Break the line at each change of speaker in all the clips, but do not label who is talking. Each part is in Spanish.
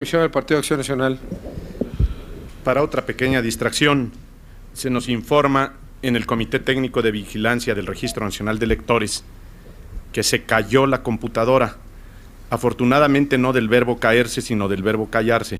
del Partido Acción Nacional.
Para otra pequeña distracción, se nos informa en el Comité Técnico de Vigilancia del Registro Nacional de Electores que se cayó la computadora. Afortunadamente no del verbo caerse, sino del verbo callarse.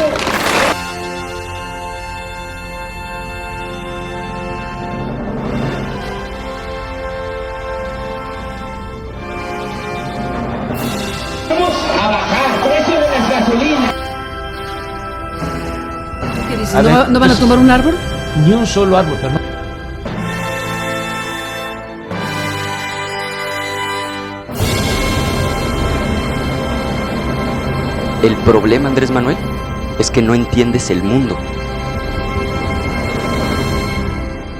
¿No, van a
pues-
tumbar un árbol?
Ni un solo árbol, pero no-
El problema, Andrés Manuel, es que no entiendes el mundo.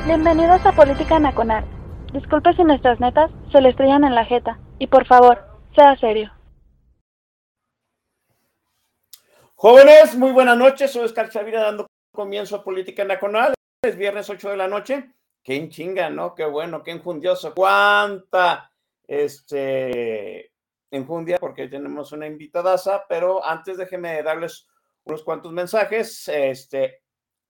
Bienvenidos a Política Nacional. Disculpe si nuestras netas se le estrellan en la jeta. Y por favor, sea serio.
Jóvenes, muy buenas noches. Soy Oscar Chavira dando comienzo Política Nacional. Es viernes 8 de la noche. Qué chinga, ¿no? Qué bueno, qué enjundioso. Cuánta este, enjundia, porque tenemos una invitadaza. Pero antes déjenme darles unos cuantos mensajes. Este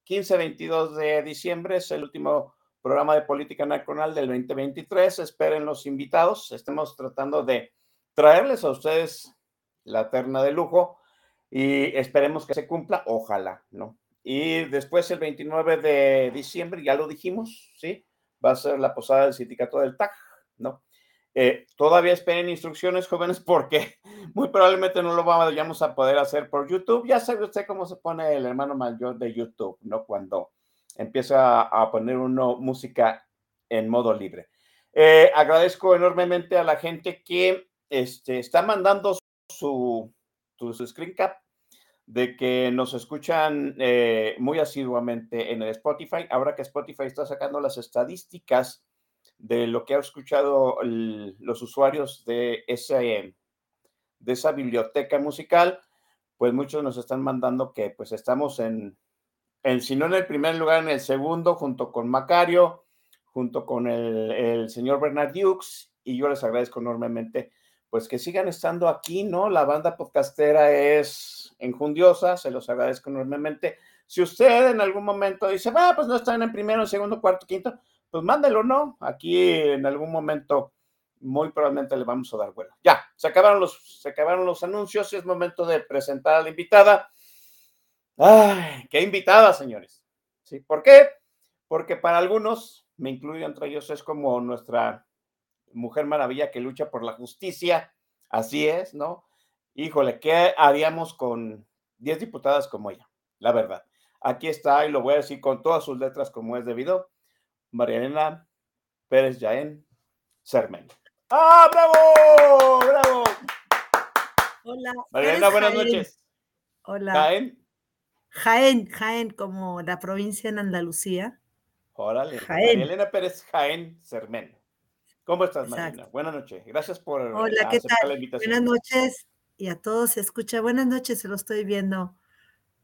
15-22 de diciembre es el último programa de Política Nacional del 2023. Esperen los invitados. Estamos tratando de traerles a ustedes la terna de lujo y esperemos que se cumpla, ojalá, ¿no? Y después el 29 de diciembre, ya lo dijimos, ¿sí? Va a ser la posada del sindicato del TAC, ¿no? Eh, todavía esperen instrucciones, jóvenes, porque muy probablemente no lo vayamos a poder hacer por YouTube. Ya sabe usted cómo se pone el hermano mayor de YouTube, ¿no? Cuando empieza a poner uno música en modo libre. Eh, agradezco enormemente a la gente que este, está mandando su, su, su screen cap de que nos escuchan eh, muy asiduamente en el Spotify. Ahora que Spotify está sacando las estadísticas de lo que ha escuchado los usuarios de, ese, de esa biblioteca musical, pues muchos nos están mandando que pues estamos en, en, si no en el primer lugar, en el segundo, junto con Macario, junto con el, el señor Bernard Dukes, y yo les agradezco enormemente pues que sigan estando aquí, ¿no? La banda podcastera es enjundiosa, se los agradezco enormemente. Si usted en algún momento dice, ah, pues no están en primero, segundo, cuarto, quinto, pues mándelo, ¿no? Aquí en algún momento muy probablemente le vamos a dar vuelo. Ya, se acabaron los, se acabaron los anuncios, es momento de presentar a la invitada. Ay, qué invitada, señores. ¿Sí? ¿Por qué? Porque para algunos, me incluyo entre ellos, es como nuestra mujer maravilla que lucha por la justicia. Así es, ¿no? Híjole, ¿qué haríamos con 10 diputadas como ella? La verdad. Aquí está, y lo voy a decir con todas sus letras como es debido, María Elena Pérez Yaén Cermen. ¡Ah, bravo! ¡Bravo!
Hola.
María
eres
Elena, buenas
Jaén.
noches.
Hola.
Jaén.
Jaén, Jaén, como la provincia en Andalucía.
Órale.
Jaén.
María Elena Pérez Jaén Cermen. ¿Cómo estás, María
Exacto.
Elena? Buenas noches. Gracias por
Hola, ¿qué
aceptar la
tal?
invitación.
Buenas noches. Y a todos se escucha. Buenas noches, se lo estoy viendo.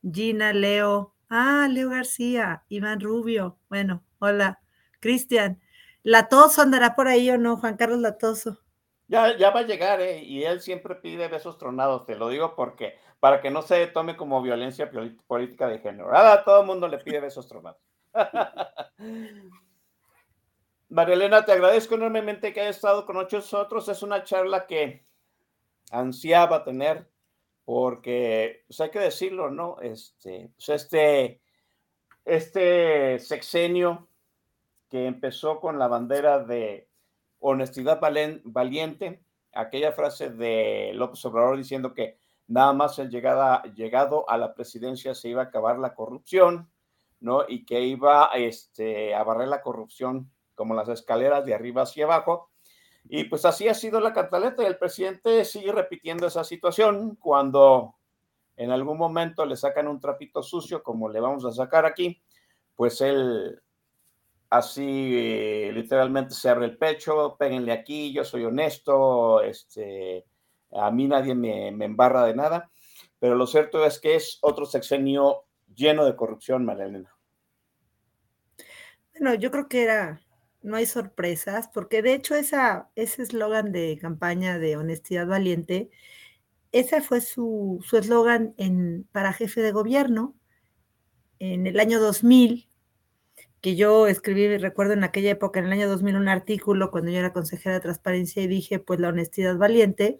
Gina, Leo. Ah, Leo García, Iván Rubio. Bueno, hola. Cristian. Latoso andará por ahí o no, Juan Carlos Latoso.
Ya, ya va a llegar, ¿eh? Y él siempre pide besos tronados, te lo digo porque, para que no se tome como violencia política de género. Ahora todo el mundo le pide besos tronados. María Elena, te agradezco enormemente que hayas estado con nosotros. Es una charla que ansiaba tener, porque, pues hay que decirlo, ¿no? Este, pues este, este sexenio que empezó con la bandera de honestidad valiente, aquella frase de López Obrador diciendo que nada más el llegada, llegado a la presidencia se iba a acabar la corrupción, ¿no? Y que iba este, a barrer la corrupción como las escaleras de arriba hacia abajo. Y pues así ha sido la cantaleta y el presidente sigue repitiendo esa situación cuando en algún momento le sacan un trapito sucio, como le vamos a sacar aquí, pues él así eh, literalmente se abre el pecho, péguenle aquí, yo soy honesto, este, a mí nadie me, me embarra de nada, pero lo cierto es que es otro sexenio lleno de corrupción, María
Bueno, yo creo que era, no hay sorpresas, porque de hecho ese eslogan de campaña de honestidad valiente, ese fue su eslogan para jefe de gobierno en el año 2000, que yo escribí, recuerdo en aquella época, en el año 2000, un artículo cuando yo era consejera de transparencia y dije, pues la honestidad valiente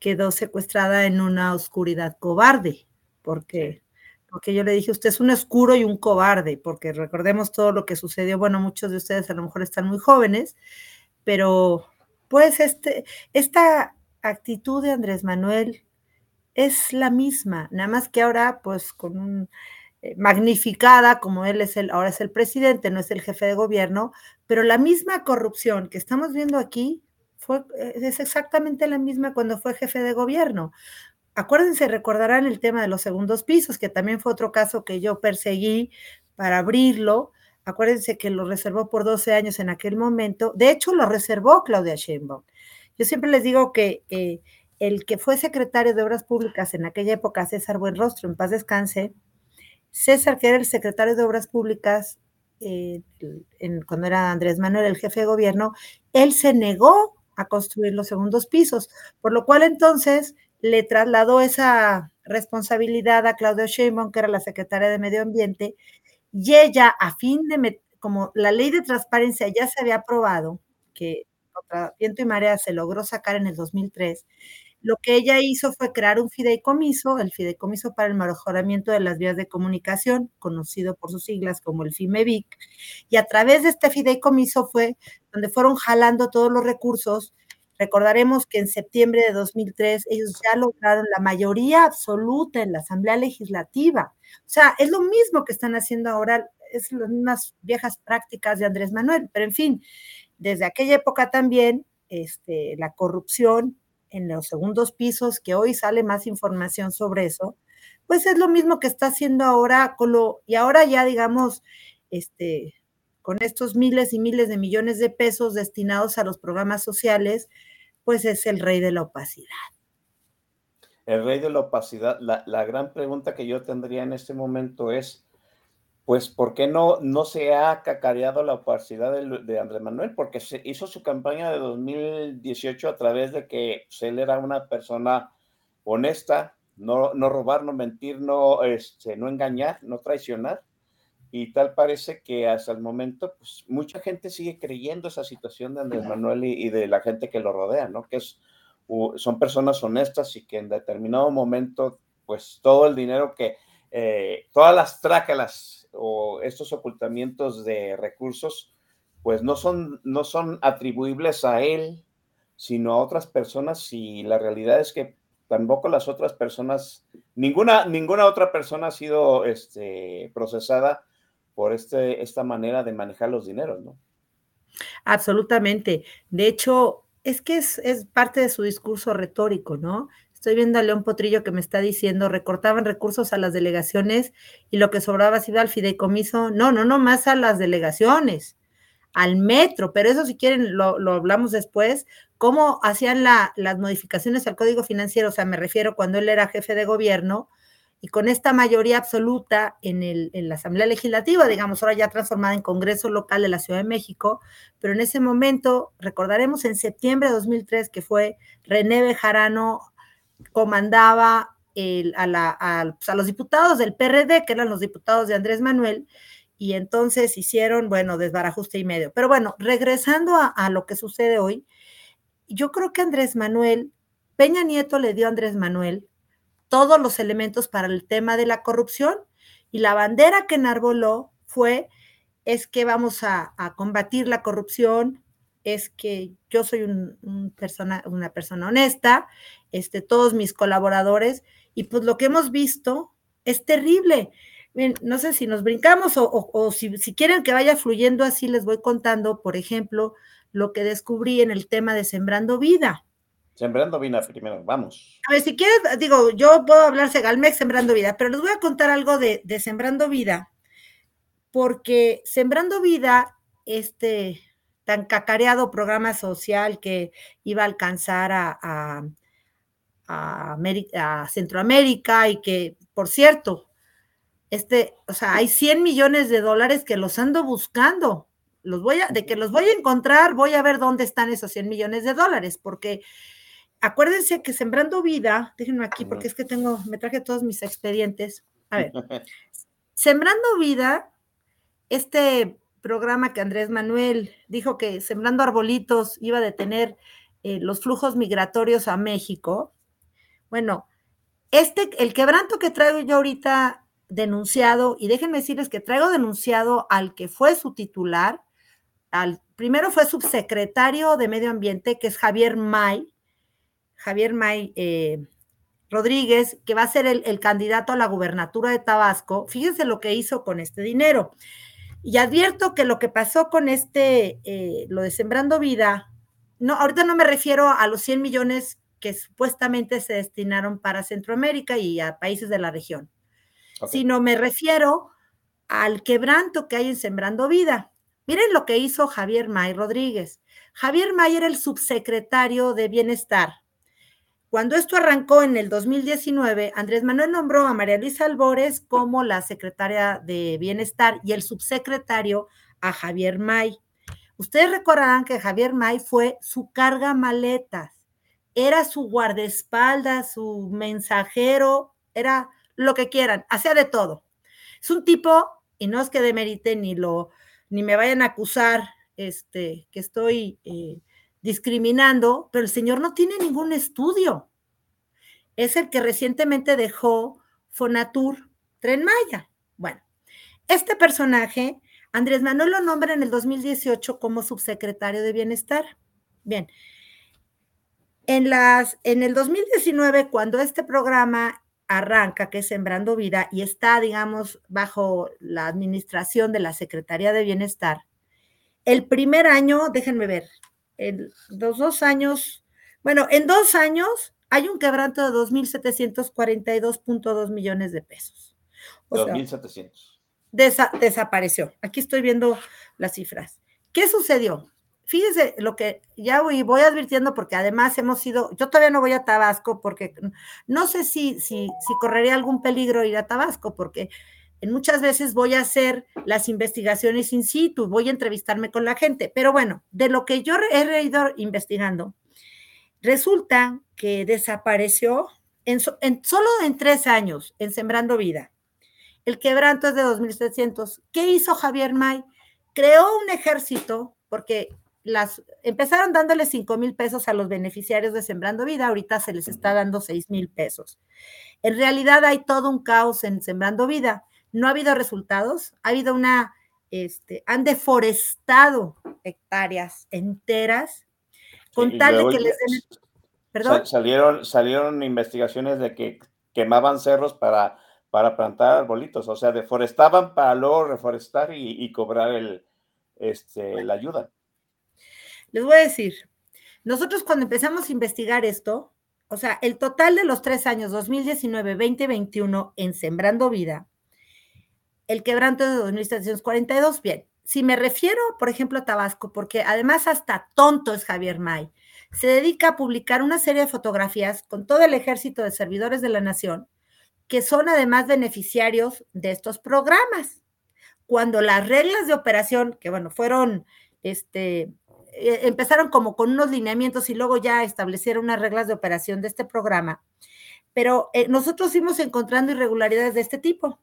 quedó secuestrada en una oscuridad cobarde, porque, porque yo le dije, usted es un oscuro y un cobarde, porque recordemos todo lo que sucedió, bueno, muchos de ustedes a lo mejor están muy jóvenes, pero pues este, esta actitud de Andrés Manuel es la misma, nada más que ahora pues con un eh, magnificada como él es el ahora es el presidente, no es el jefe de gobierno, pero la misma corrupción que estamos viendo aquí fue eh, es exactamente la misma cuando fue jefe de gobierno. Acuérdense, recordarán el tema de los segundos pisos, que también fue otro caso que yo perseguí para abrirlo. Acuérdense que lo reservó por 12 años en aquel momento. De hecho, lo reservó Claudia Sheinbaum. Yo siempre les digo que eh, el que fue secretario de Obras Públicas en aquella época, César Buenrostro, en paz descanse, César, que era el secretario de Obras Públicas eh, cuando era Andrés Manuel el jefe de gobierno, él se negó a construir los segundos pisos, por lo cual entonces le trasladó esa responsabilidad a Claudia Sheinbaum, que era la secretaria de Medio Ambiente, y ella, a fin de, como la ley de transparencia ya se había aprobado, que contra viento y marea se logró sacar en el 2003, lo que ella hizo fue crear un fideicomiso, el Fideicomiso para el Mejoramiento de las Vías de Comunicación, conocido por sus siglas como el FIMEVIC, y a través de este fideicomiso fue donde fueron jalando todos los recursos. Recordaremos que en septiembre de 2003 ellos ya lograron la mayoría absoluta en la Asamblea Legislativa. O sea, es lo mismo que están haciendo ahora, es las mismas viejas prácticas de Andrés Manuel, pero en fin, desde aquella época también este, la corrupción en los segundos pisos, que hoy sale más información sobre eso, pues es lo mismo que está haciendo ahora con lo, y ahora ya digamos, este, con estos miles y miles de millones de pesos destinados a los programas sociales, pues es el rey de la opacidad.
El rey de la opacidad. La, la gran pregunta que yo tendría en este momento es, pues, ¿por qué no, no se ha cacareado la opacidad de, Andrés Manuel? Porque se hizo su campaña de 2018 a través de que él era una persona honesta, no, no robar, no mentir, no, este, no engañar, no traicionar. Y tal parece que hasta el momento, pues mucha gente sigue creyendo esa situación de Andrés Manuel y, de la gente que lo rodea, ¿no? Que es, son personas honestas y que en determinado momento, pues todo el dinero que, eh, todas las trácalas o estos ocultamientos de recursos, pues no son, no son atribuibles a él, sino a otras personas y la realidad es que tampoco las otras personas, ninguna, ninguna otra persona ha sido este, procesada por este, esta manera de manejar los dineros, ¿no?
Absolutamente. De hecho, es que es, es parte de su discurso retórico, ¿no? Estoy viendo a León Potrillo que me está diciendo, recortaban recursos a las delegaciones y lo que sobraba se iba al fideicomiso. No, no, no, más a las delegaciones, al metro, pero eso si quieren lo, hablamos después, cómo hacían las modificaciones al código financiero, o sea, me refiero cuando él era jefe de gobierno, y con esta mayoría absoluta en, el, en la Asamblea Legislativa, digamos, ahora ya transformada en Congreso Local de la Ciudad de México, pero en ese momento, recordaremos en septiembre de 2003 que fue René Bejarano comandaba a, los diputados del PRD, que eran los diputados de Andrés Manuel, y entonces hicieron, bueno, desbarajuste y medio. Pero bueno, regresando a, a lo que sucede hoy, yo creo que Andrés Manuel, Peña Nieto le dio a Andrés Manuel todos los elementos para el tema de la corrupción y la bandera que enarboló fue es que vamos a, combatir la corrupción, es que yo soy un, persona, una persona honesta, este, todos mis colaboradores, y pues lo que hemos visto es terrible. no sé si nos brincamos o, si, quieren que vaya fluyendo así, les voy contando, por ejemplo, lo que descubrí en el tema de Sembrando Vida.
Sembrando Vida primero, vamos.
A ver, si quieres, digo, yo puedo hablar Segalmex Sembrando Vida, pero les voy a contar algo de, de Sembrando Vida, porque Sembrando Vida, este tan cacareado programa social que iba a alcanzar a, a, a, Centroamérica y que, por cierto, este, o sea, hay 100 millones de dólares que los ando buscando. Los voy a, de que los voy a encontrar, voy a ver dónde están esos 100 millones de dólares, porque acuérdense que Sembrando Vida, déjenme aquí, porque es que tengo, me traje todos mis expedientes. A ver, Sembrando Vida, este programa que Andrés Manuel dijo que Sembrando Arbolitos iba a detener eh, los flujos migratorios a México. Bueno, este, el quebranto que traigo yo ahorita denunciado, y déjenme decirles que traigo denunciado al que fue su titular, al primero fue subsecretario de Medio Ambiente, que es Javier May, Javier May eh, Rodríguez, que va a ser el, el candidato a la gubernatura de Tabasco. Fíjense lo que hizo con este dinero. Y advierto que lo que pasó con este, eh, lo de Sembrando Vida, no, ahorita no me refiero a los 100 millones que supuestamente se destinaron para Centroamérica y a países de la región, sino me refiero al quebranto que hay en Sembrando Vida. Miren lo que hizo Javier May Rodríguez. Javier May era el subsecretario de Bienestar cuando esto arrancó en el 2019, Andrés Manuel nombró a María Luisa Albores como la secretaria de Bienestar y el subsecretario a Javier May. Ustedes recordarán que Javier May fue su carga maletas, era su guardaespaldas, su mensajero, era lo que quieran, hacía de todo. Es un tipo, y no es que demerite ni lo, ni me vayan a acusar este, que estoy eh, discriminando, pero el señor no tiene ningún estudio. Es el que recientemente dejó Fonatur Tren Maya. Bueno, este personaje, Andrés Manuel lo nombra en el 2018 como subsecretario de Bienestar. Bien, en, las, en el 2019, cuando este programa arranca, que es Sembrando Vida, y está, digamos, bajo la administración de la Secretaría de Bienestar, el primer año, déjenme ver, en los dos años, bueno, en dos años hay un quebranto de 2.742.2 millones de pesos.
2.700.
desapareció. Aquí estoy viendo las cifras. ¿Qué sucedió? Fíjense lo que ya voy, voy advirtiendo porque además hemos ido, yo todavía no voy a Tabasco porque no sé si, si, si correría algún peligro ir a Tabasco porque en muchas veces voy a hacer las investigaciones in situ, voy a entrevistarme con la gente, pero bueno, de lo que yo he ido investigando, resulta que desapareció en, solo en tres años en Sembrando Vida. El quebranto es de 2.700. ¿Qué hizo Javier May? Creó un ejército porque las empezaron dándole 5 mil pesos a los beneficiarios de Sembrando Vida, ahorita se les está dando 6 mil pesos. En realidad hay todo un caos en Sembrando Vida no ha habido resultados, ha habido una, este, han deforestado hectáreas enteras con tal de que les den...
¿Perdón? Salieron, salieron investigaciones de que quemaban cerros para, para plantar arbolitos, o sea, deforestaban para luego reforestar y, cobrar el, este, la ayuda.
Les voy a decir, nosotros cuando empezamos a investigar esto, o sea, el total de los tres años, 2019, 2021, en Sembrando Vida, el quebranto de 2.742, bien. Si me refiero, por ejemplo, a Tabasco, porque además hasta tonto es Javier May, se dedica a publicar una serie de fotografías con todo el ejército de servidores de la nación, que son además beneficiarios de estos programas. Cuando las reglas de operación, que bueno, fueron, este, eh, empezaron como con unos lineamientos y luego ya establecieron unas reglas de operación de este programa, pero eh, nosotros fuimos encontrando irregularidades de este tipo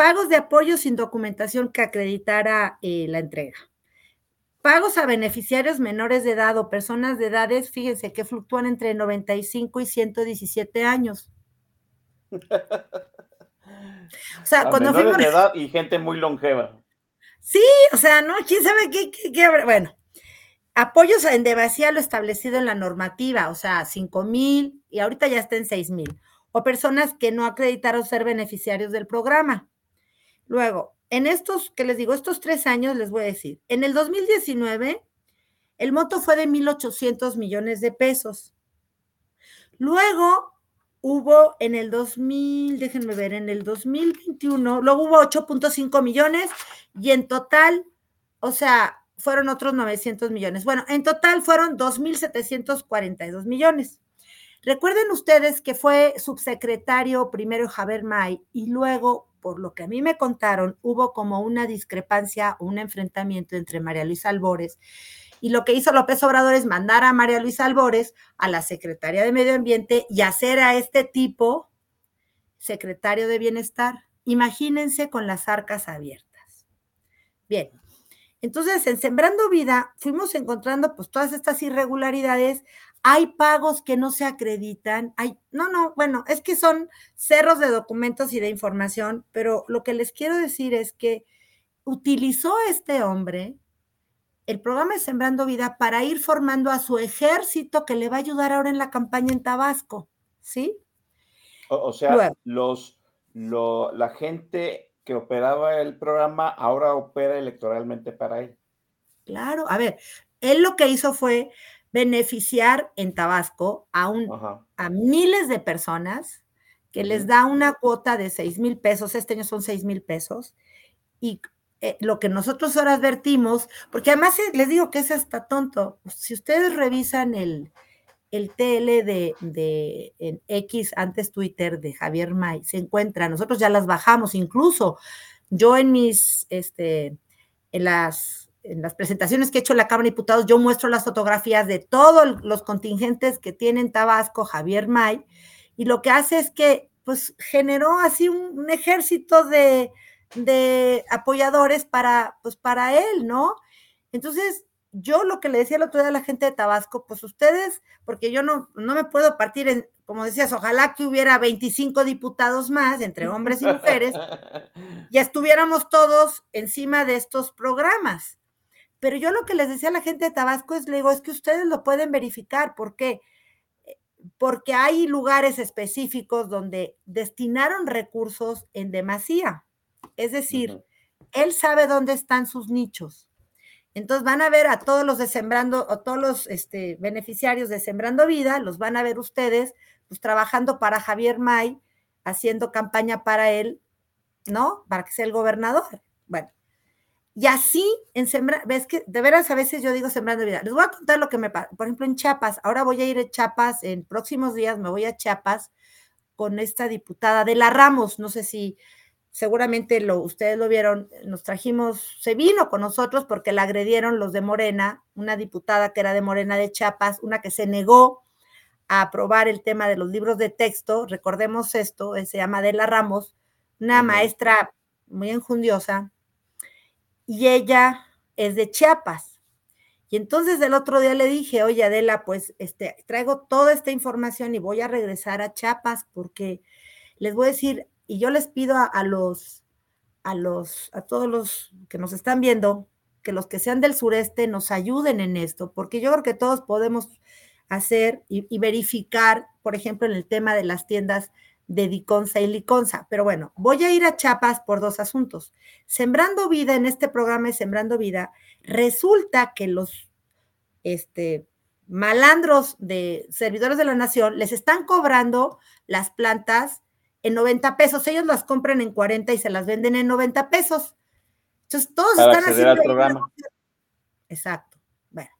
Pagos de apoyo sin documentación que acreditara eh, la entrega. Pagos a beneficiarios menores de edad o personas de edades, fíjense que fluctúan entre 95 y 117 años.
o sea, cuando menores de edad y gente muy longeva.
Sí, o sea, no, quién sabe qué, qué, qué, bueno. apoyos en demasía lo establecido en la normativa, o sea, 5 mil y ahorita ya está en 6 mil, o personas que no acreditaron ser beneficiarios del programa. Luego, en estos, que les digo, estos tres años, les voy a decir, en el 2019, el monto fue de 1.800 millones de pesos. Luego hubo en el 2000, déjenme ver, en el 2021, luego hubo 8.5 millones y en total, o sea, fueron otros 900 millones. Bueno, en total fueron 2.742 millones. Recuerden ustedes que fue subsecretario primero Javier May y luego, por lo que a mí me contaron, hubo como una discrepancia, un enfrentamiento entre María Luisa Albores y lo que hizo López Obrador es mandar a María Luisa Albores a la Secretaría de Medio Ambiente y hacer a este tipo secretario de Bienestar. Imagínense con las arcas abiertas. Bien, entonces en Sembrando Vida fuimos encontrando pues todas estas irregularidades. Hay pagos que no se acreditan. Hay, no, no, bueno, es que son cerros de documentos y de información, pero lo que les quiero decir es que utilizó este hombre el programa de Sembrando Vida para ir formando a su ejército que le va a ayudar ahora en la campaña en Tabasco, ¿sí?
O, sea, los, la gente que operaba el programa ahora opera electoralmente para él.
Claro, a ver, él lo que hizo fue beneficiar en Tabasco a, un, a miles de personas que les da una cuota de 6 mil pesos, este año son 6 mil pesos, y eh, lo que nosotros ahora advertimos, porque además eh, les digo que es hasta tonto. Si ustedes revisan el, el TL de, de en X, antes Twitter, de Javier May, se encuentra, nosotros ya las bajamos, incluso yo en mis, este, en las, en las presentaciones que he hecho en la Cámara de Diputados, yo muestro las fotografías de todos los contingentes que tiene Tabasco Javier May, y lo que hace es que, pues, generó así un ejército de, de apoyadores para, pues para él, ¿no? Entonces, yo lo que le decía el otro día a la gente de Tabasco, pues ustedes, porque yo no, no me puedo partir en, como decías, ojalá que hubiera 25 diputados más entre hombres y mujeres, y estuviéramos todos encima de estos programas. Pero yo lo que les decía a la gente de Tabasco es, le digo, es que ustedes lo pueden verificar. ¿Por qué? Porque hay lugares específicos donde destinaron recursos en demasía. Es decir, él sabe dónde están sus nichos. Entonces van a ver a todos los de Sembrando, o todos los este, beneficiarios de Sembrando Vida, los van a ver ustedes, pues trabajando para Javier May, haciendo campaña para él, ¿no? Para que sea el gobernador. Bueno, y así en Sembrando, ves que de veras a veces yo digo Sembrando Vida. Les voy a contar lo que me pasa. Por ejemplo, en Chiapas, ahora voy a ir a Chiapas, en próximos días me voy a Chiapas con esta diputada de la Ramos, no sé si seguramente lo, ustedes lo vieron, nos trajimos, se vino con nosotros porque la agredieron los de Morena, una diputada que era de Morena de Chiapas, una que se negó a aprobar el tema de los libros de texto, recordemos esto, eh, se llama Adela Ramos, una maestra muy enjundiosa, y ella es de Chiapas. Y entonces el otro día le dije, oye Adela, pues este, traigo toda esta información y voy a regresar a Chiapas porque les voy a decir, y yo les pido a, los, a los, a todos los que nos están viendo, que los que sean del sureste nos ayuden en esto, porque yo creo que todos podemos hacer y, verificar, por ejemplo, en el tema de las tiendas de Diconsa y Liconza. Pero bueno, voy a ir a Chiapas por dos asuntos. Sembrando Vida, en este programa de Sembrando Vida, resulta que los este, malandros de servidores de la nación les están cobrando las plantas en 90 pesos. Ellos las compran en 40 y se las venden en 90 pesos. Entonces, todos están haciendo.
programa.
Exacto. Bueno,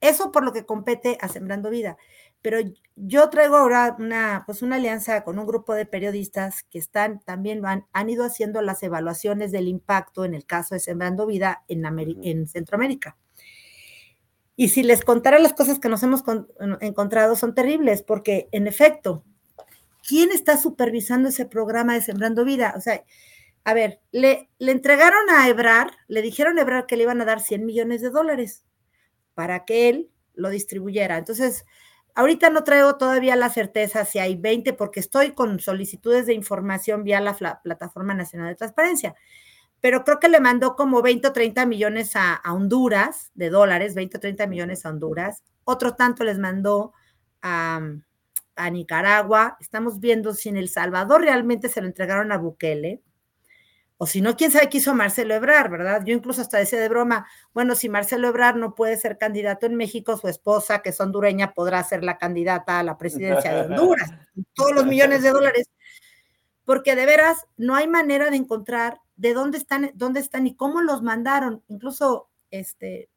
eso por lo que compete a Sembrando Vida. Pero yo traigo ahora una, pues una alianza con un grupo de periodistas que están también han, han ido haciendo las evaluaciones del impacto en el caso de Sembrando Vida en, en Centroamérica. Y si les contara las cosas que nos hemos encontrado, son terribles, porque en efecto, ¿quién está supervisando ese programa de Sembrando Vida? O sea, a ver, le, le entregaron a Ebrar, le dijeron a Ebrar que le iban a dar 100 millones de dólares para que él lo distribuyera. Entonces, ahorita no traigo todavía la certeza si hay 20 porque estoy con solicitudes de información vía la Plataforma Nacional de Transparencia. pero creo que le mandó como 20 o 30 millones a, a Honduras, de dólares, 20 o 30 millones a Honduras. Otro tanto les mandó a, a Nicaragua. Estamos viendo si en El Salvador realmente se lo entregaron a Bukele. O si no, quién sabe qué hizo Marcelo Ebrar, ¿verdad? Yo incluso hasta decía de broma, bueno, si Marcelo Ebrar no puede ser candidato en México, su esposa, que es hondureña, podrá ser la candidata a la presidencia de Honduras. Todos los millones de dólares. Porque de veras no hay manera de encontrar de dónde están, dónde están y cómo los mandaron. Incluso este,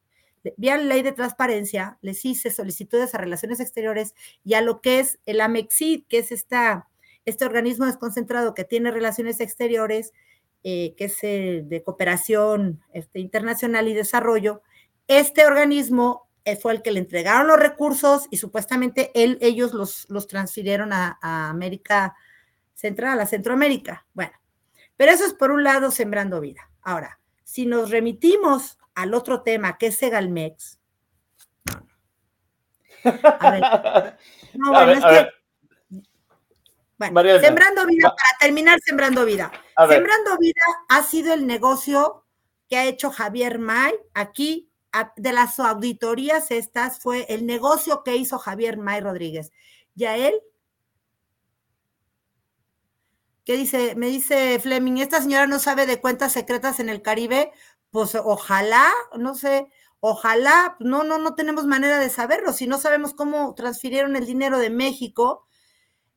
vía ley de transparencia, les hice solicitudes a relaciones exteriores y a lo que es el AMEXID, que es esta, este organismo desconcentrado que tiene relaciones exteriores, eh, que es de cooperación este, internacional y desarrollo. Este organismo eh, fue el que le entregaron los recursos y supuestamente él, ellos los, los transfirieron a, a América Central, a Centroamérica. Bueno, pero eso es por un lado sembrando vida. Ahora, si nos remitimos al otro tema, que es Segalmex. A ver, no, bueno, es que, bueno, Mariana, sembrando vida, va. para terminar, sembrando vida. Sembrando vida ha sido el negocio que ha hecho Javier May aquí. De las auditorías estas fue el negocio que hizo Javier May Rodríguez. Y a él ¿Qué dice? Me dice Fleming, esta señora no sabe de cuentas secretas en el Caribe. Pues ojalá, no sé, ojalá, no, no, no tenemos manera de saberlo. Si no sabemos cómo transfirieron el dinero de México,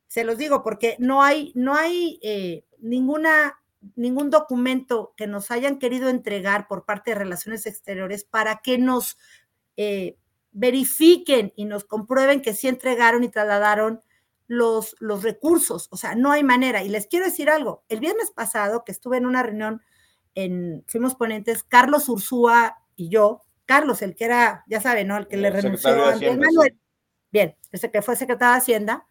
se los digo, porque no hay, no hay eh, ninguna, ningún documento que nos hayan querido entregar por parte de Relaciones Exteriores para que nos eh, verifiquen y nos comprueben que sí entregaron y trasladaron los, los recursos, o sea, no hay manera. Y les quiero decir algo, el viernes pasado que estuve en una reunión, en, fuimos ponentes, Carlos Ursúa y yo, Carlos, el que era, ya saben, ¿no? El que le renunció a Manuel. Bien, ese que fue secretario de Hacienda.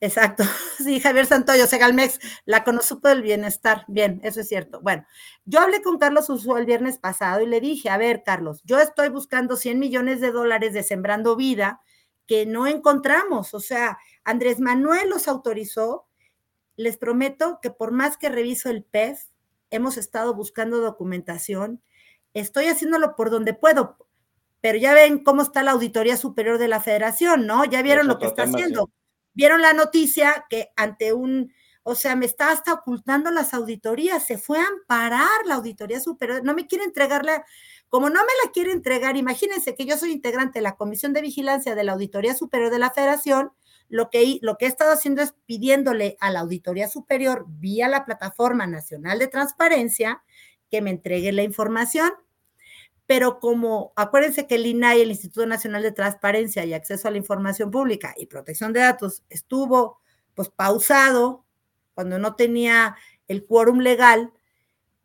Exacto. Sí, Javier Santoyo, Segalmex, la conozco del bienestar. Bien, eso es cierto. Bueno, yo hablé con Carlos Ursúa el viernes pasado y le dije, a ver, Carlos, yo estoy buscando 100 millones de dólares de Sembrando Vida que no encontramos. O sea, Andrés Manuel los autorizó. Les prometo que por más que reviso el PEF, hemos estado buscando documentación. Estoy haciéndolo por donde puedo, pero ya ven cómo está la Auditoría Superior de la Federación, ¿no? Ya vieron lo que está haciendo. Vieron la noticia que ante un, o sea, me está hasta ocultando las auditorías, se fue a amparar la Auditoría Superior, no me quiere entregarla, como no me la quiere entregar, imagínense que yo soy integrante de la Comisión de Vigilancia de la Auditoría Superior de la Federación, lo que, lo que he estado haciendo es pidiéndole a la Auditoría Superior vía la Plataforma Nacional de Transparencia que me entregue la información. Pero como, acuérdense que el INAI, el Instituto Nacional de Transparencia y Acceso a la Información Pública y Protección de Datos, estuvo pues pausado cuando no tenía el quórum legal,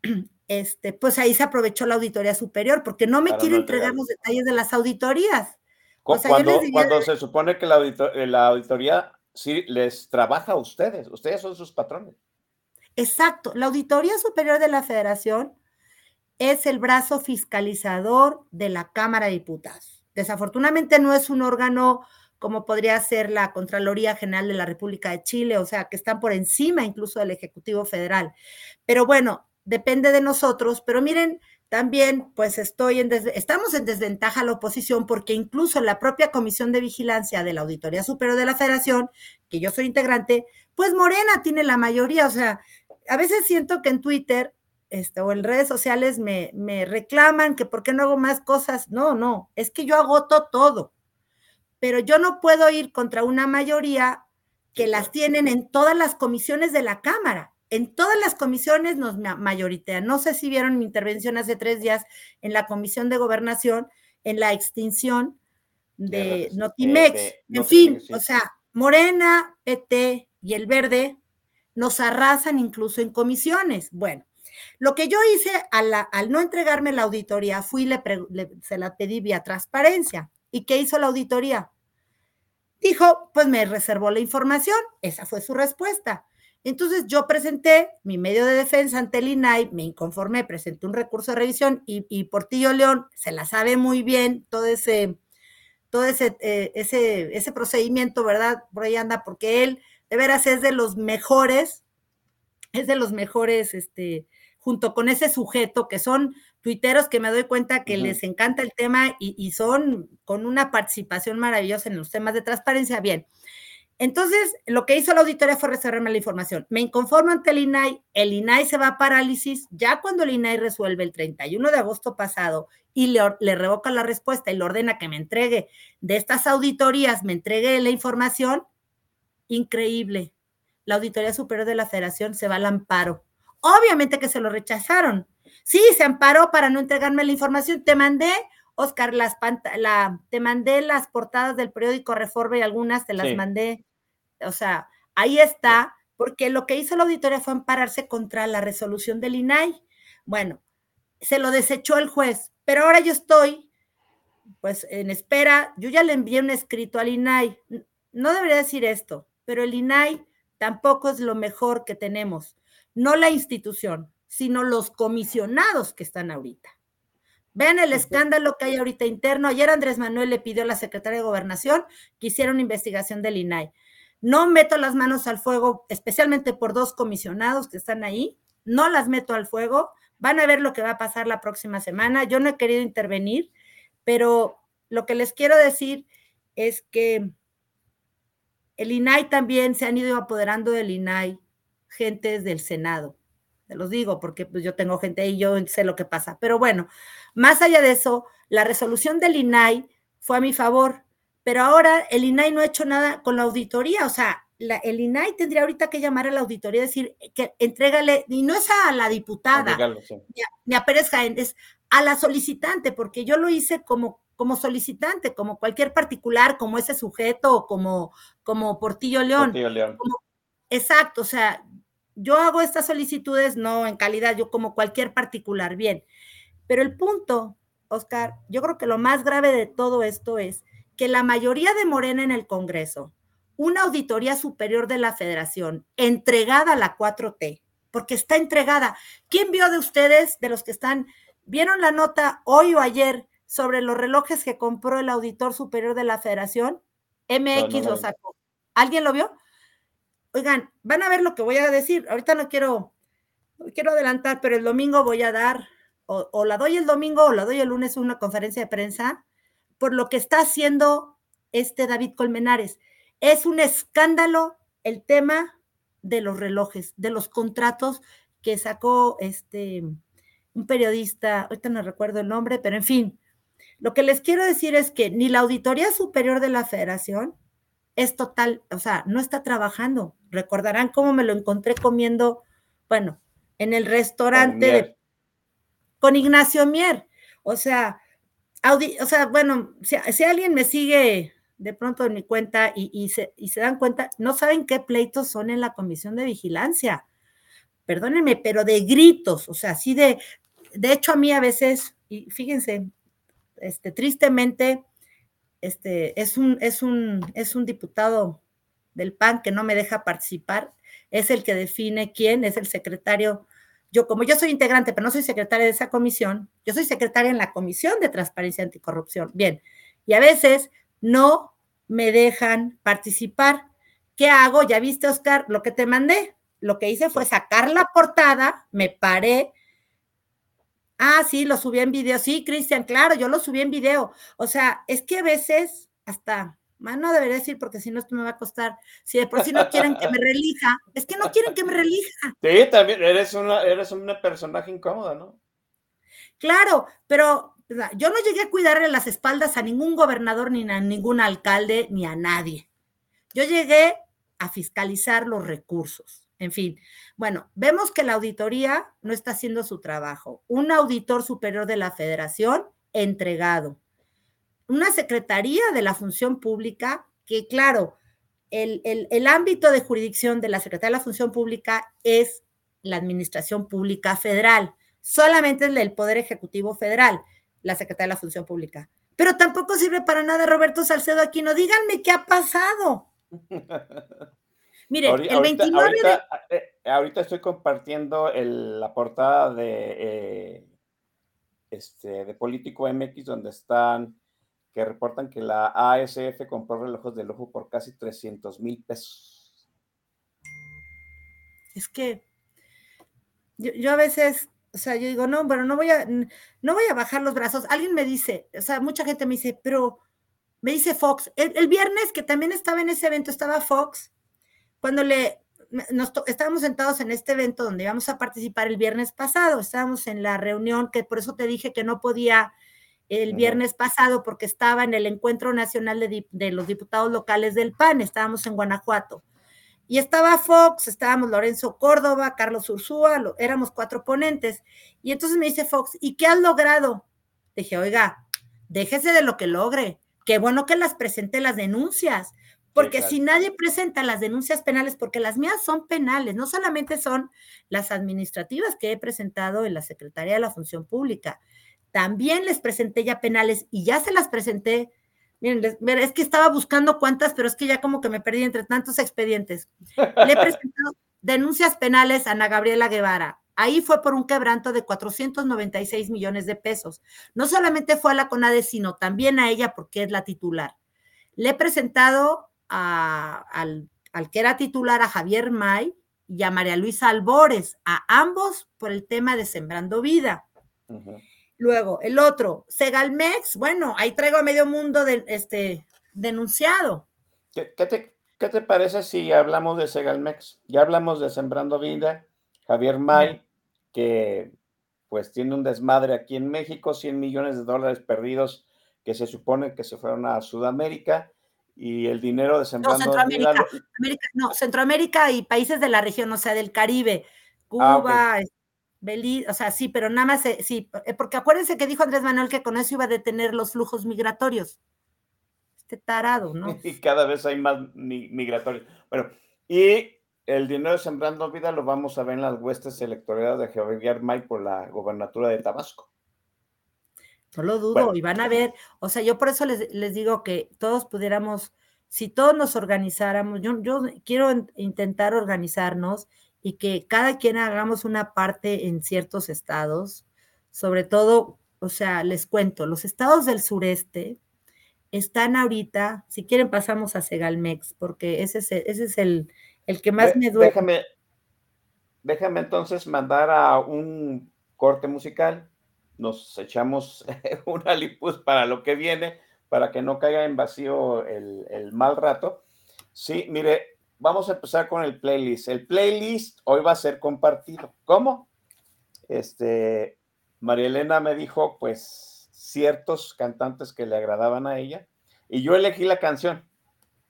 este, pues ahí se aprovechó la auditoría superior, porque no me Para no entregar los detalles de las auditorías.
O sea, cuando, diría, cuando se supone que la, auditor, eh, la auditoría sí les trabaja a ustedes, ustedes son sus patrones.
Exacto, la Auditoría Superior de la Federación es el brazo fiscalizador de la Cámara de Diputados. Desafortunadamente no es un órgano como podría ser la Contraloría General de la República de Chile, o sea, que están por encima incluso del Ejecutivo Federal. Pero bueno, depende de nosotros, pero miren, también pues estoy en estamos en desventaja la oposición porque incluso la propia Comisión de Vigilancia de la Auditoría Superior de la Federación, que yo soy integrante, pues Morena tiene la mayoría, o sea, a veces siento que en Twitter este, o en redes sociales me, me reclaman que por qué no hago más cosas. No, no, es que yo agoto todo, pero yo no puedo ir contra una mayoría que las tienen en todas las comisiones de la Cámara en todas las comisiones nos mayoritean. No sé si vieron mi intervención hace tres días en la Comisión de Gobernación, en la extinción de Notimex. De, de, en fin, sí. o sea, Morena, PT y el Verde nos arrasan incluso en comisiones. Bueno, lo que yo hice al, al no entregarme la auditoría, fui le, se la pedí vía transparencia. ¿Y qué hizo la auditoría? Dijo, pues me reservó la información. Esa fue su respuesta. Entonces yo presenté mi medio de defensa ante el INAI, me inconformé, presenté un recurso de revisión y, y Portillo León se la sabe muy bien todo ese, todo ese, eh, ese, ese procedimiento, ¿verdad? Por ahí anda, porque él de veras es de los mejores, es de los mejores este, junto con ese sujeto que son tuiteros que me doy cuenta que les encanta el tema y, y, son con una participación maravillosa en los temas de transparencia. Bien, entonces, lo que hizo la auditoría fue reservarme la información. Me inconformo ante el INAI, el INAI se va a parálisis, ya cuando el INAI resuelve el 31 de agosto pasado y le, le, revoca la respuesta y le ordena que me entregue de estas auditorías, me entregue la información, increíble. La Auditoría Superior de la Federación se va al amparo. Obviamente que se lo rechazaron. Sí, se amparó para no entregarme la información. Te mandé Oscar, las la, te mandé las portadas del periódico Reforma y algunas te las mandé. O sea, ahí está, porque lo que hizo la auditoría fue ampararse contra la resolución del INAI. Bueno, se lo desechó el juez, pero ahora yo estoy, pues, en espera. Yo ya le envié un escrito al INAI. No debería decir esto, pero el INAI tampoco es lo mejor que tenemos. No la institución, sino los comisionados que están ahorita. Vean el escándalo que hay ahorita interno. Ayer Andrés Manuel le pidió a la secretaria de Gobernación que hiciera una investigación del INAI. No meto las manos al fuego, especialmente por dos comisionados que están ahí. No las meto al fuego. Van a ver lo que va a pasar la próxima semana. Yo no he querido intervenir, pero lo que les quiero decir es que el INAI también se han ido apoderando del INAI gentes del Senado. Te los digo porque pues, yo tengo gente ahí, y yo sé lo que pasa. Pero bueno, más allá de eso, la resolución del INAI fue a mi favor, pero ahora el INAI no ha hecho nada con la auditoría. O sea, el INAI tendría ahorita que llamar a la auditoría y decir que entrégale, y no es a la diputada, ni, a, Pérez Jaén, es a la solicitante, porque yo lo hice como, como solicitante, como cualquier particular, como ese sujeto, o como, como Portillo León. Portillo León. exacto, o sea, yo hago estas solicitudes no en calidad, yo como cualquier particular, bien. Pero el punto, Oscar, yo creo que lo más grave de todo esto es que la mayoría de Morena en el Congreso, una auditoría superior de la federación, entregada a la 4T, porque está entregada. ¿Quién vio de ustedes, de los que están, vieron la nota hoy o ayer sobre los relojes que compró el auditor superior de la federación? MX lo sacó. ¿Alguien lo vio? Oigan, van a ver lo que voy a decir. Ahorita no quiero, quiero adelantar, pero el domingo voy a dar, o, la doy el domingo o la doy el lunes una conferencia de prensa por lo que está haciendo este David Colmenares. Es un escándalo el tema de los relojes, de los contratos que sacó este un periodista, ahorita no recuerdo el nombre, pero en fin, lo que les quiero decir es que ni la Auditoría Superior de la Federación es total, o sea, no está trabajando. Recordarán cómo me lo encontré comiendo, bueno, en el restaurante con, Ignacio Mier. O sea, o sea, bueno, si, alguien me sigue de pronto en mi cuenta y, se, y se dan cuenta, no saben qué pleitos son en la comisión de vigilancia. Perdónenme, pero de gritos, o sea, así de, de hecho a mí a veces, y fíjense, este, tristemente, este, es un, es un, es un diputado del PAN que no me deja participar, es el que define quién es el secretario. Yo, como yo soy integrante, pero no soy secretaria de esa comisión, yo soy secretaria en la Comisión de Transparencia y Anticorrupción. Bien, y a veces no me dejan participar. ¿Qué hago? Ya viste, Oscar, lo que te mandé. Lo que hice fue sacar la portada, me paré. Ah, sí, lo subí en video. Sí, Cristian, claro, yo lo subí en video. O sea, es que a veces hasta no debería decir porque si no esto me va a costar. Si de por sí no quieren que me relija, es que no quieren que me relija.
Sí, también eres una, eres una personaje incómoda, ¿no?
Claro, pero yo no llegué a cuidarle las espaldas a ningún gobernador, ni a ningún alcalde, ni a nadie. Yo llegué a fiscalizar los recursos. En fin, bueno, vemos que la auditoría no está haciendo su trabajo. Un auditor superior de la federación entregado una secretaría de la función pública que, claro, el, ámbito de jurisdicción de la Secretaría de la Función Pública es la Administración Pública Federal. Solamente es el Poder Ejecutivo Federal, la Secretaría de la Función Pública. Pero tampoco sirve para nada Roberto Salcedo Aquino. Díganme qué ha pasado.
Mire, el 29 eh, ahorita, estoy compartiendo la portada de, eh, este, de Político MX, donde están que reportan que la ASF compró relojes de lujo por casi 300 mil pesos.
Es que yo, a veces o sea, yo digo, no, pero no voy a, no voy a bajar los brazos. Alguien me dice, o sea, mucha gente me dice, pero me dice Fox, el, viernes que también estaba en ese evento, estaba Fox, cuando le, nos estábamos sentados en este evento donde íbamos a participar el viernes pasado, estábamos en la reunión, que por eso te dije que no podía el viernes pasado porque estaba en el Encuentro Nacional de, de los Diputados Locales del PAN, estábamos en Guanajuato. Y estaba Fox, estábamos Lorenzo Córdoba, Carlos Ursúa, éramos cuatro ponentes. Y entonces me dice Fox, ¿y qué has logrado? Dije, oiga, déjese de lo que logre qué bueno que las presente las denuncias, porque si nadie presenta las denuncias penales, porque las mías son penales, no solamente son las administrativas que he presentado en la Secretaría de la Función Pública, también les presenté ya penales y ya se las presenté. Miren, es que estaba buscando cuántas, pero es que ya como que me perdí entre tantos expedientes. Le he presentado denuncias penales a Ana Gabriela Guevara, Ahí fue por un quebranto de 496 millones de pesos. No solamente fue a la CONADE, sino también a ella porque es la titular. Le he presentado al, que era titular, a Javier May y a María Luisa Albores, a ambos por el tema de Sembrando Vida. Luego, el otro, Segalmex, bueno, ahí traigo a medio mundo de, este, denunciado.
¿Qué, te, ¿Qué te parece si hablamos de Segalmex? Ya hablamos de Sembrando Vida, Javier May, que pues tiene un desmadre aquí en México, 100 millones de dólares perdidos que se supone que se fueron a Sudamérica y el dinero de Sembrando
no, Centroamérica, no, Centroamérica y países de la región, o sea, del Caribe, ah, Cuba, Belice, o sea, sí, pero nada más, eh, sí, eh, porque acuérdense que dijo Andrés Manuel que con eso iba a detener los flujos migratorios. Este tarado, ¿no?
Y cada vez hay más migratorios. Bueno, y el dinero Sembrando Vida lo vamos a ver en las huestes electorales de Javier May por la gobernatura de Tabasco.
No lo dudo, y van a ver, o sea, yo por eso les, digo que todos pudiéramos, si todos nos organizáramos, yo, yo quiero intentar organizarnos y que cada quien hagamos una parte en ciertos estados, sobre todo, o sea, les cuento, los estados del sureste están ahorita, si quieren pasamos a Segalmex, porque ese es ese es el, el que más me duele.
Déjame, déjame entonces mandar a un corte musical. Nos echamos una lipus para lo que viene, para que no caiga en vacío el, mal rato. Sí, mire, vamos a empezar con el playlist. El playlist hoy va a ser compartido. ¿Cómo? Este, María Elena me dijo, pues, ciertos cantantes que le agradaban a ella, y yo elegí la canción.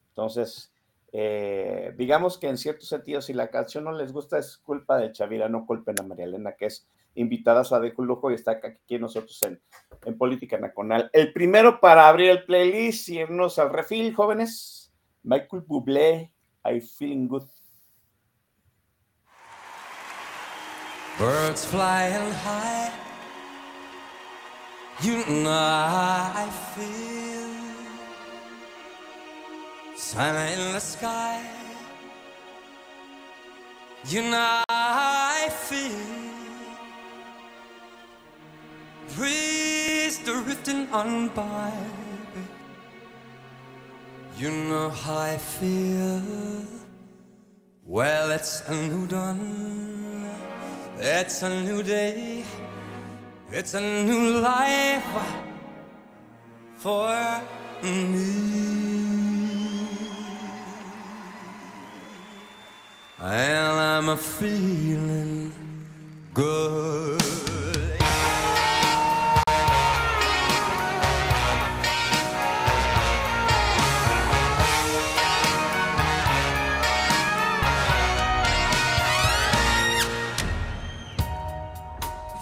Entonces, eh, digamos que en cierto sentido, si la canción no les gusta, es culpa de Chavira, no culpen a María Elena, que es invitada a su lujo y está aquí nosotros en, en Política Nacional. El primero para abrir el playlist y irnos al refil, jóvenes, Michael Bublé, I Feeling Good. Birds flying high, you know I feel sun in the sky. You know I feel breeze drifting on by. You know how I feel. Well, it's a new dawn. It's a new day. It's a new life for me. and I'm a feeling good.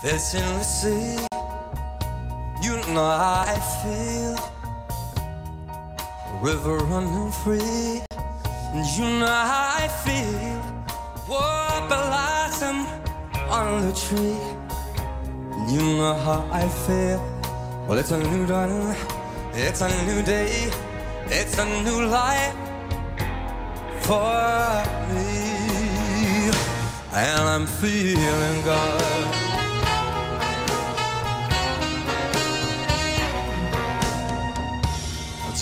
In the sea, you know how I feel. river running free, and you know how I feel. What blossom on the tree. And You know how I feel. Well, it's a new dawn, it's a new day, it's a new life for me, and I'm feeling good.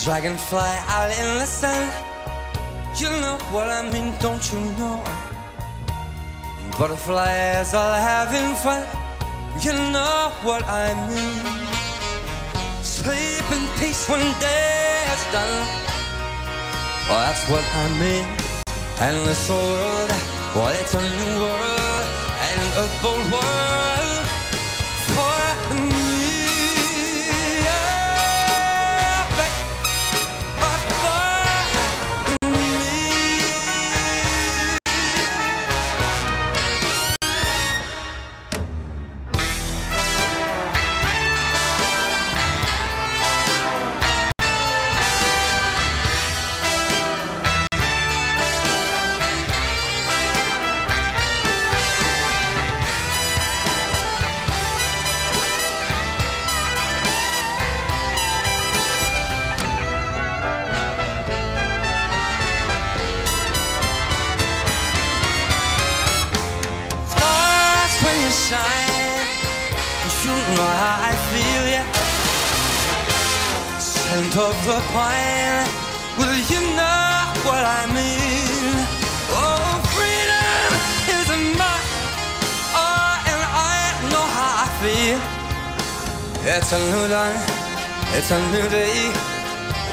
Dragonfly out in the sun. You know what I mean, don't you know? Butterflies all having fun.
You know what I mean. Sleep in peace when day is done. Well, that's what I mean. And this world, well, it's a new world and a bold world new day,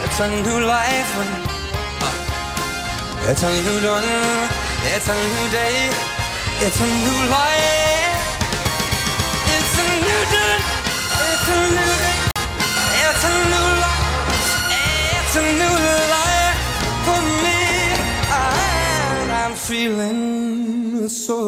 it's a new life. uh, It's a new dawn, it's a new day. It's a new life. It's a new dawn. It's a new day. It's a new life. It's a new life for me. And I'm feeling so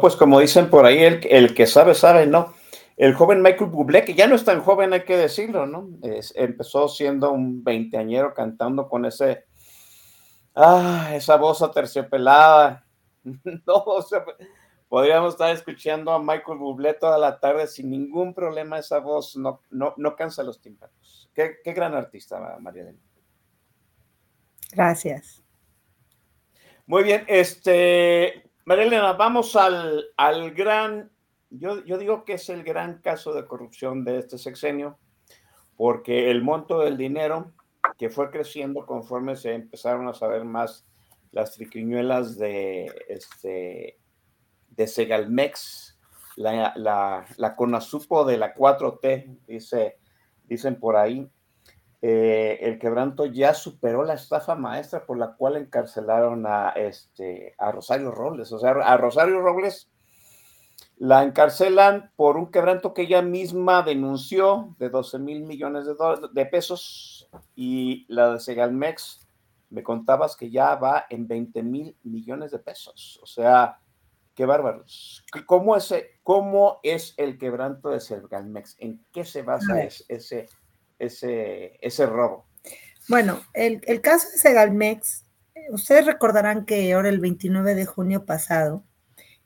No, pues como dicen por ahí, el, el que sabe, sabe, ¿no? El joven Michael Bublé, que ya no es tan joven, hay que decirlo, ¿no? Es- empezó siendo un veinteañero cantando con ese, ah, esa voz aterciopelada. No, o sea, podríamos estar escuchando a Michael Bublé toda la tarde sin ningún problema. Esa voz no, no, no cansa los tímpanos. Qué, qué gran artista, María Elena.
Gracias.
Muy bien, este, María Elena, vamos al, al gran, yo, yo digo que es el gran caso de corrupción de este sexenio, porque el monto del dinero que fue creciendo conforme se empezaron a saber más las triquiñuelas de, este, de Segalmex, la, la, la Conasupo de la 4T, dice, dicen por ahí, eh, el quebranto ya superó la estafa maestra por la cual encarcelaron a, este, a Rosario Robles. O sea, a Rosario Robles la encarcelan por un quebranto que ella misma denunció de 12 mil millones de, pesos y la de Segalmex, me contabas que ya va en 20 mil millones de pesos. O sea, qué bárbaros. ¿Cómo, ese, ¿Cómo es el quebranto de Segalmex? ¿En qué se basa ese, ese, ese robo?
Bueno, el, el caso de Segalmex, eh, ustedes recordarán que ahora el 29 de junio pasado,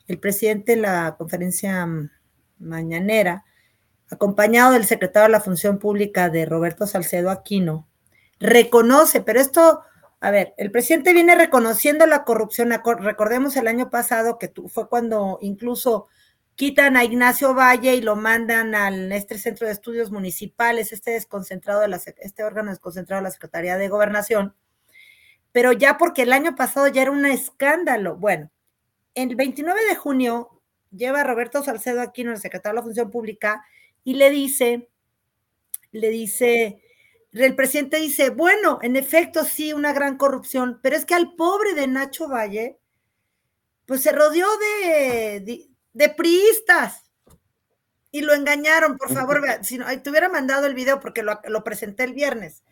el presidente en la conferencia mm, mañanera, acompañado del secretario de la Función Pública de Roberto Salcedo Aquino, reconoce, pero esto, a ver, el presidente viene reconociendo la corrupción. Recordemos el año pasado que fue cuando incluso quitan a Ignacio Valle y lo mandan al este centro de estudios municipales, este desconcentrado de la, este órgano desconcentrado de la Secretaría de Gobernación, pero ya porque el año pasado ya era un escándalo. Bueno, el 29 de junio lleva a Roberto Salcedo Aquino, el secretario de la Función Pública, y le dice, le dice, el presidente dice, bueno, en efecto sí, una gran corrupción, pero es que al pobre de Nacho Valle, pues se rodeó de, de, de priistas y lo engañaron, por favor, vea, si no, te hubiera mandado el video porque lo, lo presenté el viernes.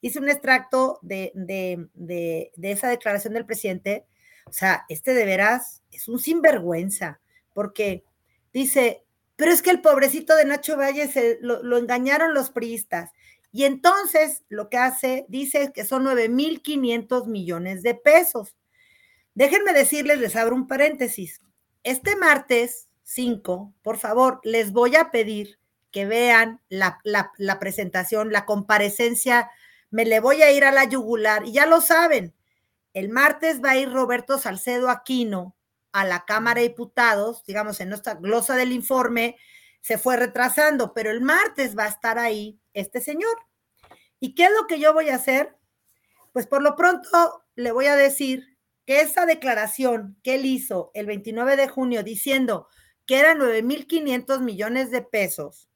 Hice un extracto de, de, de, de esa declaración del presidente. O sea, este de veras es un sinvergüenza, porque dice, pero es que el pobrecito de Nacho Valle se, lo, lo engañaron los priistas. Y entonces lo que hace, dice que son 9.500 millones de pesos. Déjenme decirles, les abro un paréntesis. Este martes 5, por favor, les voy a pedir que vean la, presentación, la comparecencia. Me le voy a ir a la yugular y ya lo saben. El martes va a ir Roberto Salcedo Aquino a la Cámara de Diputados, digamos, en nuestra glosa del informe, se fue retrasando, pero el martes va a estar ahí este señor. ¿Y qué es lo que yo voy a hacer? Pues por lo pronto le voy a decir que esa declaración que él hizo el 29 de junio diciendo que eran 9.500 millones de pesos,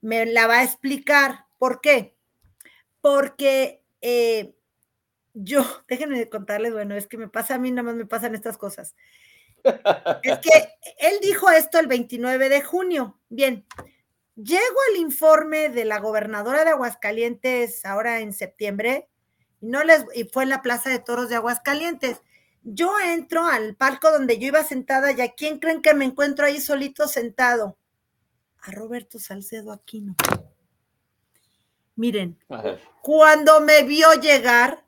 me la va a explicar. ¿Por qué? Porque eh, yo, déjenme contarles, bueno, es que me pasa a mí, nada más me pasan estas cosas. Es que él dijo esto el 29 de junio. Bien, llego al informe de la gobernadora de Aguascalientes ahora en septiembre y no les y fue en la Plaza de Toros de Aguascalientes. Yo entro al palco donde yo iba sentada y a quién creen que me encuentro ahí solito sentado? A Roberto Salcedo Aquino. Miren, cuando me vio llegar,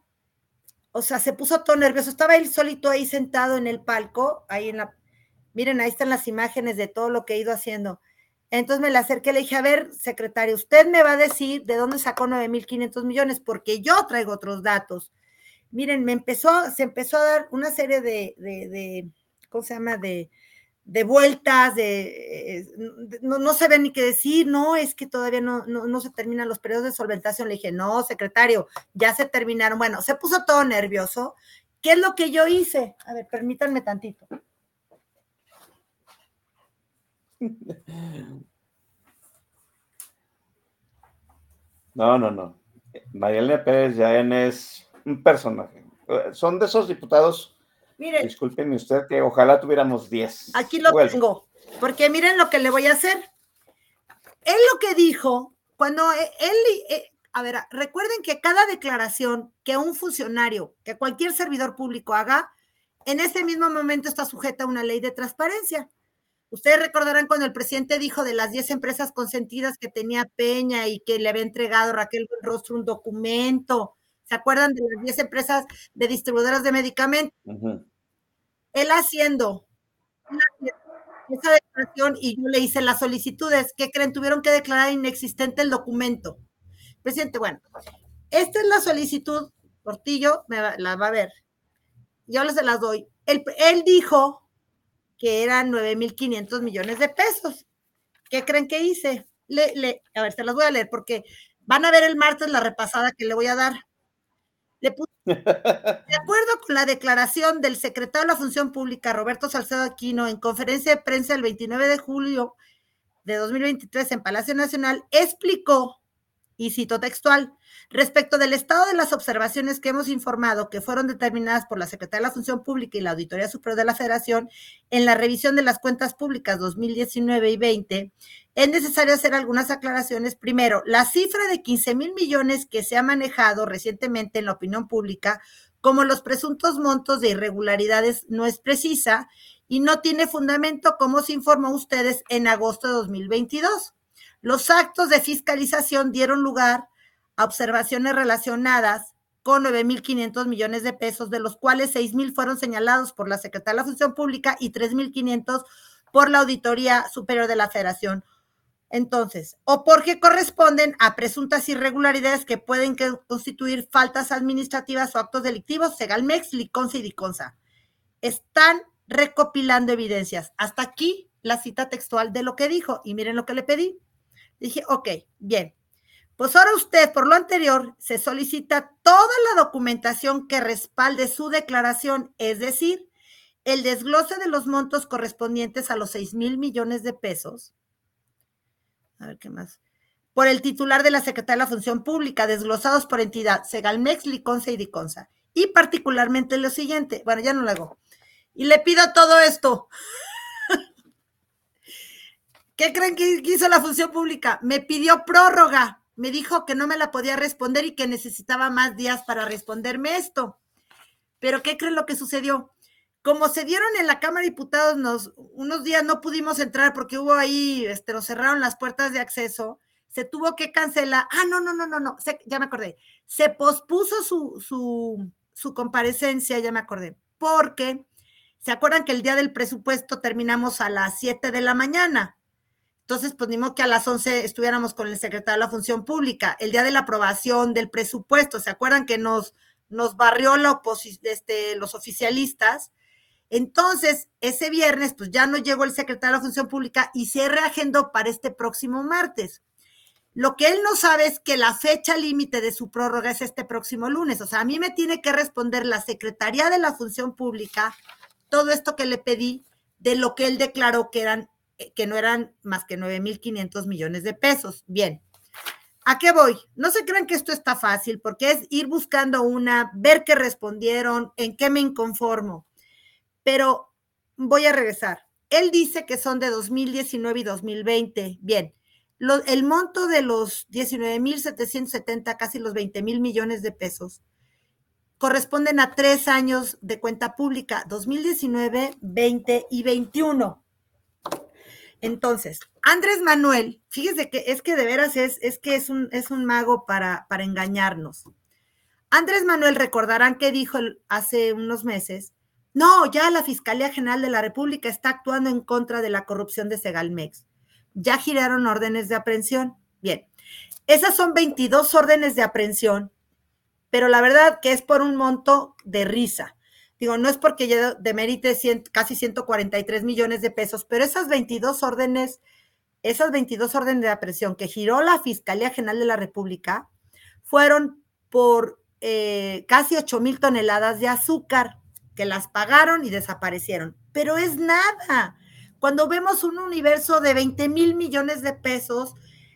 o sea, se puso todo nervioso. Estaba él solito ahí sentado en el palco, ahí en la. Miren, ahí están las imágenes de todo lo que he ido haciendo. Entonces me le acerqué, le dije, a ver, secretario, usted me va a decir de dónde sacó 9.500 millones, porque yo traigo otros datos. Miren, me empezó, se empezó a dar una serie de, de, ¿cómo se llama? De, de vueltas, de, eh, no, no se ve ni qué decir, no, es que todavía no, no, no, se terminan los periodos de solventación. Le dije, no, secretario, ya se terminaron. Bueno, se puso todo nervioso. ¿Qué es lo que yo hice? A ver, permítanme tantito.
No, no, no. Marielena Pérez ya es un personaje. Son de esos diputados. Mire, discúlpeme usted que ojalá tuviéramos 10.
Aquí lo tengo, porque miren lo que le voy a hacer. Él lo que dijo, cuando e, él, eh, a ver, recuerden que cada declaración que un funcionario, que cualquier servidor público haga, en ese mismo momento está sujeta a una ley de transparencia. Ustedes recordarán cuando el presidente dijo de las 10 empresas consentidas que tenía Peña y que le había entregado Raquel Rostro un documento. ¿Se acuerdan de las 10 empresas de distribuidoras de medicamentos? Él haciendo esa declaración y yo le hice las solicitudes. ¿Qué creen? Tuvieron que declarar inexistente el documento. Presidente, bueno, esta es la solicitud. Portillo me la va a ver. Yo les se las doy. Él, él dijo que eran 9.500 millones de pesos. ¿Qué creen que hice? Le, le, a ver, se las voy a leer porque van a ver el martes la repasada que le voy a dar. Le puse, de acuerdo con la declaración del secretario de la Función Pública, Roberto Salcedo Aquino, en conferencia de prensa el 29 de julio de 2023 en Palacio Nacional, explicó y cito textual, respecto del estado de las observaciones que hemos informado que fueron determinadas por la Secretaría de la Función Pública y la Auditoría Superior de la Federación en la revisión de las cuentas públicas 2019 y 20, es necesario hacer algunas aclaraciones. Primero, la cifra de 15 mil millones que se ha manejado recientemente en la opinión pública como los presuntos montos de irregularidades no es precisa y no tiene fundamento como se informó a ustedes en agosto de 2022. Los actos de fiscalización dieron lugar a observaciones relacionadas con 9.500 millones de pesos, de los cuales 6.000 fueron señalados por la Secretaría de la Función Pública y 3.500 por la Auditoría Superior de la Federación. Entonces, o porque corresponden a presuntas irregularidades que pueden constituir faltas administrativas o actos delictivos, Segalmex, Liconza y Diconza. Están recopilando evidencias. Hasta aquí la cita textual de lo que dijo. Y miren lo que le pedí. Dije, ok, bien. Pues ahora usted, por lo anterior, se solicita toda la documentación que respalde su declaración, es decir, el desglose de los montos correspondientes a los 6 mil millones de pesos. A ver qué más. Por el titular de la Secretaría de la Función Pública, desglosados por entidad, Segalmex, Liconza y Diconza. Y particularmente lo siguiente, bueno, ya no lo hago. Y le pido todo esto. ¿Qué creen que hizo la función pública? Me pidió prórroga. Me dijo que no me la podía responder y que necesitaba más días para responderme esto. Pero ¿qué creen lo que sucedió? Como se dieron en la Cámara de Diputados, nos, unos días no pudimos entrar porque hubo ahí, este, nos cerraron las puertas de acceso, se tuvo que cancelar. Ah, no, no, no, no, no, ya me acordé. Se pospuso su, su, su comparecencia, ya me acordé, porque se acuerdan que el día del presupuesto terminamos a las 7 de la mañana. Entonces, pues que a las 11 estuviéramos con el secretario de la Función Pública, el día de la aprobación del presupuesto. ¿Se acuerdan que nos, nos barrió este, los oficialistas? Entonces, ese viernes, pues ya no llegó el secretario de la Función Pública y se reagendó para este próximo martes. Lo que él no sabe es que la fecha límite de su prórroga es este próximo lunes. O sea, a mí me tiene que responder la Secretaría de la Función Pública todo esto que le pedí de lo que él declaró que eran que no eran más que 9.500 millones de pesos. Bien, ¿a qué voy? No se crean que esto está fácil porque es ir buscando una, ver qué respondieron, en qué me inconformo. Pero voy a regresar. Él dice que son de 2019 y 2020. Bien, el monto de los 19.770, casi los 20 mil millones de pesos, corresponden a tres años de cuenta pública, 2019, 20 y 21. Entonces, Andrés Manuel, fíjese que es que de veras es, es que es un, es un mago para, para engañarnos. Andrés Manuel, recordarán que dijo hace unos meses, no, ya la Fiscalía General de la República está actuando en contra de la corrupción de Segalmex. Ya giraron órdenes de aprehensión. Bien, esas son 22 órdenes de aprehensión, pero la verdad que es por un monto de risa. Digo, no es porque ya demerite casi 143 millones de pesos, pero esas 22 órdenes, esas 22 órdenes de aprehensión que giró la Fiscalía General de la República fueron por eh, casi 8 mil toneladas de azúcar que las pagaron y desaparecieron. Pero es nada. Cuando vemos un universo de 20 mil millones de pesos,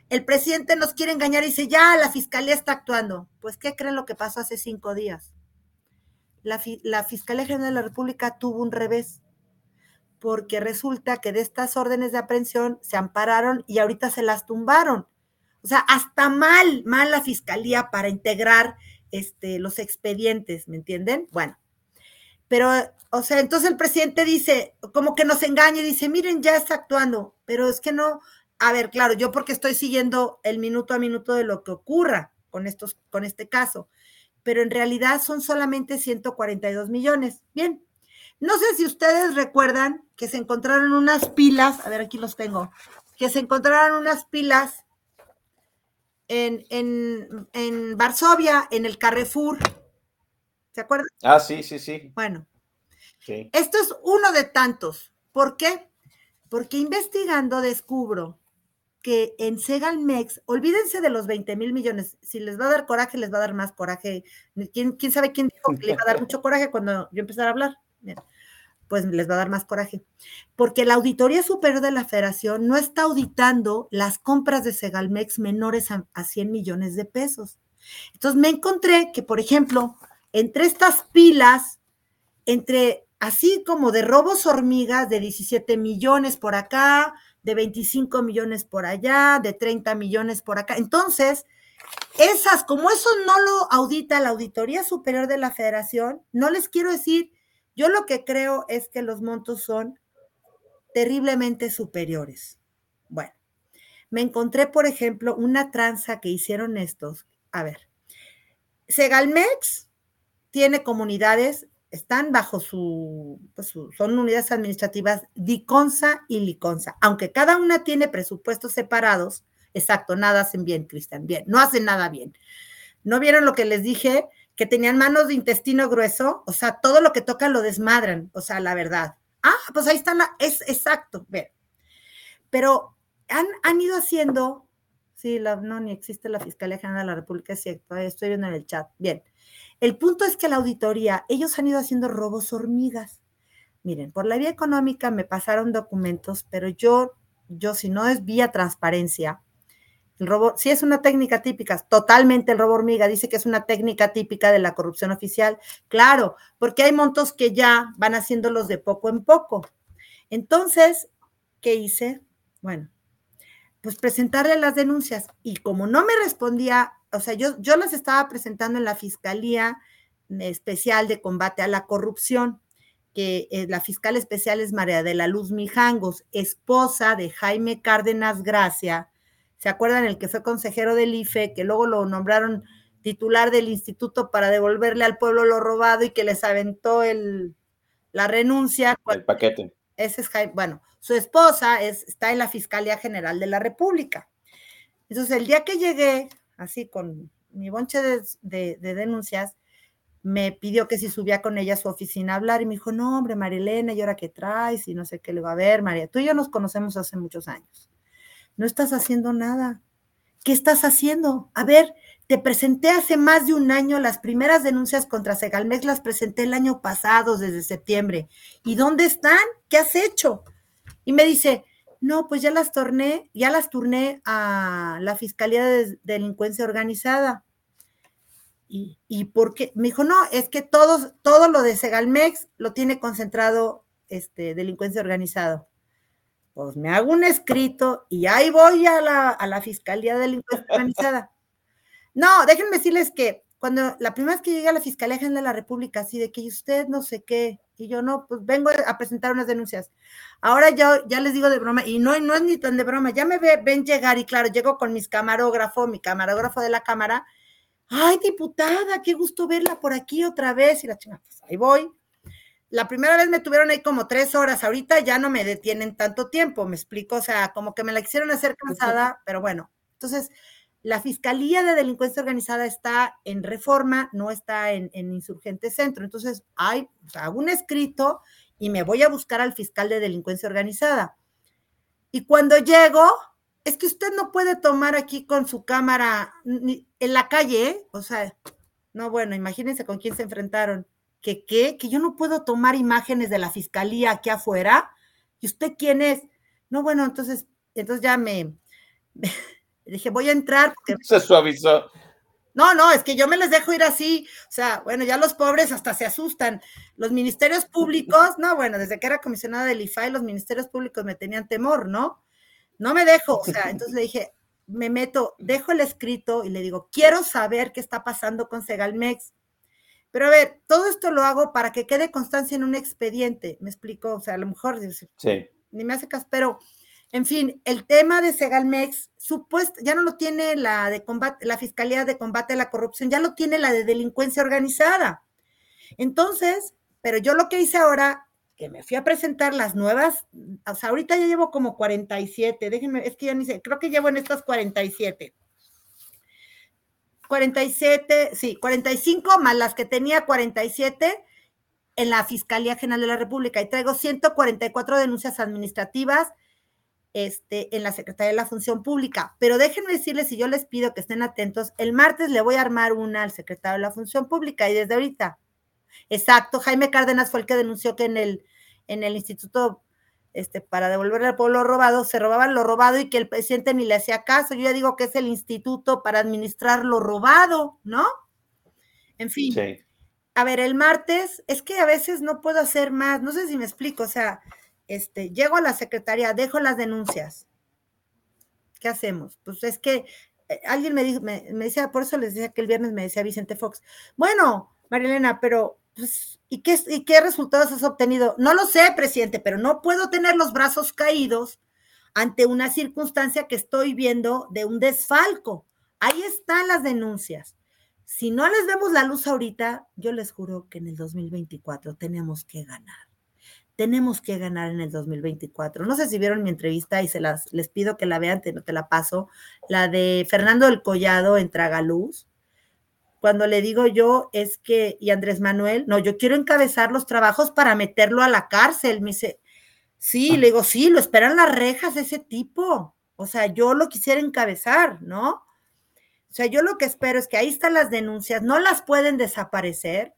el presidente nos quiere engañar y dice, ya, la fiscalía está actuando. Pues, ¿qué creen lo que pasó hace cinco días? La, Fiscalía General de la República tuvo un revés, porque resulta que de estas órdenes de aprehensión se ampararon y ahorita se las tumbaron. O sea, hasta mal, mal la Fiscalía para integrar este, los expedientes, ¿me entienden? Bueno, pero, o sea, entonces el presidente dice, como que nos engaña y dice, miren, ya está actuando, pero es que no, a ver, claro, yo porque estoy siguiendo el minuto a minuto de lo que ocurra con estos, con este caso, pero en realidad son solamente 142 millones. Bien, no sé si ustedes recuerdan que se encontraron unas pilas, a ver, aquí los tengo, que se encontraron unas pilas en, en, en Varsovia, en el Carrefour. ¿Se acuerdan?
Ah, sí, sí, sí.
Bueno, esto es uno de tantos. ¿Por qué? Porque investigando descubro que en Segalmex, olvídense de los 20 mil millones, si les va a dar coraje, les va a dar más coraje. ¿Quién, quién sabe quién dijo que le va a dar mucho coraje cuando yo empezara a hablar? Pues les va a dar más coraje. Porque la Auditoría Superior de la Federación no está auditando las compras de Segalmex menores a, a 100 millones de pesos. Entonces me encontré que, por ejemplo, entre estas pilas, entre así como de robos hormigas de 17 millones por acá, de 25 millones por allá, de 30 millones por acá. Entonces, esas, como eso no lo audita la Auditoría Superior de la Federación, no les quiero decir, yo lo que creo es que los montos son terriblemente superiores. Bueno, me encontré, por ejemplo, una tranza que hicieron estos. A ver, Segalmex tiene comunidades están bajo pues, su, son unidades administrativas DICONSA y LICONSA, aunque cada una tiene presupuestos separados, exacto, nada hacen bien, Cristian, bien, no hacen nada bien. ¿No vieron lo que les dije? Que tenían manos de intestino grueso, o sea, todo lo que tocan lo desmadran, o sea, la verdad. Ah, pues ahí están, es exacto, ver. Pero han, han ido haciendo, sí, la, no, ni existe la Fiscalía General de la República, es cierto, estoy viendo en el chat, bien el punto es que la auditoría, ellos han ido haciendo robos hormigas. Miren, por la vía económica me pasaron documentos, pero yo, yo si no es vía transparencia, el robo, si es una técnica típica, totalmente el robo hormiga, dice que es una técnica típica de la corrupción oficial. Claro, porque hay montos que ya van haciéndolos de poco en poco. Entonces, ¿qué hice? Bueno, pues presentarle las denuncias. Y como no me respondía o sea, yo, yo las estaba presentando en la Fiscalía Especial de Combate a la Corrupción, que eh, la fiscal especial es María de la Luz Mijangos, esposa de Jaime Cárdenas Gracia. ¿Se acuerdan el que fue consejero del IFE, que luego lo nombraron titular del instituto para devolverle al pueblo lo robado y que les aventó el, la renuncia?
El paquete.
Ese es Jaime, bueno, su esposa es, está en la Fiscalía General de la República. Entonces, el día que llegué, así con mi bonche de, denuncias, me pidió que si subía con ella a su oficina a hablar y me dijo, no, hombre, Marilena, ¿y ahora qué traes? Y no sé qué le va a ver, María, tú y yo nos conocemos hace muchos años. No estás haciendo nada. ¿Qué estás haciendo? A ver, te presenté hace más de un año las primeras denuncias contra Segalmex, las presenté el año pasado, desde septiembre. ¿Y dónde están? ¿Qué has hecho? Y me dice, no, pues ya las torné, ya las turné a la Fiscalía de Delincuencia Organizada. ¿Y, y por qué? Me dijo, no, es que todos, todo lo de Segalmex lo tiene concentrado este, delincuencia organizada. Pues me hago un escrito y ahí voy a la, a la Fiscalía de Delincuencia Organizada. No, déjenme decirles que cuando la primera vez que llegué a la Fiscalía General de la República, así de que usted no sé qué, y yo no, pues vengo a presentar unas denuncias. Ahora ya, ya les digo de broma, y no, no es ni tan de broma, ya me ven llegar y claro, llego con mis camarógrafo, mi camarógrafo de la cámara. Ay, diputada, qué gusto verla por aquí otra vez. Y la chingada, pues ahí voy. La primera vez me tuvieron ahí como tres horas, ahorita ya no me detienen tanto tiempo, me explico, o sea, como que me la quisieron hacer cansada, pero bueno. Entonces, la Fiscalía de Delincuencia Organizada está en reforma, no está en, Insurgente Centro. Entonces, hay, hago un escrito y me voy a buscar al fiscal de Delincuencia Organizada. Y cuando llego, es que usted no puede tomar aquí con su cámara en la calle, ¿eh? O sea, no, bueno, imagínense con quién se enfrentaron. ¿Que qué? ¿Que yo no puedo tomar imágenes de la fiscalía aquí afuera? ¿Y usted quién es? No, bueno, entonces, entonces ya me, dije, voy a entrar.
Se suavizó.
No, no, es que yo me les dejo ir así. O sea, bueno, ya los pobres hasta se asustan. Los ministerios públicos, no, bueno, desde que era comisionada del IFAI, los ministerios públicos me tenían temor, ¿no? No me dejo. O sea, entonces le dije, me meto, dejo el escrito y le digo, quiero saber qué está pasando con Segalmex. Pero a ver, todo esto lo hago para que quede constancia en un expediente. ¿Me explico? O sea, a lo mejor
sí.
ni me hace caso, pero en fin, el tema de Segalmex, supuesto, ya no lo tiene la de combate, la Fiscalía de Combate a la Corrupción, ya lo tiene la de delincuencia organizada. Entonces, pero yo lo que hice ahora, que me fui a presentar las nuevas, o sea, ahorita ya llevo como 47, déjenme, es que ya ni sé, creo que llevo en estas 47. 47, sí, 45 más las que tenía 47 en la Fiscalía General de la República y traigo 144 denuncias administrativas este, en la Secretaría de la Función Pública. Pero déjenme decirles, si yo les pido que estén atentos, el martes le voy a armar una al secretario de la Función Pública y desde ahorita. Exacto, Jaime Cárdenas fue el que denunció que en el, en el Instituto este, para devolverle al pueblo robado, se robaban lo robado y que el presidente ni le hacía caso. Yo ya digo que es el instituto para administrar lo robado, ¿no? En fin. A ver, el martes, es que a veces no puedo hacer más, no sé si me explico, o sea, este, llego a la secretaría, dejo las denuncias. ¿Qué hacemos? Pues es que eh, alguien me dijo, me, decía, por eso les decía que el viernes me decía Vicente Fox, bueno, Marilena, pero, pues, ¿y qué, ¿y qué resultados has obtenido? No lo sé, presidente, pero no puedo tener los brazos caídos ante una circunstancia que estoy viendo de un desfalco. Ahí están las denuncias. Si no les vemos la luz ahorita, yo les juro que en el 2024 tenemos que ganar tenemos que ganar en el 2024. No sé si vieron mi entrevista y se las les pido que la vean, te, no te la paso, la de Fernando del Collado en Tragaluz. Cuando le digo yo es que, y Andrés Manuel, no, yo quiero encabezar los trabajos para meterlo a la cárcel. Me dice, sí, ah. le digo, sí, lo esperan las rejas de ese tipo. O sea, yo lo quisiera encabezar, ¿no? O sea, yo lo que espero es que ahí están las denuncias, no las pueden desaparecer.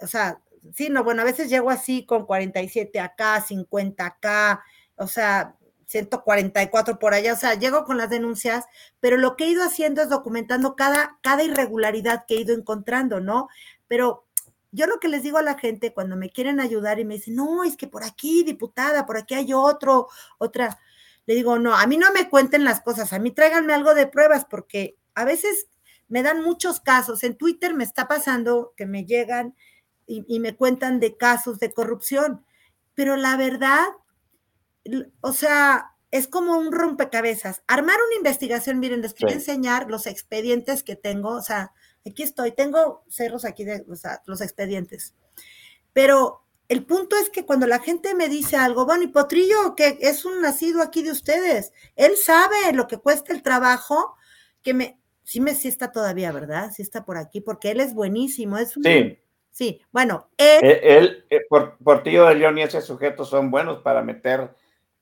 O sea, sí, no, bueno, a veces llego así con 47 acá, 50 acá, o sea, 144 por allá, o sea, llego con las denuncias, pero lo que he ido haciendo es documentando cada, cada irregularidad que he ido encontrando, ¿no? Pero yo lo que les digo a la gente cuando me quieren ayudar y me dicen, no, es que por aquí, diputada, por aquí hay otro, otra, le digo, no, a mí no me cuenten las cosas, a mí tráiganme algo de pruebas, porque a veces me dan muchos casos. En Twitter me está pasando que me llegan y, me cuentan de casos de corrupción, pero la verdad, o sea, es como un rompecabezas. Armar una investigación, miren, les quiero enseñar los expedientes que tengo, o sea, aquí estoy, tengo cerros aquí de los expedientes, pero el punto es que cuando la gente me dice algo, bueno, y Potrillo, que es un nacido aquí de ustedes, él sabe lo que cuesta el trabajo, que me, sí me, sí está todavía, ¿verdad? Sí está por aquí, porque él es buenísimo, es un,
Sí.
Sí, bueno, él,
Él, él, eh, por, Portillo de León y ese sujeto son buenos para meter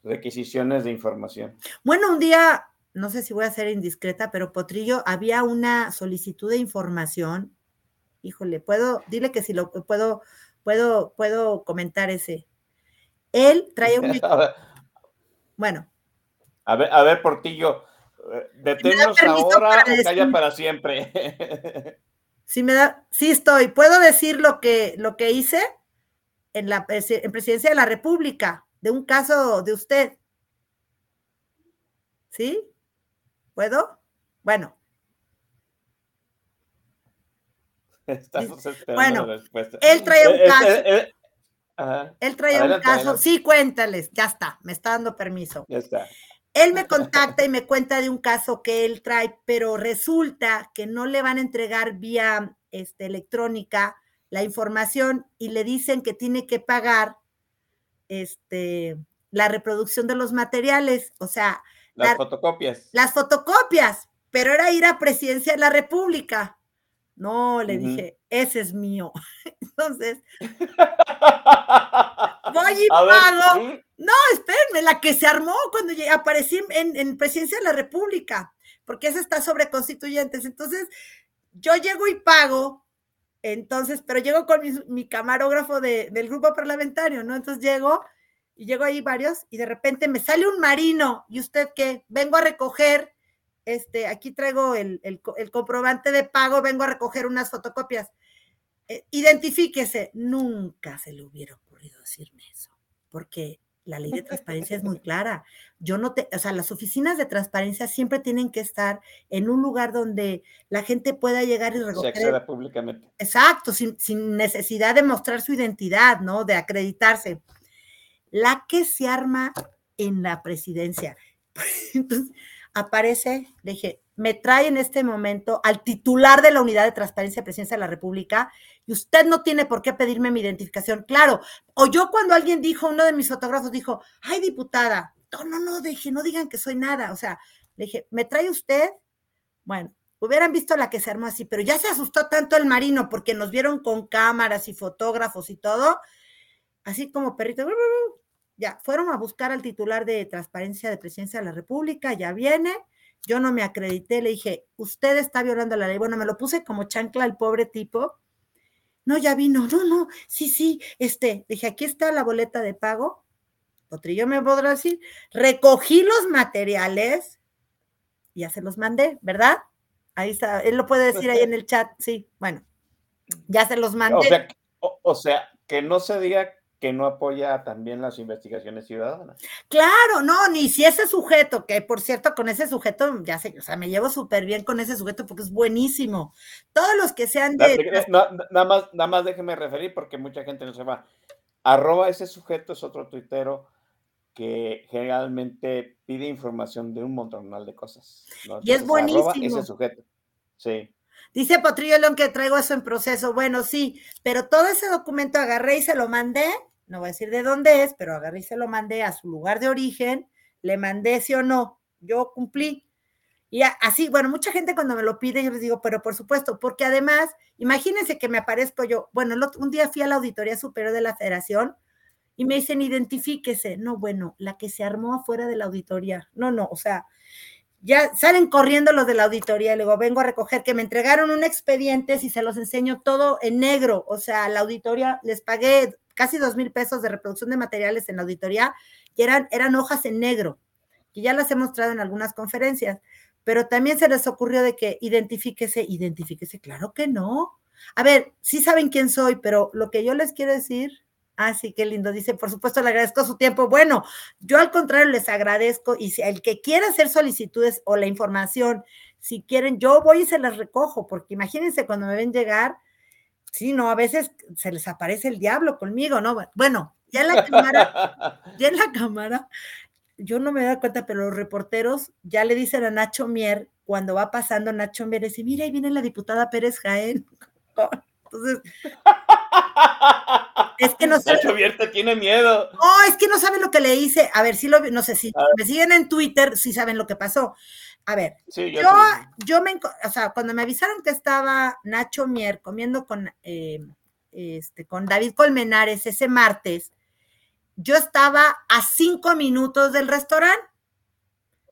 requisiciones de información.
bueno, un día, no sé si voy a ser indiscreta, pero Potrillo, había una solicitud de información. Híjole, puedo, dile que si lo puedo, puedo, puedo comentar ese. Él trae un, bueno,
a ver, a ver, Portillo, eh, deténnos ahora
para
o calla para siempre.
si me da, sí estoy, puedo decir lo que, lo que hice en la en presidencia de la República, de un caso de usted. ¿Sí? ¿Puedo? Bueno,
Estamos esperando
Bueno,
la respuesta.
él trae un
eh,
caso.
eh, eh, ajá,
él traía un
Adelante,
caso,
adelante.
sí, cuéntales, ya está, me está dando permiso.
Ya está.
Él me contacta y me cuenta de un caso que él trae, pero resulta que no le van a entregar vía este, electrónica la información y le dicen que tiene que pagar este, la reproducción de los materiales, o sea,
Las
la-
fotocopias.
las fotocopias, pero era ir a presidencia de la República. No, le dije, ese es mío. Entonces, voy y
A ver,
pago. No, espérenme, la que se armó cuando aparecí en, en presidencia de la República, porque esa está sobre constituyentes. Entonces, yo llego y pago, entonces, pero llego con mi, camarógrafo de- del grupo parlamentario, ¿no? Entonces llego y llego ahí varios y de repente me sale un marino y usted qué, vengo a recoger, este, aquí traigo el, el comprobante de pago, vengo a recoger unas fotocopias. Eh, identifíquese, nunca se le hubiera ocurrido decirme eso, porque la ley de transparencia es muy clara. Yo no te, o sea, las oficinas de transparencia siempre tienen que estar en un lugar donde la gente pueda llegar y
Se
recoger.
acceda públicamente.
Exacto, sin, sin necesidad de mostrar su identidad, ¿no? De acreditarse. La que se arma en la presidencia. Entonces, aparece, dije, me trae en este momento al titular de la unidad de transparencia de presidencia de la República y usted no tiene por qué pedirme mi identificación. Claro, o yo cuando alguien dijo, uno de mis fotógrafos dijo, ay, diputada, no, no, no, dije, no digan que soy nada. O sea, le dije, ¿me trae usted? Bueno, hubieran visto la que se armó así, pero ya se asustó tanto el marino porque nos vieron con cámaras y fotógrafos y todo, así como perrito, ya fueron a buscar al titular de transparencia de presidencia de la República, ya viene, yo no me acredité, le dije, usted está violando la ley, bueno, me lo puse como chancla al pobre tipo, no, ya vino, no, no, sí, sí, este, dije, aquí está la boleta de pago, Potrillo me podrá decir, recogí los materiales, y ya se los mandé, ¿verdad? Ahí está, él lo puede decir ahí en el chat, sí, bueno, ya se los mandé.
O sea, o sea, que no se diga que no apoya también las investigaciones ciudadanas.
Claro, no, ni si ese sujeto, que por cierto, con ese sujeto, ya sé, o sea, me llevo súper bien con ese sujeto porque es buenísimo. Todos los que sean de...
de- na- na- Nada más, nada más déjeme referir porque mucha gente no se va. Arroba ese sujeto es otro tuitero que generalmente pide información de un montonal de cosas. ¿no?
Y es
arroba
buenísimo.
ese sujeto. Sí.
Dice Potrillo León que traigo eso en proceso. Bueno, sí, pero todo ese documento agarré y se lo mandé, no voy a decir de dónde es, pero agarré y se lo mandé a su lugar de origen, le mandé sí o no, yo cumplí. Y así, bueno, mucha gente cuando me lo pide, yo les digo, pero por supuesto, porque además, imagínense que me aparezco yo, bueno, un día fui a la Auditoría Superior de la Federación y me dicen, identifíquese. No, bueno, la que se armó afuera de la auditoría. No, no, o sea, ya salen corriendo los de la auditoría, y luego vengo a recoger que me entregaron un expediente, si se los enseño todo en negro, o sea, la auditoría, les pagué casi dos mil pesos de reproducción de materiales en la auditoría y eran, eran hojas en negro, que ya las he mostrado en algunas conferencias, pero también se les ocurrió de que identifíquese, identifíquese, claro que no. A ver, sí saben quién soy, pero lo que yo les quiero decir, ah, sí, qué lindo, dice, por supuesto le agradezco su tiempo. Bueno, yo al contrario les agradezco y si el que quiera hacer solicitudes o la información, si quieren, yo voy y se las recojo, porque imagínense cuando me ven llegar, sí, no, a veces se les aparece el diablo conmigo, ¿no? Bueno, ya en la cámara, ya en la cámara, yo no me doy cuenta, pero los reporteros ya le dicen a Nacho Mier, cuando va pasando Nacho Mier, dice, mira, ahí viene la diputada Pérez Jaén. Entonces, Es que no
Nacho Mier te tiene miedo.
No, es que no saben lo que le hice. A ver, si lo, no sé si me siguen en Twitter, si saben lo que pasó. A ver,
Sí,
yo,
yo
yo me, o sea, cuando me avisaron que estaba Nacho Mier comiendo con, eh, este, con David Colmenares ese martes, yo estaba a cinco minutos del restaurante.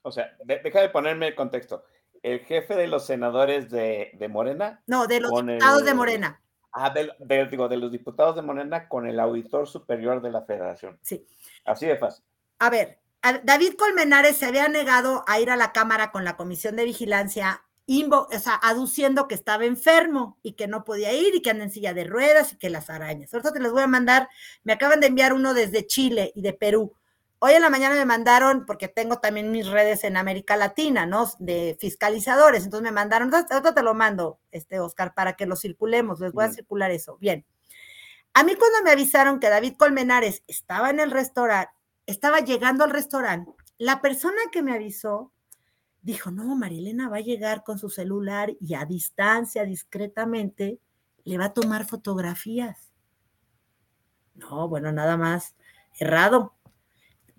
O sea, de- deja de ponerme el contexto. El jefe de los senadores de, de Morena.
No, de los diputados de Morena.
Ah, de, digo, de los diputados de Morena con el auditor superior de la federación.
Sí.
Así de fácil.
A ver, David Colmenares se había negado a ir a la Cámara con la Comisión de Vigilancia, invo- o sea, aduciendo que estaba enfermo y que no podía ir y que anda en silla de ruedas y que las arañas. Ahorita te les voy a mandar, me acaban de enviar uno desde Chile y de Perú. Hoy en la mañana me mandaron, porque tengo también mis redes en América Latina, ¿no? De fiscalizadores. Entonces me mandaron, ahorita te lo mando, este Oscar, para que lo circulemos. Les voy a circular eso. Bien. A mí cuando me avisaron que David Colmenares estaba en el restaurante, estaba llegando al restaurante, la persona que me avisó dijo, no, Marilena va a llegar con su celular y a distancia, discretamente, le va a tomar fotografías. No, bueno, nada más errado.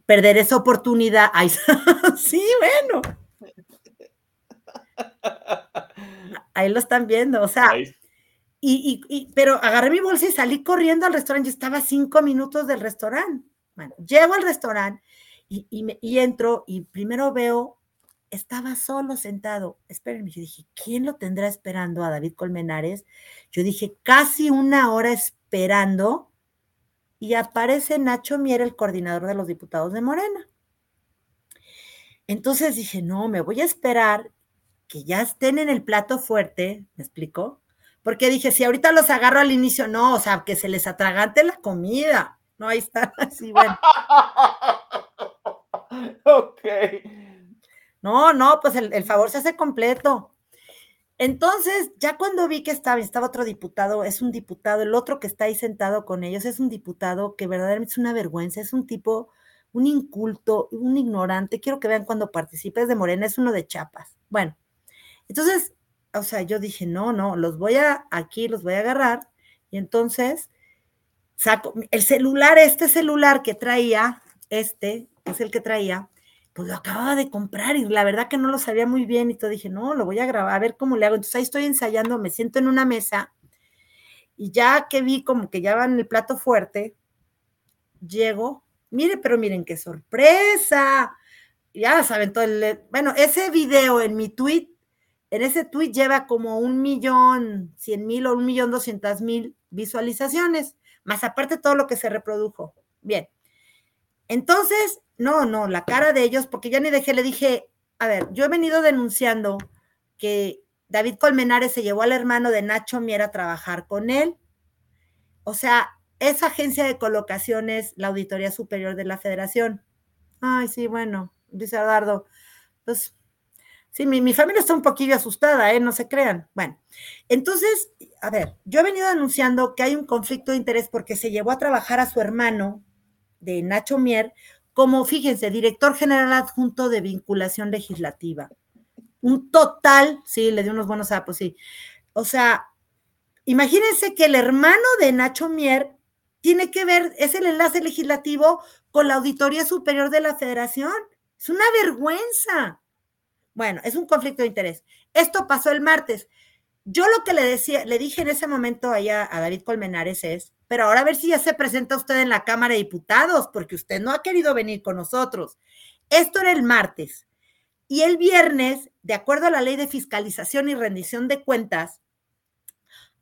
Perder esa oportunidad. Ay, sí, bueno. Ahí lo están viendo, o sea, y, y- y- pero agarré mi bolsa y salí corriendo al restaurante. Yo estaba a cinco minutos del restaurante. Bueno, llego al restaurante y, y entro y primero veo, estaba solo sentado. Espérenme, yo dije, ¿quién lo tendrá esperando a David Colmenares? Yo dije, casi una hora esperando y aparece Nacho Mier, el coordinador de los diputados de Morena. Entonces dije, no, me voy a esperar que ya estén en el plato fuerte, ¿me explico? Porque dije, si ahorita los agarro al inicio, no, o sea, que se les atragante la comida. No, ahí están así, bueno.
ok.
No, no, pues el, el favor se hace completo. Entonces, ya cuando vi que estaba, estaba otro diputado, es un diputado, el otro que está ahí sentado con ellos es un diputado que verdaderamente es una vergüenza, es un tipo, un inculto, un ignorante. Quiero que vean cuando participes de Morena, es uno de Chapas. Bueno, entonces, o sea, yo dije, no, no, los voy a, aquí los voy a agarrar. Y entonces, saco el celular, este celular que traía, este, es el que traía, pues lo acababa de comprar y la verdad que no lo sabía muy bien y todo dije, no, lo voy a grabar, a ver cómo le hago. Entonces ahí estoy ensayando, me siento en una mesa y ya que vi como que ya van el plato fuerte, llego, mire, pero miren qué sorpresa. Ya saben todo el, bueno, ese video en mi tweet, en ese tweet lleva como un millón cien mil o un millón doscientas mil visualizaciones, más aparte todo lo que se reprodujo. Bien. Entonces, no, no, la cara de ellos, porque ya ni dejé, le dije, a ver, yo he venido denunciando que David Colmenares se llevó al hermano de Nacho Mier a trabajar con él. O sea, esa agencia de colocaciones, la Auditoría Superior de la Federación. Ay, sí, bueno, dice Eduardo, pues sí, mi, mi familia está un poquillo asustada, ¿eh? No se crean. Bueno, entonces, a ver, yo he venido anunciando que hay un conflicto de interés porque se llevó a trabajar a su hermano de Nacho Mier como, fíjense, director general adjunto de vinculación legislativa. Un total, sí, le di unos buenos sapos, sí. O sea, imagínense que el hermano de Nacho Mier tiene que ver, es el enlace legislativo con la Auditoría Superior de la Federación. Es una vergüenza. Bueno, es un conflicto de interés. Esto pasó el martes. Yo lo que le decía, le dije en ese momento allá a David Colmenares es, pero ahora a ver si ya se presenta usted en la Cámara de Diputados, porque usted no ha querido venir con nosotros. Esto era el martes. Y el viernes, de acuerdo a la ley de fiscalización y rendición de cuentas,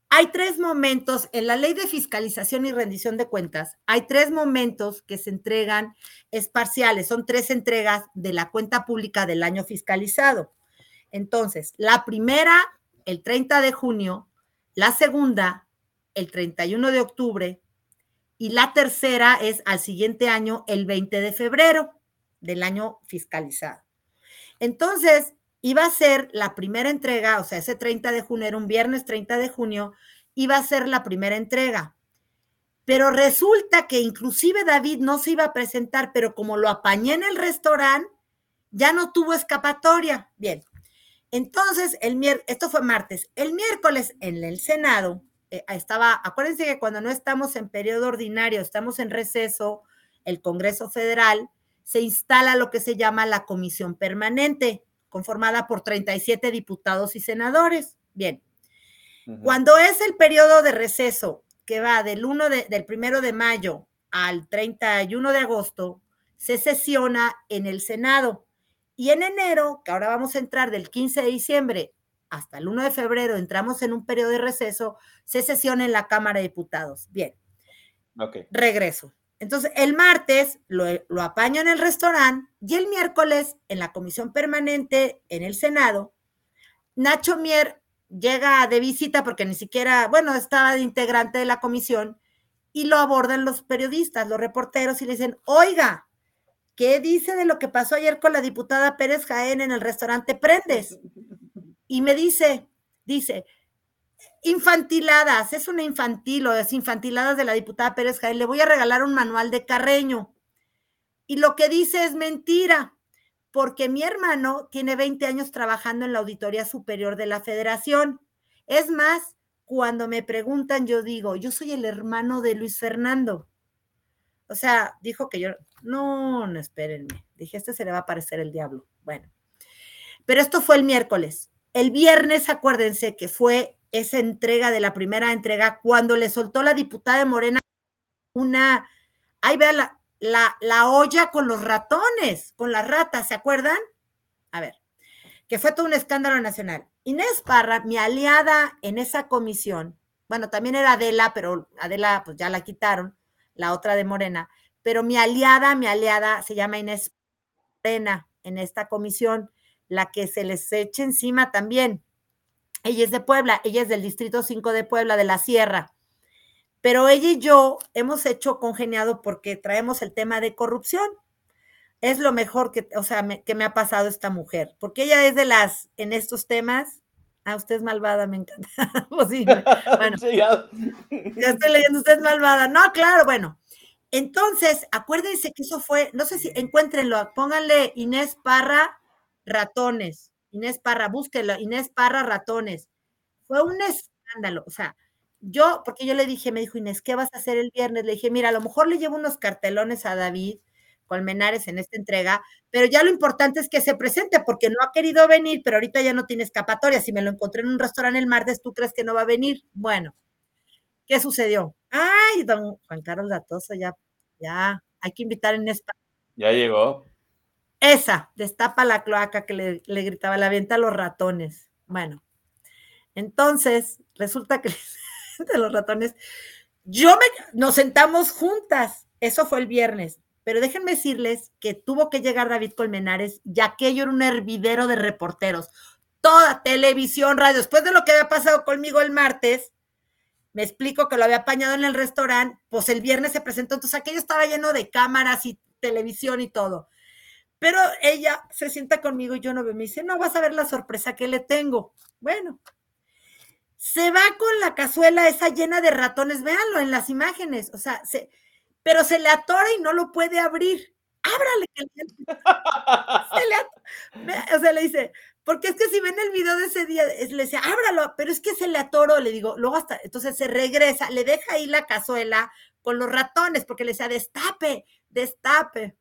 hay tres momentos, en la ley de fiscalización y rendición de cuentas, hay tres momentos que se entregan, es parciales, son tres entregas de la cuenta pública del año fiscalizado. Entonces, la primera, el 30 de junio, la segunda, el 31 de octubre, y la tercera es al siguiente año, el 20 de febrero del año fiscalizado. Entonces, iba a ser la primera entrega, o sea, ese 30 de junio era un viernes 30 de junio, iba a ser la primera entrega. Pero resulta que inclusive David no se iba a presentar, pero como lo apañé en el restaurante, ya no tuvo escapatoria. Bien, entonces, el esto fue martes, el miércoles en el Senado, eh, estaba, acuérdense que cuando no estamos en periodo ordinario, estamos en receso, el Congreso Federal, se instala lo que se llama la Comisión Permanente, conformada por 37 diputados y senadores. Bien, cuando es el periodo de receso que va del 1 de, del primero de mayo al 31 de agosto, se sesiona en el Senado. Y en enero, que ahora vamos a entrar del 15 de diciembre hasta el 1 de febrero, entramos en un periodo de receso, se sesiona en la Cámara de Diputados. Bien. Regreso. Entonces, el martes lo, lo apaño en el restaurante y el miércoles en la comisión permanente en el Senado, Nacho Mier llega de visita porque ni siquiera, bueno, estaba de integrante de la comisión y lo abordan los periodistas, los reporteros y le dicen, oiga, ¿qué dice de lo que pasó ayer con la diputada Pérez Jaén en el restaurante Prendes? Y me dice, dice, infantiladas, es una infantil o es infantiladas de la diputada Pérez Jaén, le voy a regalar un manual de Carreño. Y lo que dice es mentira porque mi hermano tiene 20 años trabajando en la Auditoría Superior de la Federación. Es más, cuando me preguntan, yo digo, yo soy el hermano de Luis Fernando. O sea, dijo que yo, no, no espérenme. Dije, este se le va a aparecer el diablo. Bueno, pero esto fue el miércoles. El viernes, acuérdense que fue esa entrega de la primera entrega cuando le soltó la diputada de Morena una, ahí vea la, la, olla con los ratones, con las ratas, ¿se acuerdan? A ver, que fue todo un escándalo nacional. Inés Parra, mi aliada en esa comisión, bueno, también era Adela, pero Adela pues ya la quitaron, la otra de Morena, pero mi aliada, mi aliada se llama Inés Morena en esta comisión, la que se les eche encima también. Ella es de Puebla, ella es del Distrito 5 de Puebla, de la Sierra pero ella y yo hemos hecho congeniado porque traemos el tema de corrupción. Es lo mejor que, o sea, que me ha pasado esta mujer, porque ella es de las, en estos temas, ah, usted es malvada, me encanta. Pues bueno, ya. estoy leyendo, usted es malvada. No, claro, bueno. Entonces, acuérdense que eso fue, no sé si encuéntrenlo, pónganle Inés Parra ratones. Inés Parra, búsquenlo, Inés Parra ratones. Fue un escándalo, o sea, yo, porque yo le dije, me dijo Inés, ¿qué vas a hacer el viernes? Le dije, mira, a lo mejor le llevo unos cartelones a David Colmenares en esta entrega, pero ya lo importante es que se presente porque no ha querido venir, pero ahorita ya no tiene escapatoria. Si me lo encontré en un restaurante el martes, ¿tú crees que no va a venir? Bueno, ¿qué sucedió? Ay, don Juan Carlos Latoso, ya, ya, hay que invitar en España.
Ya llegó.
Esa, destapa la cloaca que le, gritaba la venta a los ratones. Bueno, entonces resulta que de los ratones. Yo me, nos sentamos juntas, eso fue el viernes, pero déjenme decirles que tuvo que llegar David Colmenares, ya que yo era un hervidero de reporteros. Toda televisión, radio, después de lo que había pasado conmigo el martes, me explico que lo había apañado en el restaurante, pues el viernes se presentó, entonces aquello estaba lleno de cámaras y televisión y todo. Pero ella se sienta conmigo y yo no veo, me dice, no vas a ver la sorpresa que le tengo. Bueno, se va con la cazuela esa llena de ratones, véanlo en las imágenes, o sea, se, pero se le atora y no lo puede abrir. Ábrale. Se le o sea, le dice, porque es que si ven el video de ese día, le dice, ábralo, pero es que se le atoró, le digo, luego hasta, entonces se regresa, le deja ahí la cazuela con los ratones, porque le decía, destape, destape.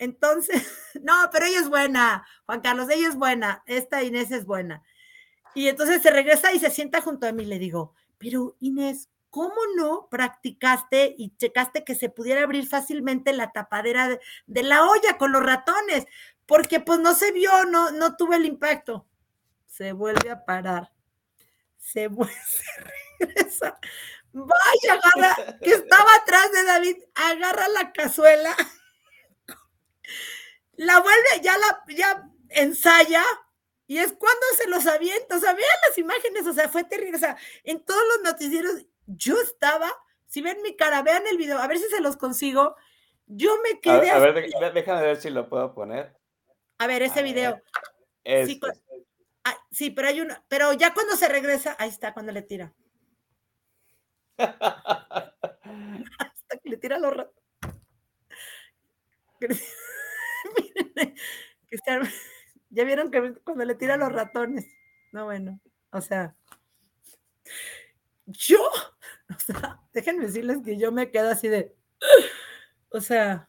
Entonces, no, pero ella es buena, Juan Carlos, ella es buena, esta Inés es buena. Y entonces se regresa y se sienta junto a mí. Le digo, pero Inés, ¿cómo no practicaste y checaste que se pudiera abrir fácilmente la tapadera de, la olla con los ratones? Porque pues no se vio, no, no tuve el impacto. Se vuelve a parar. Se, vuelve, se regresa. Vaya, agarra, que estaba atrás de David, agarra la cazuela, la vuelve, ya la, ya ensaya, y es cuando se los avienta, o sea, vean las imágenes, o sea, fue terrible, o sea, en todos los noticieros yo estaba, si ven mi cara, vean el video, a ver si se los consigo, yo me quedé...
A, ver, déjame ver si lo puedo poner.
A ver, ese video. Sí, sí, pero hay una, pero ya cuando se regresa, ahí está, cuando le tira. Hasta que le tira los ratos. Ya vieron que cuando le tira los ratones. No, bueno, o sea, yo, o sea, déjenme decirles que yo me quedo así de, o sea,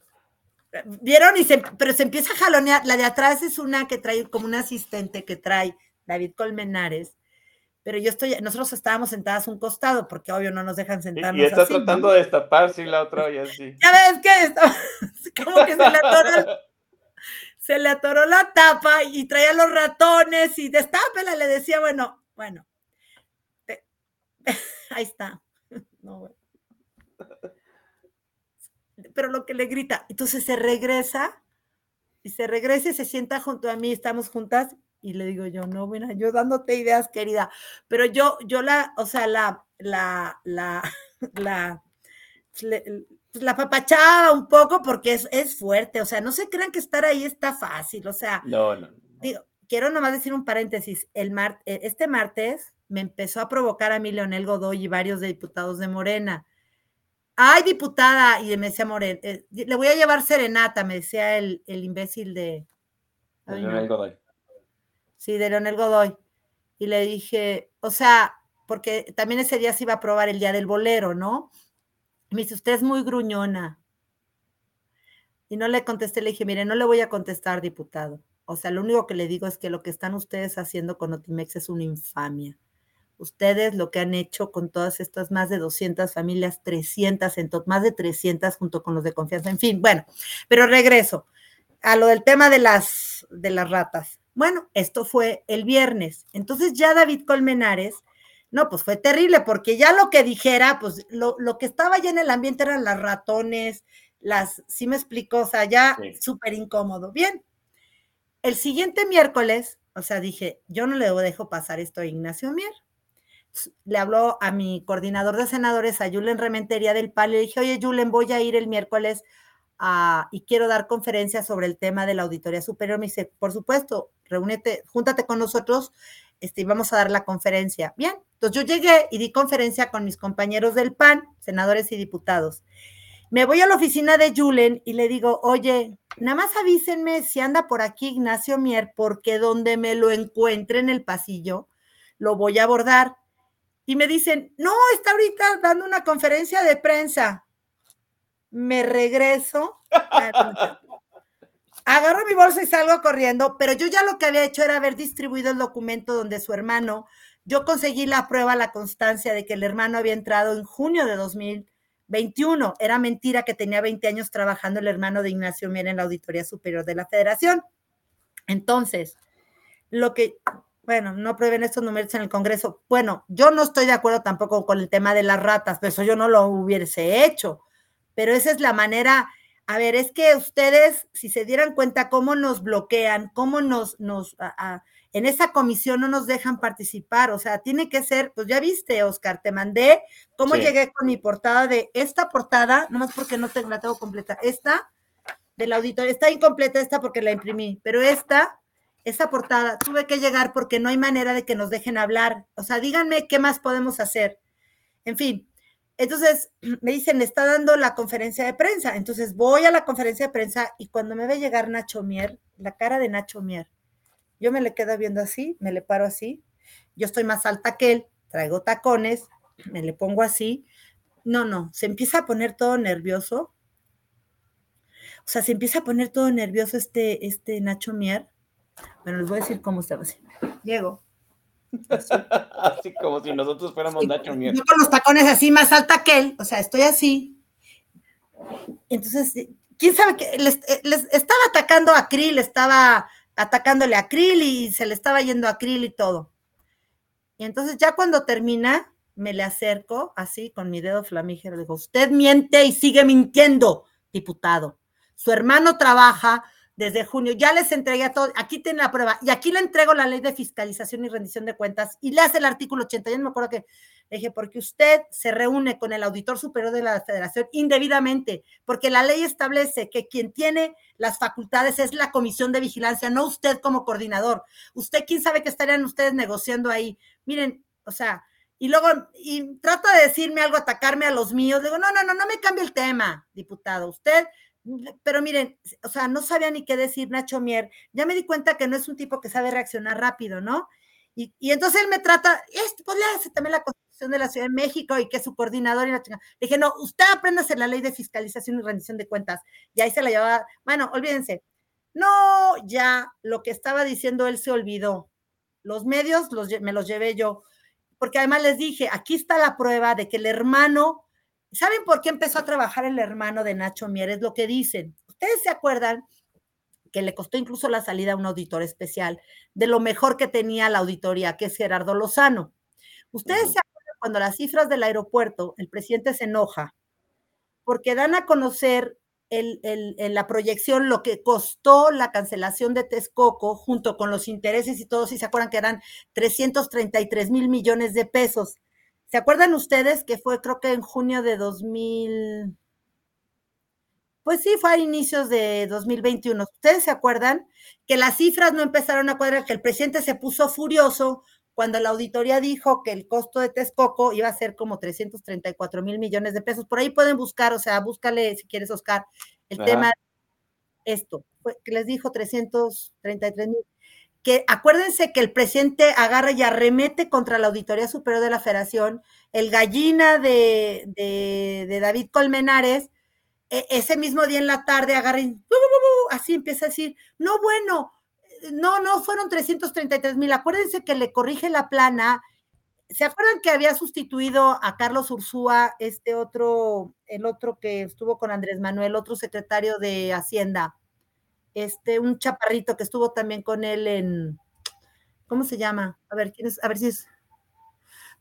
vieron y se, pero se empieza a jalonear, la de atrás es una que trae como un asistente que trae David Colmenares, pero yo estoy, nosotros estábamos sentadas a un costado, porque obvio no nos dejan sentarnos.
Y, está
así,
tratando
¿no?
de destaparse y la otra y así.
Ya ves que está, como que se le atoró, se le atoró la tapa y traía los ratones y destápela, le decía, bueno, bueno, ahí está. No, bueno. Pero lo que le grita, entonces se regresa y se regresa y se sienta junto a mí, estamos juntas y le digo yo, no, bueno, yo dándote ideas, querida, pero yo, yo la, o sea, la, la, la, la, le, la papachaba un poco porque es, es, fuerte, o sea, no se crean que estar ahí está fácil, o sea,
no, no.
Digo, quiero nomás decir un paréntesis, el mar, este martes me empezó a provocar a mí Leonel Godoy y varios diputados de Morena. Ay, diputada, y me decía Morena, eh, le voy a llevar serenata, me decía el, el imbécil de...
de Leonel. Godoy.
Sí, de Leonel Godoy. Y le dije, o sea, porque también ese día se iba a probar el día del bolero, ¿no? Me dice, usted es muy gruñona. Y no le contesté, le dije, mire, no le voy a contestar, diputado. O sea, lo único que le digo es que lo que están ustedes haciendo con Otimex es una infamia. Ustedes lo que han hecho con todas estas más de 200 familias, 300, en más de 300 junto con los de confianza, en fin, bueno, pero regreso a lo del tema de las, de las ratas. Bueno, esto fue el viernes. Entonces ya David Colmenares, no, pues fue terrible, porque ya lo que dijera, pues lo, lo que estaba ya en el ambiente eran las ratones, las, sí me explicó, o sea, ya sí. súper incómodo. Bien, el siguiente miércoles, o sea, dije, yo no le dejo pasar esto a Ignacio Mier. Le habló a mi coordinador de senadores, a Julen Rementería del PAN, le dije, oye, Julen, voy a ir el miércoles a, y quiero dar conferencia sobre el tema de la Auditoría Superior. Me dice, por supuesto, reúnete, júntate con nosotros este, vamos a dar la conferencia. Bien, entonces yo llegué y di conferencia con mis compañeros del PAN, senadores y diputados. Me voy a la oficina de Julen y le digo, oye, nada más avísenme si anda por aquí Ignacio Mier, porque donde me lo encuentre en el pasillo, lo voy a abordar. Y me dicen, no, está ahorita dando una conferencia de prensa. Me regreso, agarro mi bolsa y salgo corriendo, pero yo ya lo que había hecho era haber distribuido el documento donde su hermano, yo conseguí la prueba, la constancia de que el hermano había entrado en junio de 2021. Era mentira que tenía 20 años trabajando el hermano de Ignacio Mier en la Auditoría Superior de la Federación. Entonces, lo que bueno, no prueben estos números en el Congreso. Bueno, yo no estoy de acuerdo tampoco con el tema de las ratas, pero eso yo no lo hubiese hecho. Pero esa es la manera, a ver, es que ustedes, si se dieran cuenta cómo nos bloquean, cómo nos, nos, a, a, en esa comisión no nos dejan participar, o sea, tiene que ser, pues ya viste, Oscar, te mandé cómo sí. llegué con mi portada de esta portada, nomás porque no te, la tengo completa, esta del auditor, está incompleta esta porque la imprimí, pero esta esa portada, tuve que llegar porque no hay manera de que nos dejen hablar. O sea, díganme qué más podemos hacer. En fin, entonces me dicen, está dando la conferencia de prensa. Entonces voy a la conferencia de prensa y cuando me ve llegar Nacho Mier, la cara de Nacho Mier, yo me le quedo viendo así, me le paro así. Yo estoy más alta que él, traigo tacones, me le pongo así. No, no, se empieza a poner todo nervioso. O sea, se empieza a poner todo nervioso este, este Nacho Mier bueno, les voy a decir cómo estaba así. Llego.
Así. así como si nosotros fuéramos sí, Nacho Mier.
Yo con los tacones así más alta que él, o sea, estoy así. Entonces, quién sabe que les, les estaba atacando a Krill, estaba atacándole a Krill y se le estaba yendo a Krill y todo. Y entonces ya cuando termina, me le acerco así con mi dedo flamígero, le digo, usted miente y sigue mintiendo, diputado. Su hermano trabaja desde junio, ya les entregué a todos, aquí tienen la prueba, y aquí le entrego la ley de fiscalización y rendición de cuentas, y le hace el artículo 81, me acuerdo que le dije, porque usted se reúne con el auditor superior de la federación indebidamente, porque la ley establece que quien tiene las facultades es la comisión de vigilancia, no usted como coordinador. Usted, quién sabe qué estarían ustedes negociando ahí. Miren, o sea, y luego, y trata de decirme algo, atacarme a los míos. Digo, no, no, no, no me cambie el tema, diputado. Usted pero miren, o sea, no sabía ni qué decir Nacho Mier. Ya me di cuenta que no es un tipo que sabe reaccionar rápido, ¿no? Y, y entonces él me trata, este, pues le hace también la Administración de la Ciudad de México y que es su coordinador y la chingada. Dije, no, usted apréndase la ley de fiscalización y rendición de cuentas. Y ahí se la llevaba. Bueno, olvídense. No, ya lo que estaba diciendo él se olvidó. Los medios los, me los llevé yo. Porque además les dije, aquí está la prueba de que el hermano, ¿saben por qué empezó a trabajar el hermano de Nacho Mier? Es lo que dicen. Ustedes se acuerdan que le costó incluso la salida a un auditor especial, de lo mejor que tenía la auditoría, que es Gerardo Lozano. Ustedes se acuerdan cuando las cifras del aeropuerto, el presidente se enoja, porque dan a conocer en la proyección lo que costó la cancelación de Texcoco junto con los intereses y todo, si se acuerdan que eran 333 mil millones de pesos. ¿Se acuerdan ustedes que fue creo que en junio de 2000? Pues sí, fue a inicios de 2021. ¿Ustedes se acuerdan que las cifras no empezaron a cuadrar, que el presidente se puso furioso cuando la auditoría dijo que el costo de Texcoco iba a ser como 334 mil millones de pesos? Por ahí pueden buscar, o sea, búscale si quieres, Oscar, el tema, esto, que les dijo 333 mil. Que acuérdense que el presidente agarra y arremete contra la Auditoría Superior de la Federación, el gallina de, de, David Colmenares, e, ese mismo día en la tarde agarra y así empieza a decir, no, bueno, no, no, fueron 333 mil. Acuérdense que le corrige la plana. ¿Se acuerdan que había sustituido a Carlos Ursúa, este otro, el otro que estuvo con Andrés Manuel, otro secretario de Hacienda? Este, un chaparrito que estuvo también con él en, ¿cómo se llama? A ver, ¿quién es? A ver si es.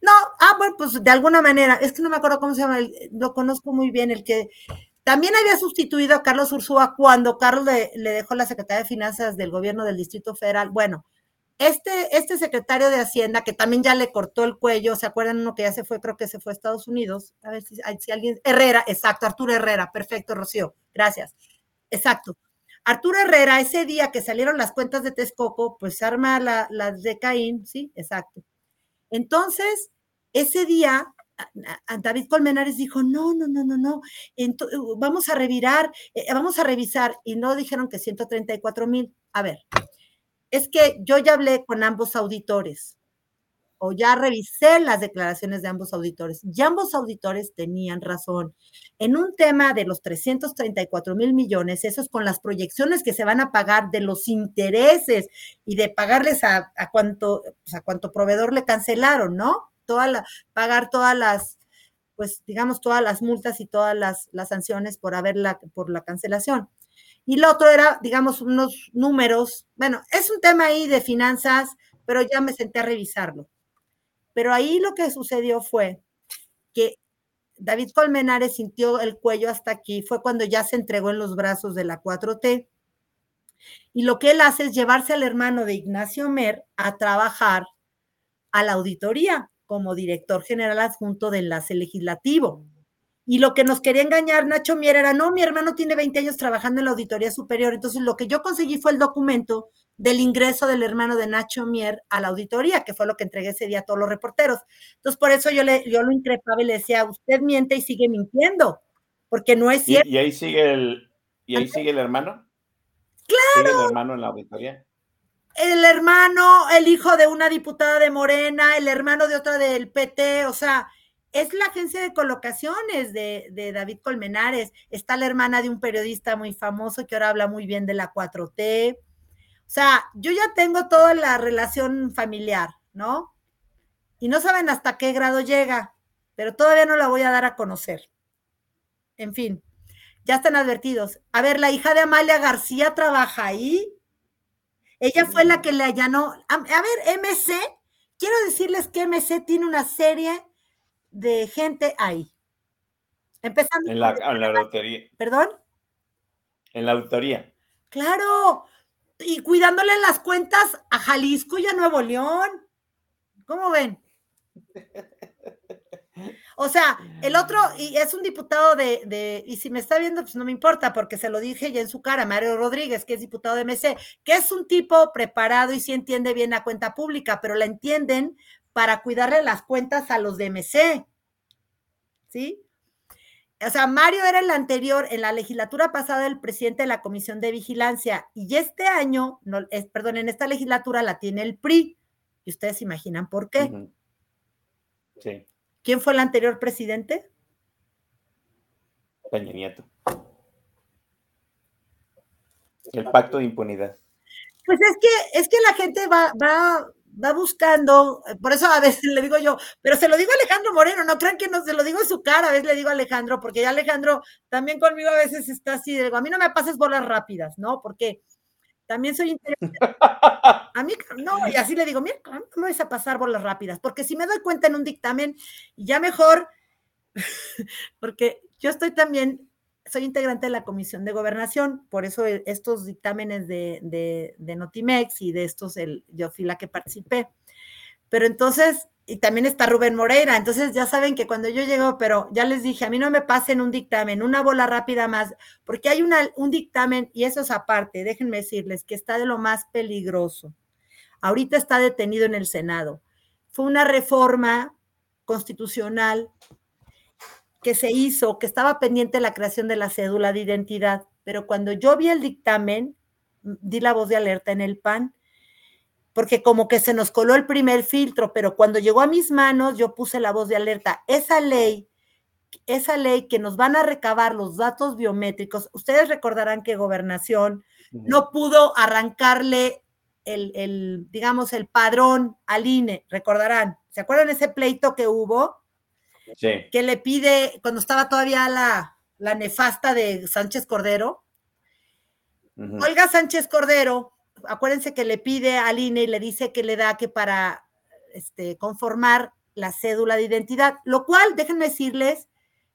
No, ah, bueno, pues de alguna manera, es que no me acuerdo cómo se llama, lo conozco muy bien, el que también había sustituido a Carlos Ursúa cuando Carlos le, dejó la Secretaría de Finanzas del gobierno del Distrito Federal. Bueno, este, este secretario de Hacienda, que también ya le cortó el cuello, ¿se acuerdan uno que ya se fue? Creo que se fue a Estados Unidos. A ver si, si alguien. Herrera, exacto, Arturo Herrera, perfecto, Rocío, gracias. Exacto. Arturo Herrera, ese día que salieron las cuentas de Texcoco, pues arma las la de Caín, sí, exacto. Entonces, ese día David Colmenares dijo, no, no, no, no, no, uh, vamos a revirar, eh, vamos a revisar, y no dijeron que 134 mil. A ver, es que yo ya hablé con ambos auditores, o ya revisé las declaraciones de ambos auditores, y ambos auditores tenían razón. En un tema de los 334 mil millones, eso es con las proyecciones que se van a pagar de los intereses y de pagarles a, a cuánto, pues, a cuánto proveedor le cancelaron, ¿no? la, pagar todas las, pues digamos, todas las multas y todas las, las sanciones por haberla, por la cancelación. Y lo otro era, digamos, unos números. Bueno, es un tema ahí de finanzas, pero ya me senté a revisarlo. Pero ahí lo que sucedió fue que David Colmenares sintió el cuello hasta aquí, fue cuando ya se entregó en los brazos de la 4T. Y lo que él hace es llevarse al hermano de Ignacio Mer a trabajar a la auditoría como director general adjunto de enlace legislativo. Y lo que nos quería engañar Nacho Mier era, no, mi hermano tiene 20 años trabajando en la Auditoría Superior. Entonces, lo que yo conseguí fue el documento del ingreso del hermano de Nacho Mier a la auditoría, que fue lo que entregué ese día a todos los reporteros. Entonces, por eso yo, le, yo lo increpaba y le decía, usted miente y sigue mintiendo, porque no es cierto.
¿Y, ahí sigue el, y ahí sigue el hermano?
Claro.
¿Sigue el hermano en la auditoría?
el hermano, el hijo de una diputada de Morena, el hermano de otra del PT, o sea, es la agencia de colocaciones de, David Colmenares. Está la hermana de un periodista muy famoso que ahora habla muy bien de la 4T. O sea, yo ya tengo toda la relación familiar, ¿no? Y no saben hasta qué grado llega, pero todavía no la voy a dar a conocer. En fin, ya están advertidos. A ver, la hija de Amalia García trabaja ahí. Ella fue la que le allanó. A, ver, MC, quiero decirles que MC tiene una serie de gente ahí. Empezando.
En la, en la auditoría.
¿Perdón?
En la auditoría.
Claro. Y cuidándole las cuentas a Jalisco y a Nuevo León. ¿Cómo ven? O sea, el otro, y es un diputado de, y si me está viendo, pues no me importa, porque se lo dije ya en su cara, Mario Rodríguez, que es diputado de MC, que es un tipo preparado y sí entiende bien la cuenta pública, pero la entienden para cuidarle las cuentas a los de MC. ¿Sí? O sea, Mario era el anterior, en la legislatura pasada, el presidente de la Comisión de Vigilancia, y este año, no, es, perdón, en esta legislatura la tiene el PRI, y ustedes se imaginan por qué.
Sí.
¿Quién fue el anterior presidente?
Peña Nieto. El pacto de impunidad.
Pues es que, es que la gente va, va, va buscando, por eso a veces le digo yo, pero se lo digo a Alejandro Moreno, no crean que no se lo digo en su cara, a veces le digo a Alejandro, porque ya Alejandro también conmigo a veces está así, digo, a mí no me pases bolas rápidas, ¿no? Porque también soy interesante. A mí, no, y así le digo, mira, no me vais a pasar bolas rápidas, porque si me doy cuenta en un dictamen, ya mejor, porque yo estoy también soy integrante de la Comisión de Gobernación, por eso e, estos dictámenes de, Notimex y de estos, el, yo fui la que participé. Pero entonces, y también está Rubén Moreira, entonces ya saben que cuando yo llego, pero ya les dije, a mí no me pasen un dictamen, una bola rápida más, porque hay un dictamen, y eso es aparte, déjenme decirles que está de lo más peligroso. Ahorita está detenido en el Senado. Fue una reforma constitucional que se hizo, que estaba pendiente la creación de la cédula de identidad, pero cuando yo vi el dictamen, di la voz de alerta en el PAN, porque como que se nos coló el primer filtro, pero cuando llegó a mis manos, yo puse la voz de alerta. Esa ley, esa ley que nos van a recabar los datos biométricos, ustedes recordarán que gobernación no pudo arrancarle el, el, digamos, el padrón al INE, recordarán. ¿Se acuerdan ese pleito que hubo? Que le pide, cuando estaba todavía la, la nefasta de Sánchez Cordero, Olga Sánchez Cordero, acuérdense que le pide al INE y le dice que le da que para este, conformar la cédula de identidad, lo cual, déjenme decirles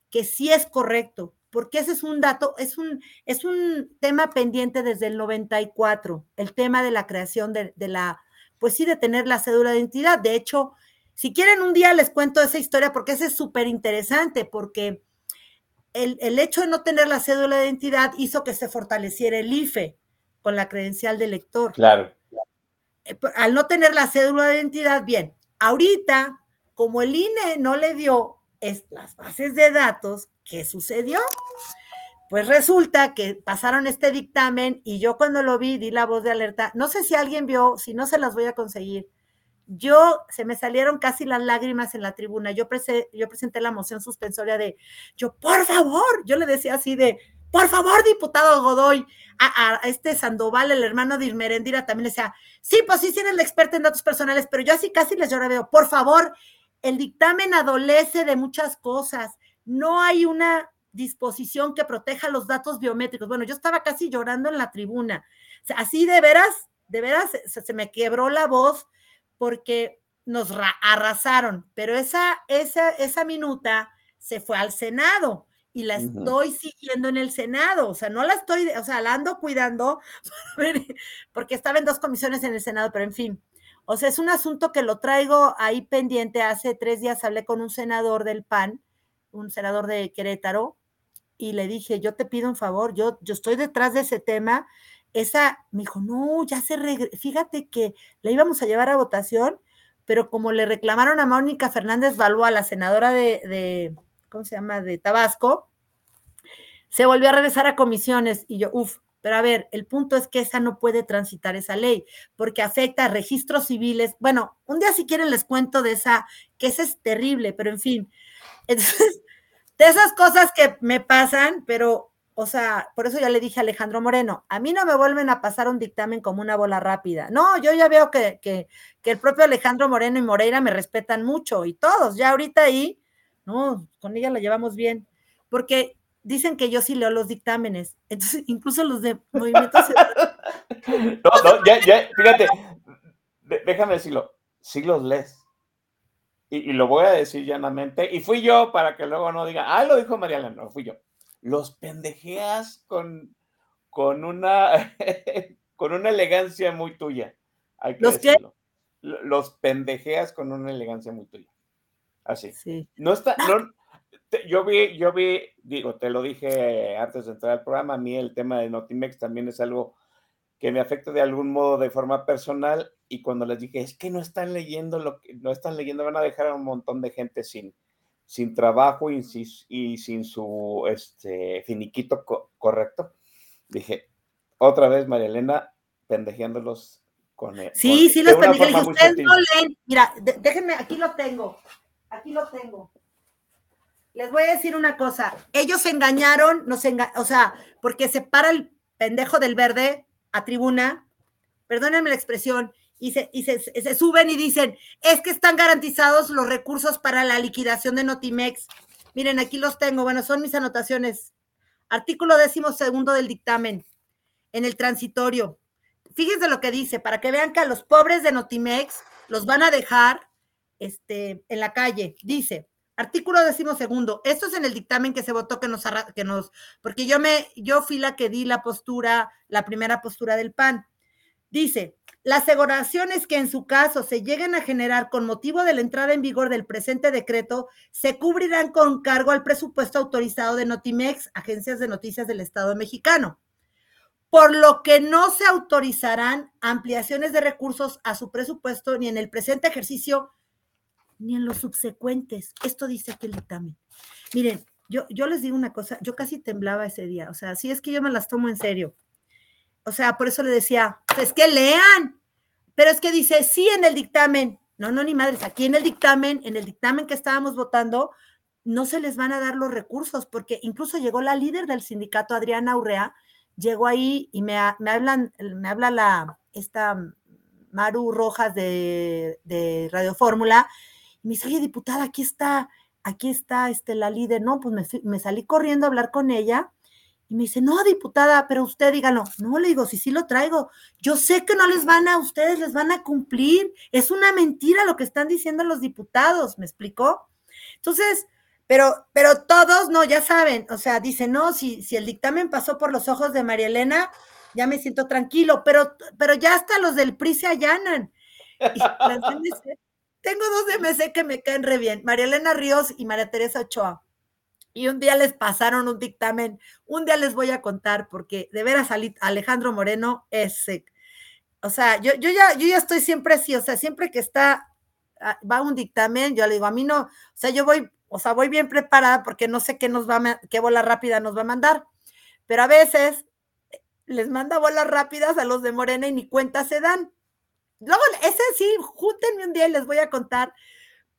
que sí es correcto, porque ese es un dato, es un, es un tema pendiente desde el 94, el tema de la creación de, de la, pues sí, de tener la cédula de identidad. De hecho, si quieren un día les cuento esa historia porque ese es súper interesante, porque el, el, hecho de no tener la cédula de identidad hizo que se fortaleciera el IFE con la credencial de lector.
Claro.
Eh, al no tener la cédula de identidad, bien, ahorita, como el INE no le dio las bases de datos, ¿qué sucedió? Pues resulta que pasaron este dictamen y yo cuando lo vi di la voz de alerta. No sé si alguien vio, si no se las voy a conseguir yo se me salieron casi las lágrimas en la tribuna. Yo, yo presenté la moción suspensoria de, yo, por favor, yo le decía así de, por favor, diputado Godoy, a, este Sandoval, el hermano de Irmerendira, también le decía, sí, pues sí, eres el experto en datos personales, pero yo así casi les lloré, veo, por favor, el dictamen adolece de muchas cosas. No hay una disposición que proteja los datos biométricos. Bueno, yo estaba casi llorando en la tribuna. así de veras, de veras, se me quebró la voz porque nos arrasaron, pero esa, esa, esa minuta se fue al Senado y la estoy siguiendo en el Senado, o sea, no la estoy, o sea, la ando cuidando, porque estaba en dos comisiones en el Senado, pero en fin, o sea, es un asunto que lo traigo ahí pendiente. Hace tres días hablé con un senador del PAN, un senador de Querétaro, y le dije, yo te pido un favor, yo, yo estoy detrás de ese tema esa me dijo, no, ya se fíjate que la íbamos a llevar a votación, pero como le reclamaron a Mónica Fernández Balboa, la senadora de, de, ¿cómo se llama?, de Tabasco, se volvió a regresar a comisiones y yo, uff, pero a ver, el punto es que esa no puede transitar esa ley, porque afecta a registros civiles. Bueno, un día si quieren les cuento de esa, que esa es terrible, pero en fin. Entonces, de esas cosas que me pasan, pero o sea, por eso ya le dije a Alejandro Moreno, a mí no me vuelven a pasar un dictamen como una bola rápida. No, yo ya veo que, que, el propio Alejandro Moreno y Moreira me respetan mucho y todos, ya ahorita ahí, no, con ella la llevamos bien, porque dicen que yo sí leo los dictámenes, entonces incluso los de movimientos.
no, no, ya, ya, fíjate, déjame decirlo, sí los lees. Y, lo voy a decir llanamente, y fui yo para que luego no diga, ah, lo dijo Mariana, no, fui yo los pendejeas con, con, una, con una elegancia muy tuya. Hay que ¿Los decirlo. Los pendejeas con una elegancia muy tuya. Así. Sí. No está, no, yo vi, yo vi, digo, te lo dije antes de entrar al programa, a mí el tema de Notimex también es algo que me afecta de algún modo de forma personal y cuando les dije, es que no están leyendo lo que, no están leyendo, van a dejar a un montón de gente sin, sin trabajo y, sin su este, finiquito correcto. Dije, otra vez María Elena pendejeándolos con él.
Sí, sí los pendejé. ustedes no leen. Mira, déjenme, aquí lo tengo. aquí lo tengo. Les voy a decir una cosa. Ellos engañaron, nos enga o sea, porque se para el pendejo del verde a tribuna, perdónenme la expresión, y, se, suben y dicen, es que están garantizados los recursos para la liquidación de Notimex. Miren, aquí los tengo. Bueno, son mis anotaciones. Artículo décimo segundo del dictamen, en el transitorio. Fíjense lo que dice, para que vean que a los pobres de Notimex los van a dejar este, en la calle. Dice, Artículo décimo segundo. Esto es en el dictamen que se votó que nos, que nos, porque yo me, yo fui la que di la postura, la primera postura del PAN. Dice, las aseguraciones que en su caso se lleguen a generar con motivo de la entrada en vigor del presente decreto se cubrirán con cargo al presupuesto autorizado de Notimex, agencias de noticias del Estado mexicano, por lo que no se autorizarán ampliaciones de recursos a su presupuesto ni en el presente ejercicio ni en los subsecuentes. Esto dice aquí el dictamen. Miren, yo, yo les digo una cosa, yo casi temblaba ese día, o sea, si es que yo me las tomo en serio. O sea, por eso le decía, pues que lean, pero es que dice, sí en el dictamen, no, no, ni madres, aquí en el dictamen, en el dictamen que estábamos votando, no se les van a dar los recursos, porque incluso llegó la líder del sindicato, Adriana Urrea, llegó ahí y me, hablan, me habla la, esta Maru Rojas de, Radio Fórmula, me dice, oye, diputada, aquí está, aquí está este, la líder. No, pues me, me, salí corriendo a hablar con ella y me dice, no, diputada, pero usted dígalo. No, le digo, sí, sí lo traigo. Yo sé que no les van a, ustedes les van a cumplir. Es una mentira lo que están diciendo los diputados, ¿me explicó? Entonces, pero, pero todos, no, ya saben, o sea, dicen, no, si, si el dictamen pasó por los ojos de María Elena, ya me siento tranquilo, pero, pero ya hasta los del PRI se allanan. Y las tengo dos de que me caen re bien, María Elena Ríos y María Teresa Ochoa. Y un día les pasaron un dictamen, un día les voy a contar, porque de veras Alejandro Moreno es, o sea, yo, yo, ya, yo ya estoy siempre así, o sea, siempre que está, ah, va un dictamen, yo le digo, a mí no, o sea, yo voy, o sea, voy bien preparada porque no sé qué nos va, a, qué bola rápida nos va a mandar, pero a veces eh, les manda bolas rápidas a los de Morena y ni cuenta se dan. Luego, ese sí, júntenme un día y les voy a contar,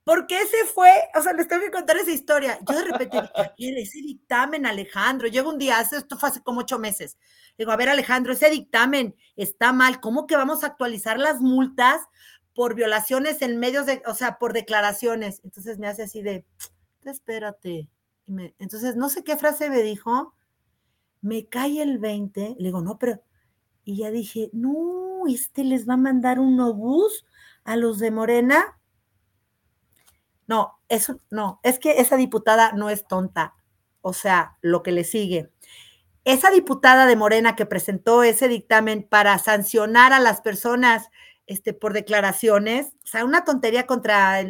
porque ese fue, o sea, les tengo que contar esa historia. Yo de repente dije, ese dictamen, Alejandro, llega un día, esto fue hace como ocho meses. Digo, a ver, Alejandro, ese dictamen está mal, ¿cómo que vamos a actualizar las multas por violaciones en medios de, o sea, por declaraciones? Entonces me hace así de, espérate. entonces, no sé qué frase me dijo, me cae el 20, le digo, no, pero, y ya dije, no, este les va a mandar un obús a los de Morena. No, eso no, es que esa diputada no es tonta. O sea, lo que le sigue. Esa diputada de Morena que presentó ese dictamen para sancionar a las personas este, por declaraciones, o sea, una tontería contra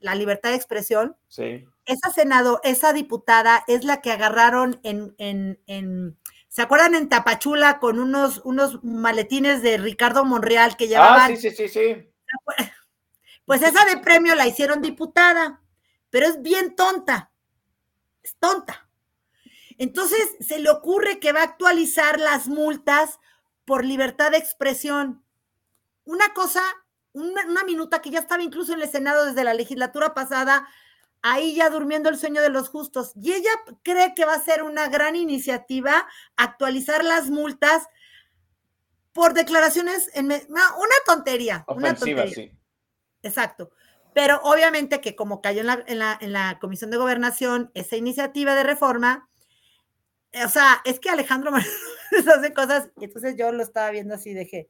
la libertad de expresión.
Sí.
Esa senado, esa diputada es la que agarraron en, en, en ¿Se acuerdan en Tapachula con unos, unos maletines de Ricardo Monreal que llevaban?
Ah, sí, sí, sí, sí.
Pues esa de premio la hicieron diputada, pero es bien tonta. Es tonta. Entonces se le ocurre que va a actualizar las multas por libertad de expresión. Una cosa, una, una minuta que ya estaba incluso en el Senado desde la legislatura pasada, ahí ya durmiendo el sueño de los justos. Y ella cree que va a ser una gran iniciativa actualizar las multas por declaraciones en una tontería. una tontería.
sí.
Exacto. Pero obviamente que como cayó en la, en, la, en la Comisión de Gobernación esa iniciativa de reforma, eh, o sea, es que Alejandro hace cosas, y entonces yo lo estaba viendo así, dije,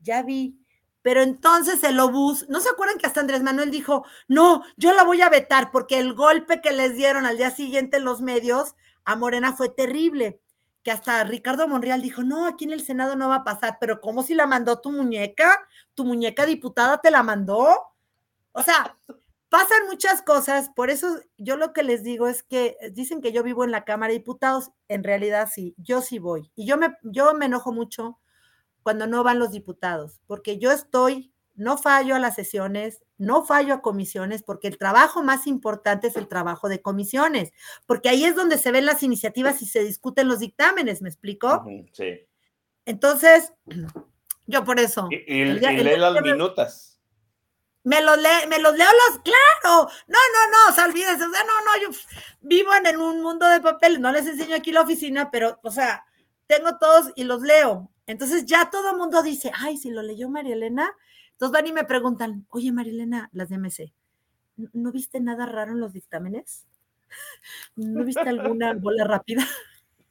ya vi, pero entonces el obús, ¿no se acuerdan que hasta Andrés Manuel dijo, no, yo la voy a vetar porque el golpe que les dieron al día siguiente en los medios a Morena fue terrible? Que hasta Ricardo Monreal dijo, no, aquí en el Senado no va a pasar, pero ¿cómo si la mandó tu muñeca? ¿Tu muñeca diputada te la mandó? O sea, pasan muchas cosas, por eso yo lo que les digo es que dicen que yo vivo en la Cámara de Diputados, en realidad sí, yo sí voy. Y yo me, yo me enojo mucho cuando no van los diputados, porque yo estoy, no fallo a las sesiones, no fallo a comisiones, porque el trabajo más importante es el trabajo de comisiones, porque ahí es donde se ven las iniciativas y se discuten los dictámenes, ¿me explico?
Sí.
Entonces, yo por eso.
Y, y, lee las minutas.
Me los, le, me los leo los, claro. No, no, no, o sea, olvídense. O sea, no, no, yo vivo en un mundo de papel. No les enseño aquí la oficina, pero, o sea, tengo todos y los leo. Entonces ya todo el mundo dice, ay, si lo leyó María Elena. Entonces van y me preguntan, oye, María Elena, las de MC, ¿no viste nada raro en los dictámenes? ¿No viste alguna bola rápida?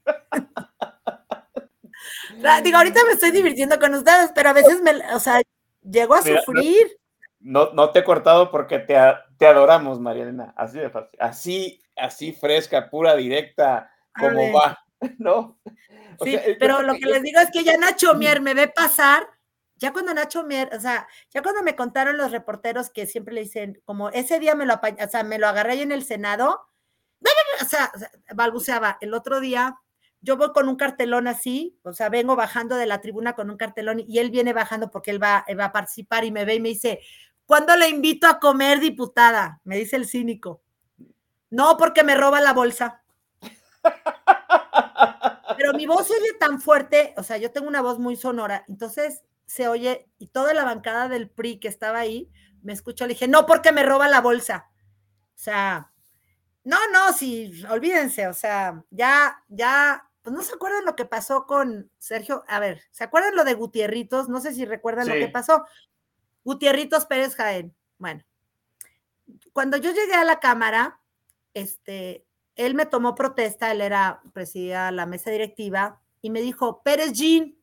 Digo, ahorita me estoy divirtiendo con ustedes, pero a veces me, o sea, llego a sufrir.
No, no te he cortado porque te, te adoramos, María Elena. Así de fácil. Así, así fresca, pura, directa, como va, ¿no?
O sí, sea, pero lo que les digo es que ya Nacho Mier me ve pasar, ya cuando Nacho Mier, o sea, ya cuando me contaron los reporteros que siempre le dicen, como ese día me lo, o sea, me lo agarré ahí en el Senado, o sea, balbuceaba, el otro día yo voy con un cartelón así, o sea, vengo bajando de la tribuna con un cartelón y él viene bajando porque él va, él va a participar y me ve y me dice, ¿cuándo le invito a comer, diputada? Me dice el cínico. No, porque me roba la bolsa. Pero mi voz se oye tan fuerte, o sea, yo tengo una voz muy sonora, entonces se oye, y toda la bancada del PRI que estaba ahí, me escuchó, le dije, no, porque me roba la bolsa. O sea, no, no, sí, olvídense, o sea, ya, ya, pues no se acuerdan lo que pasó con Sergio, a ver, ¿se acuerdan lo de Gutierritos? No sé si recuerdan sí. lo que pasó. Gutierritos Pérez Jaén. Bueno, cuando yo llegué a la Cámara, este, él me tomó protesta, él era, presidía la mesa directiva, y me dijo, Pérez Jean.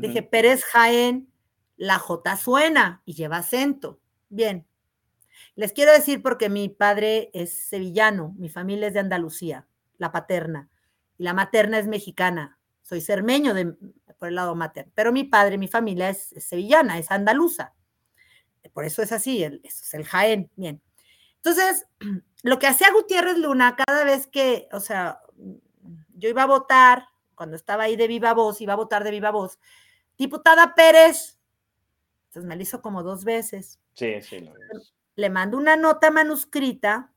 Dije, Pérez Jaén, la J suena y lleva acento. Bien. Les quiero decir porque mi padre es sevillano, mi familia es de Andalucía, la paterna, y la materna es mexicana. Soy cermeño de, por el lado materno, pero mi padre, mi familia es, sevillana, es andaluza. Por eso es así, el, es el Jaén. Bien. Entonces, lo que hacía Gutiérrez Luna cada vez que, o sea, yo iba a votar, cuando estaba ahí de viva voz, iba a votar de viva voz, diputada Pérez, entonces me lo hizo como dos veces.
Sí, sí. Lo
le mando una nota manuscrita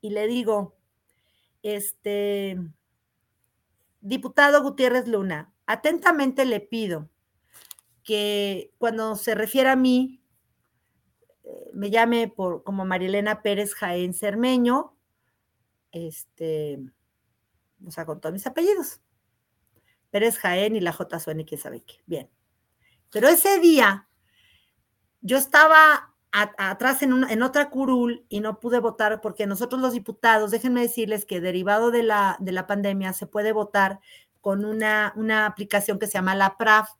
y le digo, este, diputado Gutiérrez Luna, atentamente le pido que cuando se refiera a mí, me llame por, como Marilena Pérez Jaén Cermeño, este, o sea, con todos mis apellidos. Pérez Jaén y la J suena y quién sabe qué. Bien. Pero ese día yo estaba atrás en, en, otra curul y no pude votar porque nosotros los diputados, déjenme decirles que derivado de la, de la pandemia se puede votar con una, una aplicación que se llama la PRAF.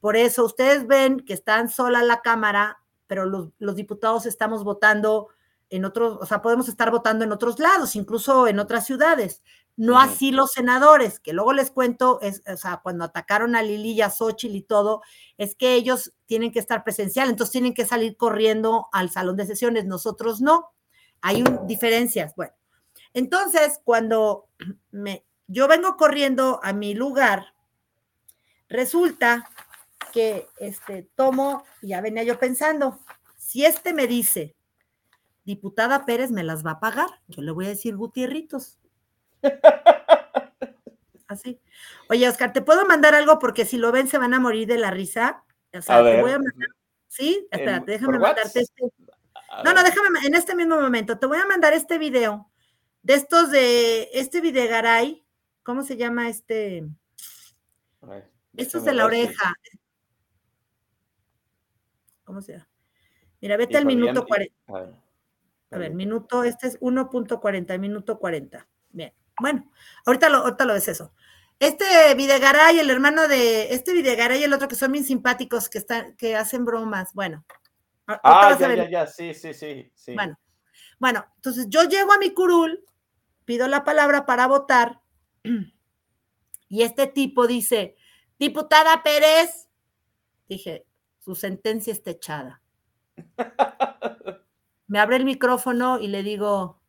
Por eso ustedes ven que están sola la Cámara, pero los, los, diputados estamos votando en otros, o sea, podemos estar votando en otros lados, incluso en otras ciudades. No así los senadores, que luego les cuento, es, o sea, cuando atacaron a Lili y a Xochitl y todo, es que ellos tienen que estar presencial, entonces tienen que salir corriendo al salón de sesiones, nosotros no. Hay un, diferencias. Bueno, entonces cuando me, yo vengo corriendo a mi lugar, resulta que este, tomo, ya venía yo pensando, si este me dice, diputada Pérez me las va a pagar, yo le voy a decir Gutierritos. Así. Oye, Oscar, ¿te puedo mandar algo? Porque si lo ven se van a morir de la risa. O sea,
a
te
ver.
voy a mandar. Sí, espérate, déjame
¿por
mandarte este. No, no, déjame, en este mismo momento, te voy a mandar este video de estos de este Videgaray. ¿Cómo se llama este?
A ver,
Estos
déjame
de la oreja. ¿Cómo se llama? Mira, vete al minuto
me-
40.
A ver.
Minuto, este es 1.40, minuto 40. Bien. Bueno, ahorita lo, ahorita lo ves eso. Este Videgaray, el hermano de este Videgaray y el otro que son bien simpáticos, que están, que hacen bromas. Bueno.
Ah,
vas a
ya, ya, ya, sí, sí, sí, sí.
Bueno, bueno, entonces yo llego a mi curul, pido la palabra para votar, y este tipo dice, diputada Pérez, dije, su sentencia está echada. Me abre el micrófono y le digo,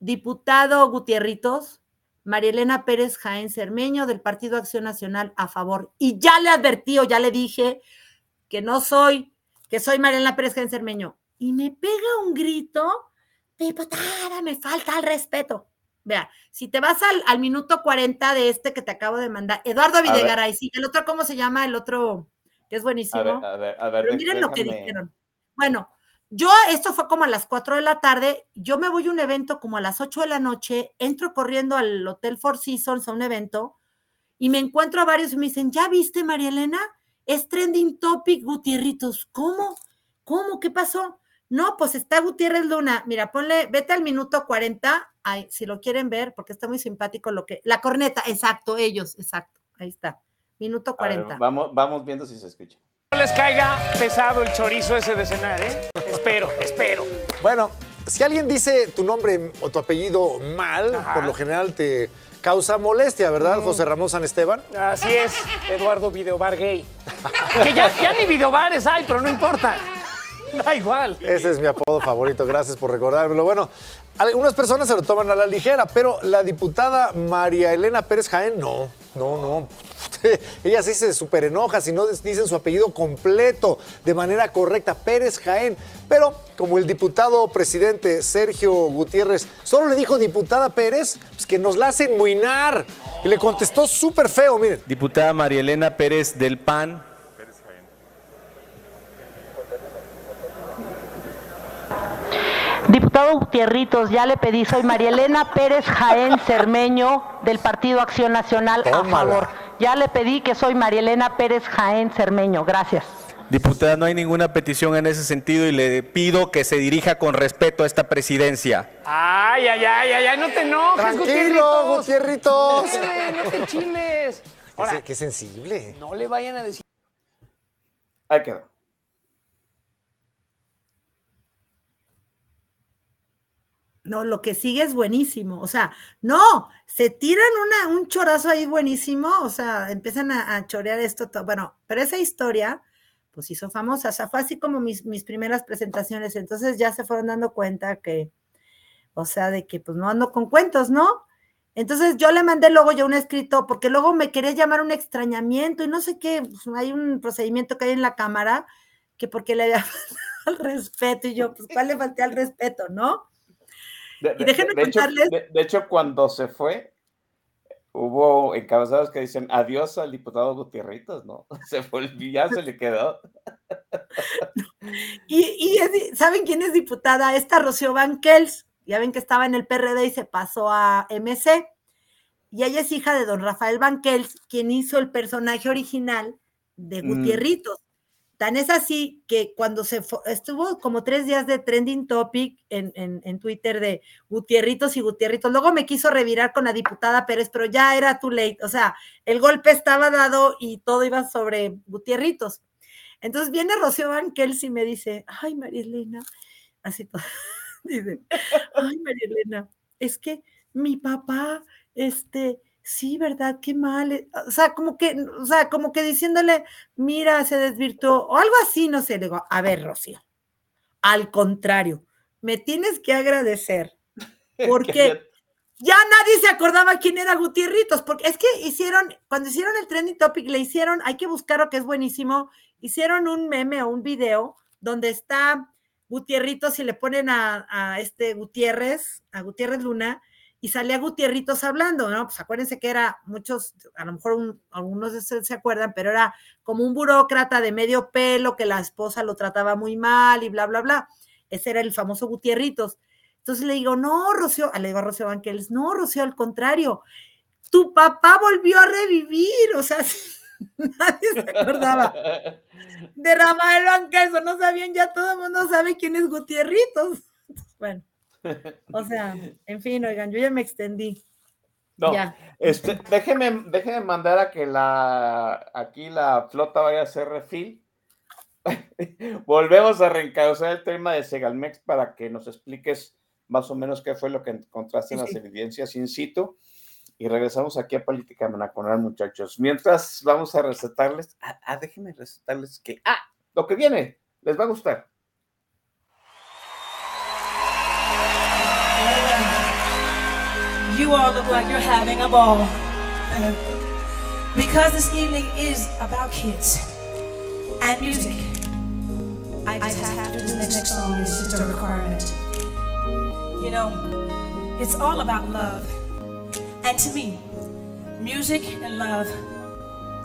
diputado Gutierritos, María Elena Pérez Jaén Cermeño del Partido Acción Nacional a favor. Y ya le advertí o ya le dije que no soy, que soy María Elena Pérez Jaén Cermeño. Y me pega un grito, diputada, me falta el respeto. Vea, si te vas al, al minuto 40 de este que te acabo de mandar, Eduardo. Videgaray, sí, el otro, ¿cómo se llama? El otro, que es buenísimo.
A ver, a ver, a ver.
Pero miren lo que dijeron. Bueno, yo, esto fue como a las 4 de la tarde, yo me voy a un evento como a las 8 de la noche, entro corriendo al Hotel Four Seasons a un evento y me encuentro a varios y me dicen, ¿ya viste, María Elena? Es trending topic, Gutierritos. ¿Cómo? ¿Cómo? ¿Qué pasó? No, pues está Gutiérrez Luna. Mira, ponle, vete al minuto 40, ay, si lo quieren ver, porque está muy simpático lo que. La corneta, exacto, ellos, exacto. Ahí está. Minuto 40.
Ver, vamos, vamos viendo si se escucha.
No les caiga pesado el chorizo ese de cenar, ¿eh? Espero, espero.
Bueno, si alguien dice tu nombre o tu apellido mal, Ajá. por lo general te causa molestia, ¿verdad, mm. José Ramón San Esteban?
Así es, Eduardo Videobar Gay. que ya, ya ni videobares hay, pero no importa. Da igual.
Ese es mi apodo favorito, gracias por recordármelo. Bueno, algunas personas se lo toman a la ligera, pero la diputada María Elena Pérez Jaén, no, no, no. Ella sí se súper enoja si no dicen su apellido completo de manera correcta, Pérez Jaén. Pero como el diputado presidente Sergio Gutiérrez solo le dijo diputada Pérez, pues que nos la hacen muinar. Y le contestó súper feo, miren.
Diputada María Elena Pérez del PAN,
Diputado Gutierritos, ya le pedí, soy María Elena Pérez Jaén Cermeño del Partido Acción Nacional a favor. Ya le pedí que soy María Elena Pérez Jaén Cermeño. Gracias.
Diputada, no hay ninguna petición en ese sentido y le pido que se dirija con respeto a esta presidencia.
Ay, ay, ay, ay, ay no te enojes,
Tranquilo, Gutierritos.
No te chiles.
Ahora, qué sensible.
No le vayan a decir.
Ahí quedó.
No, lo que sigue es buenísimo. O sea, no, se tiran una, un chorazo ahí buenísimo. O sea, empiezan a, chorear esto. Todo. Bueno, pero esa historia, pues hizo famosa. O sea, fue así como mis, mis primeras presentaciones. Entonces ya se fueron dando cuenta que, o sea, de que pues no ando con cuentos, ¿no? Entonces yo le mandé luego ya un escrito, porque luego me quería llamar un extrañamiento y no sé qué, pues, hay un procedimiento que hay en la cámara, que porque le había faltado el respeto, y yo, pues, ¿cuál le falté al respeto, no?
De, y déjenme de, contarles. Hecho, de, hecho, cuando se fue, hubo encabezados que dicen adiós al diputado Gutierritos, ¿no? Se fue, ya se le quedó.
Y, y es, ¿saben quién es diputada? Esta Rocío Banquels, ya ven que estaba en el PRD y se pasó a MC. Y ella es hija de don Rafael Banquels, quien hizo el personaje original de mm. Tan es así que cuando se estuvo como tres días de trending topic en, en, Twitter de Gutierritos y Gutierritos, luego me quiso revirar con la diputada Pérez, pero ya era too late, o sea, el golpe estaba dado y todo iba sobre Gutierritos. Entonces viene Rocío Banquels y me dice, ay, María Elena, así todo, dice, ay, María Elena, es que mi papá, este, sí, ¿verdad? Qué mal. Eh, o sea, como que, o sea, como que diciéndole, mira, se desvirtuó, o algo así, no sé. Le digo, a ver, Rocío, al contrario, me tienes que agradecer, porque ya nadie se acordaba quién era Gutierritos, porque es que hicieron, cuando hicieron el trending topic, le hicieron, hay que buscarlo que es buenísimo, hicieron un meme o un video donde está Gutierritos y le ponen a, a este Gutiérrez, a Gutiérrez Luna, y salía Gutierritos hablando, ¿no? Pues acuérdense que era muchos, a lo mejor algunos de ustedes se acuerdan, pero era como un burócrata de medio pelo que la esposa lo trataba muy mal y bla, bla, bla. Ese era el famoso Gutierritos. Entonces le digo, no, Rocío, le digo a Rocío Banquels, no, Rocío, al contrario, tu papá volvió a revivir, o sea, nadie se acordaba de Rafael Banquels, no sabían, ya todo el mundo sabe quién es Gutierritos. Bueno. O sea, en fin, oigan, yo ya me extendí.
No, Este, déjeme, déjeme mandar a que la aquí la flota vaya a hacer refil. Volvemos a reencauzar el tema de Segalmex para que nos expliques más o menos qué fue lo que encontraste en las evidencias in situ. Y regresamos aquí a Política Manaconal, muchachos. Mientras vamos a recetarles, ah, ah, déjenme recetarles que, ah, lo que viene, les va a gustar.
You all look like you're having a ball. Uh, because this evening is about kids and music, I just, I have to do the next song. It's just a requirement. You know, it's all about love. And to me, music and love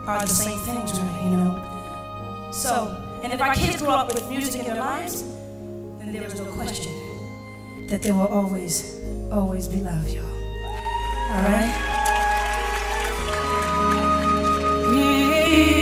are the same things? You know? So, And if our kids grow up with music in their lives, then there is no question that there will always, always be love, y'all. All right? Should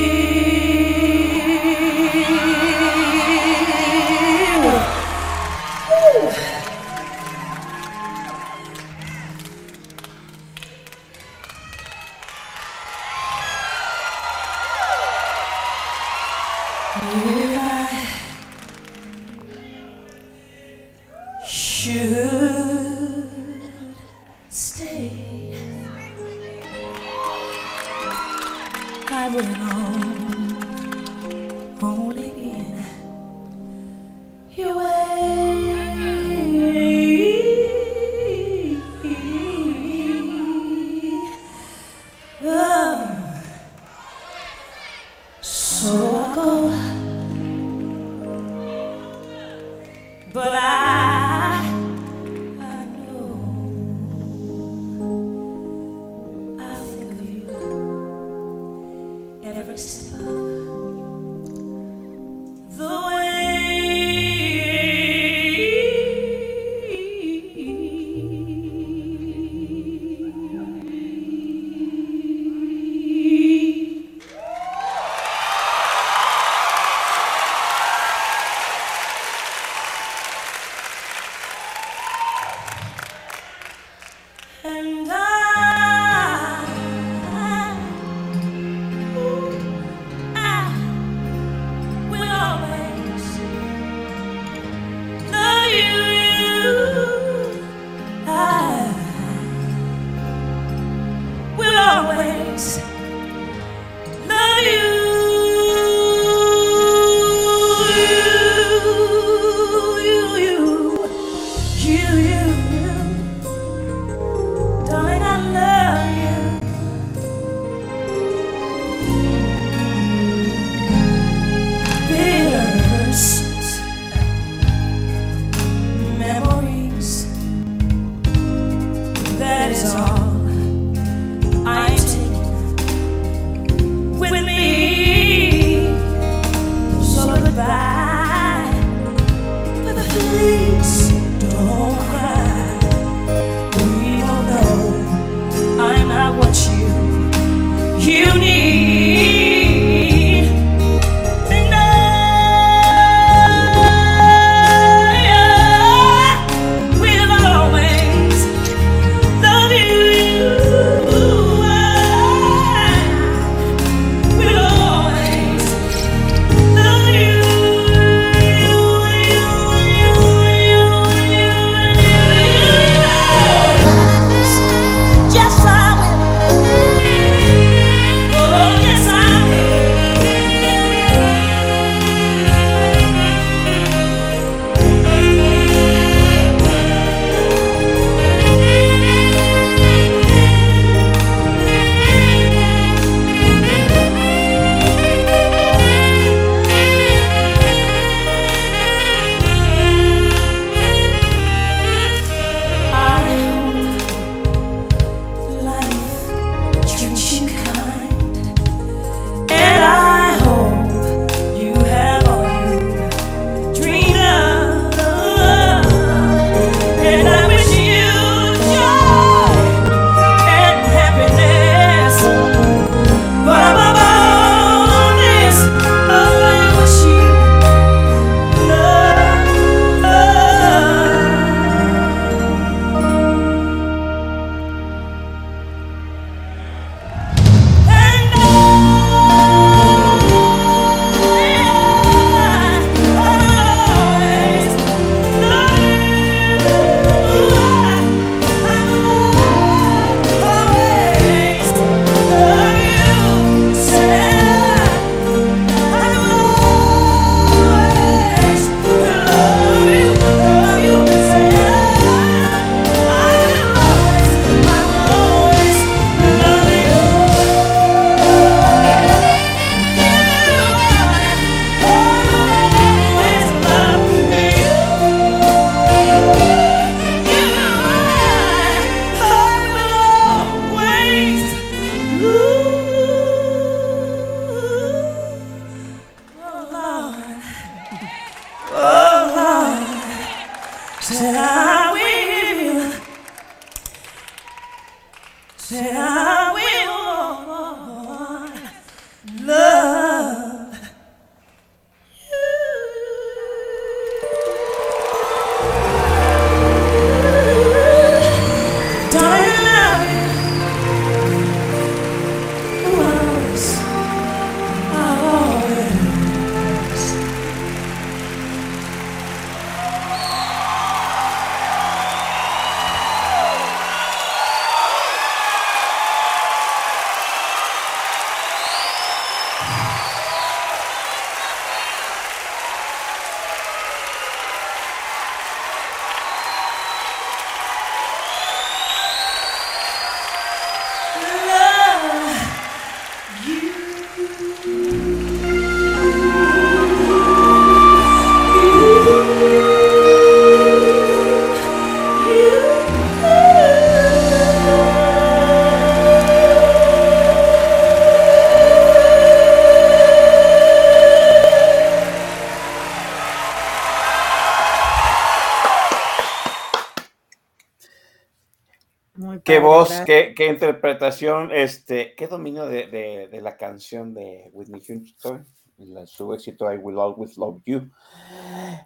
Qué voz, qué, qué interpretación, este, qué dominio de, de- de la canción de Whitney Houston, la- su éxito I Will Always Love You.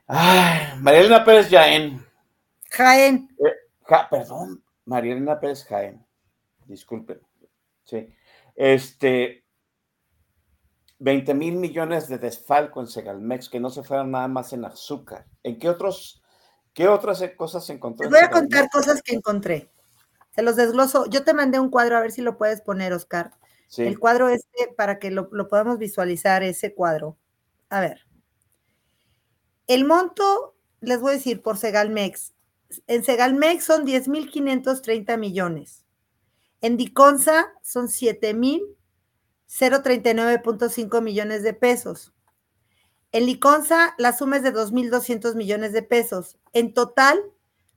Ay, María Elena Pérez Jaén.
Jaén.
Eh, ja- perdón, María Elena Pérez Jaén. Disculpen. Sí. Este, 20 mil millones de desfalco en Segalmex, que no se fueron nada más en azúcar. ¿En qué otros, qué otras cosas encontró?
Les
en
voy a contar cosas que encontré. Se los desgloso. Yo te mandé un cuadro, a ver si lo puedes poner, Oscar.
Sí.
El cuadro este, para que lo, lo podamos visualizar, ese cuadro. A ver. El monto, les voy a decir, por Segalmex. En Segalmex son 10.530 millones. En Diconsa son 7.039.5 millones de pesos. En Liconza, la suma es de 2.200 millones de pesos. En total,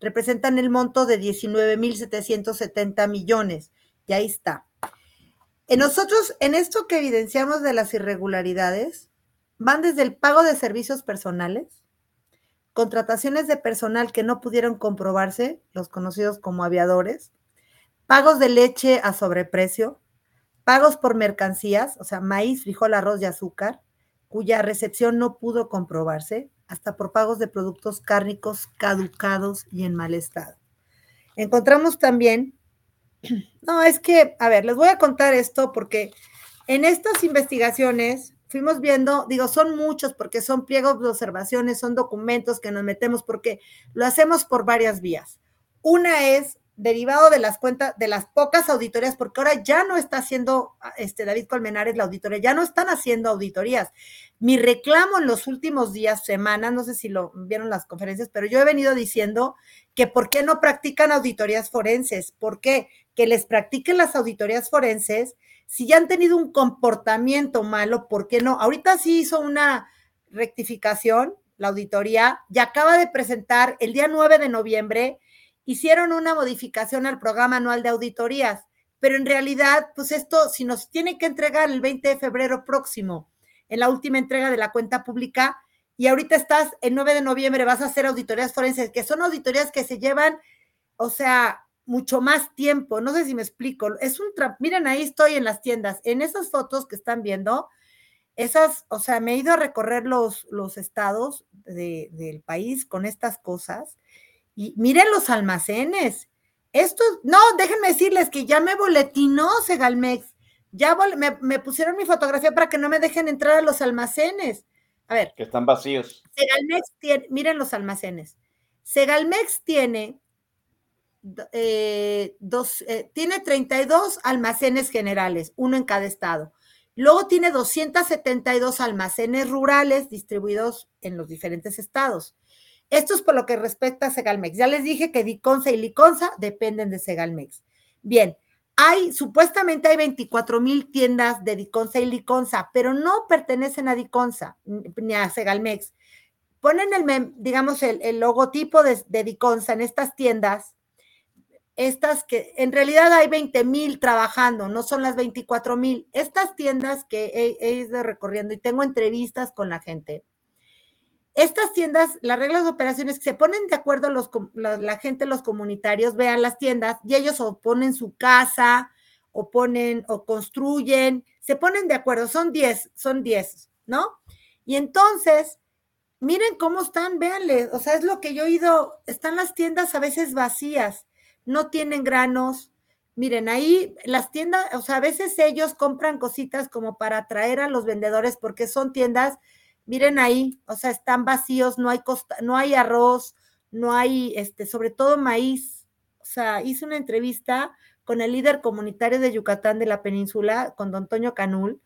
representan el monto de 19.770 millones. Y ahí está. En nosotros, en esto que evidenciamos de las irregularidades, van desde el pago de servicios personales, contrataciones de personal que no pudieron comprobarse, los conocidos como aviadores, pagos de leche a sobreprecio, pagos por mercancías, o sea, maíz, frijol, arroz y azúcar, cuya recepción no pudo comprobarse, hasta por pagos de productos cárnicos caducados y en mal estado. Encontramos también, no, es que, a ver, les voy a contar esto porque en estas investigaciones fuimos viendo, digo, son muchos porque son pliegos de observaciones, son documentos que nos metemos porque lo hacemos por varias vías. Una es derivado de las cuentas, de las pocas auditorías, porque ahora ya no está haciendo este David Colmenares la auditoría, ya no están haciendo auditorías. Mi reclamo en los últimos días, semanas, no sé si lo vieron las conferencias, pero yo he venido diciendo que por qué no practican auditorías forenses, por qué que les practiquen las auditorías forenses, si ya han tenido un comportamiento malo, ¿por qué no? Ahorita sí hizo una rectificación, la auditoría, ya acaba de presentar el día 9 de noviembre hicieron una modificación al programa anual de auditorías, pero en realidad, pues esto, si nos tiene que entregar el 20 de febrero próximo, en la última entrega de la cuenta pública, y ahorita estás, el 9 de noviembre vas a hacer auditorías forenses, que son auditorías que se llevan, o sea, mucho más tiempo, no sé si me explico, es un, miren, ahí estoy en las tiendas, en esas fotos que están viendo, esas, o sea, me he ido a recorrer los, los estados de, del país con estas cosas, y miren los almacenes. Esto, no, déjenme decirles que ya me boletinó Segalmex. Ya me, me, pusieron mi fotografía para que no me dejen entrar a los almacenes. A ver.
Que están vacíos.
Segalmex tiene, miren los almacenes. Segalmex tiene, eh, dos, eh, tiene 32 almacenes generales, uno en cada estado. Luego tiene 272 almacenes rurales distribuidos en los diferentes estados. Esto es por lo que respecta a Segalmex. Ya les dije que Diconsa y Liconsa dependen de Segalmex. Bien, hay, supuestamente hay 24 mil tiendas de Diconsa y Liconsa, pero no pertenecen a Diconsa ni a Segalmex. Ponen el, digamos, el, el logotipo de, de, Diconsa en estas tiendas, estas que en realidad hay 20 mil trabajando, no son las 24 mil. Estas tiendas que he, he ido recorriendo y tengo entrevistas con la gente, estas tiendas, las reglas de operaciones que se ponen de acuerdo los, la, la, gente, los comunitarios, vean las tiendas y ellos o ponen su casa o ponen o construyen, se ponen de acuerdo, son 10, son 10, ¿no? Y entonces, miren cómo están, véanle, o sea, es lo que yo he oído, están las tiendas a veces vacías, no tienen granos. Miren, ahí las tiendas, o sea, a veces ellos compran cositas como para atraer a los vendedores porque son tiendas miren ahí, o sea, están vacíos, no hay costa, no hay arroz, no hay, este, sobre todo maíz. O sea, hice una entrevista con el líder comunitario de Yucatán de la península, con don Toño Canul,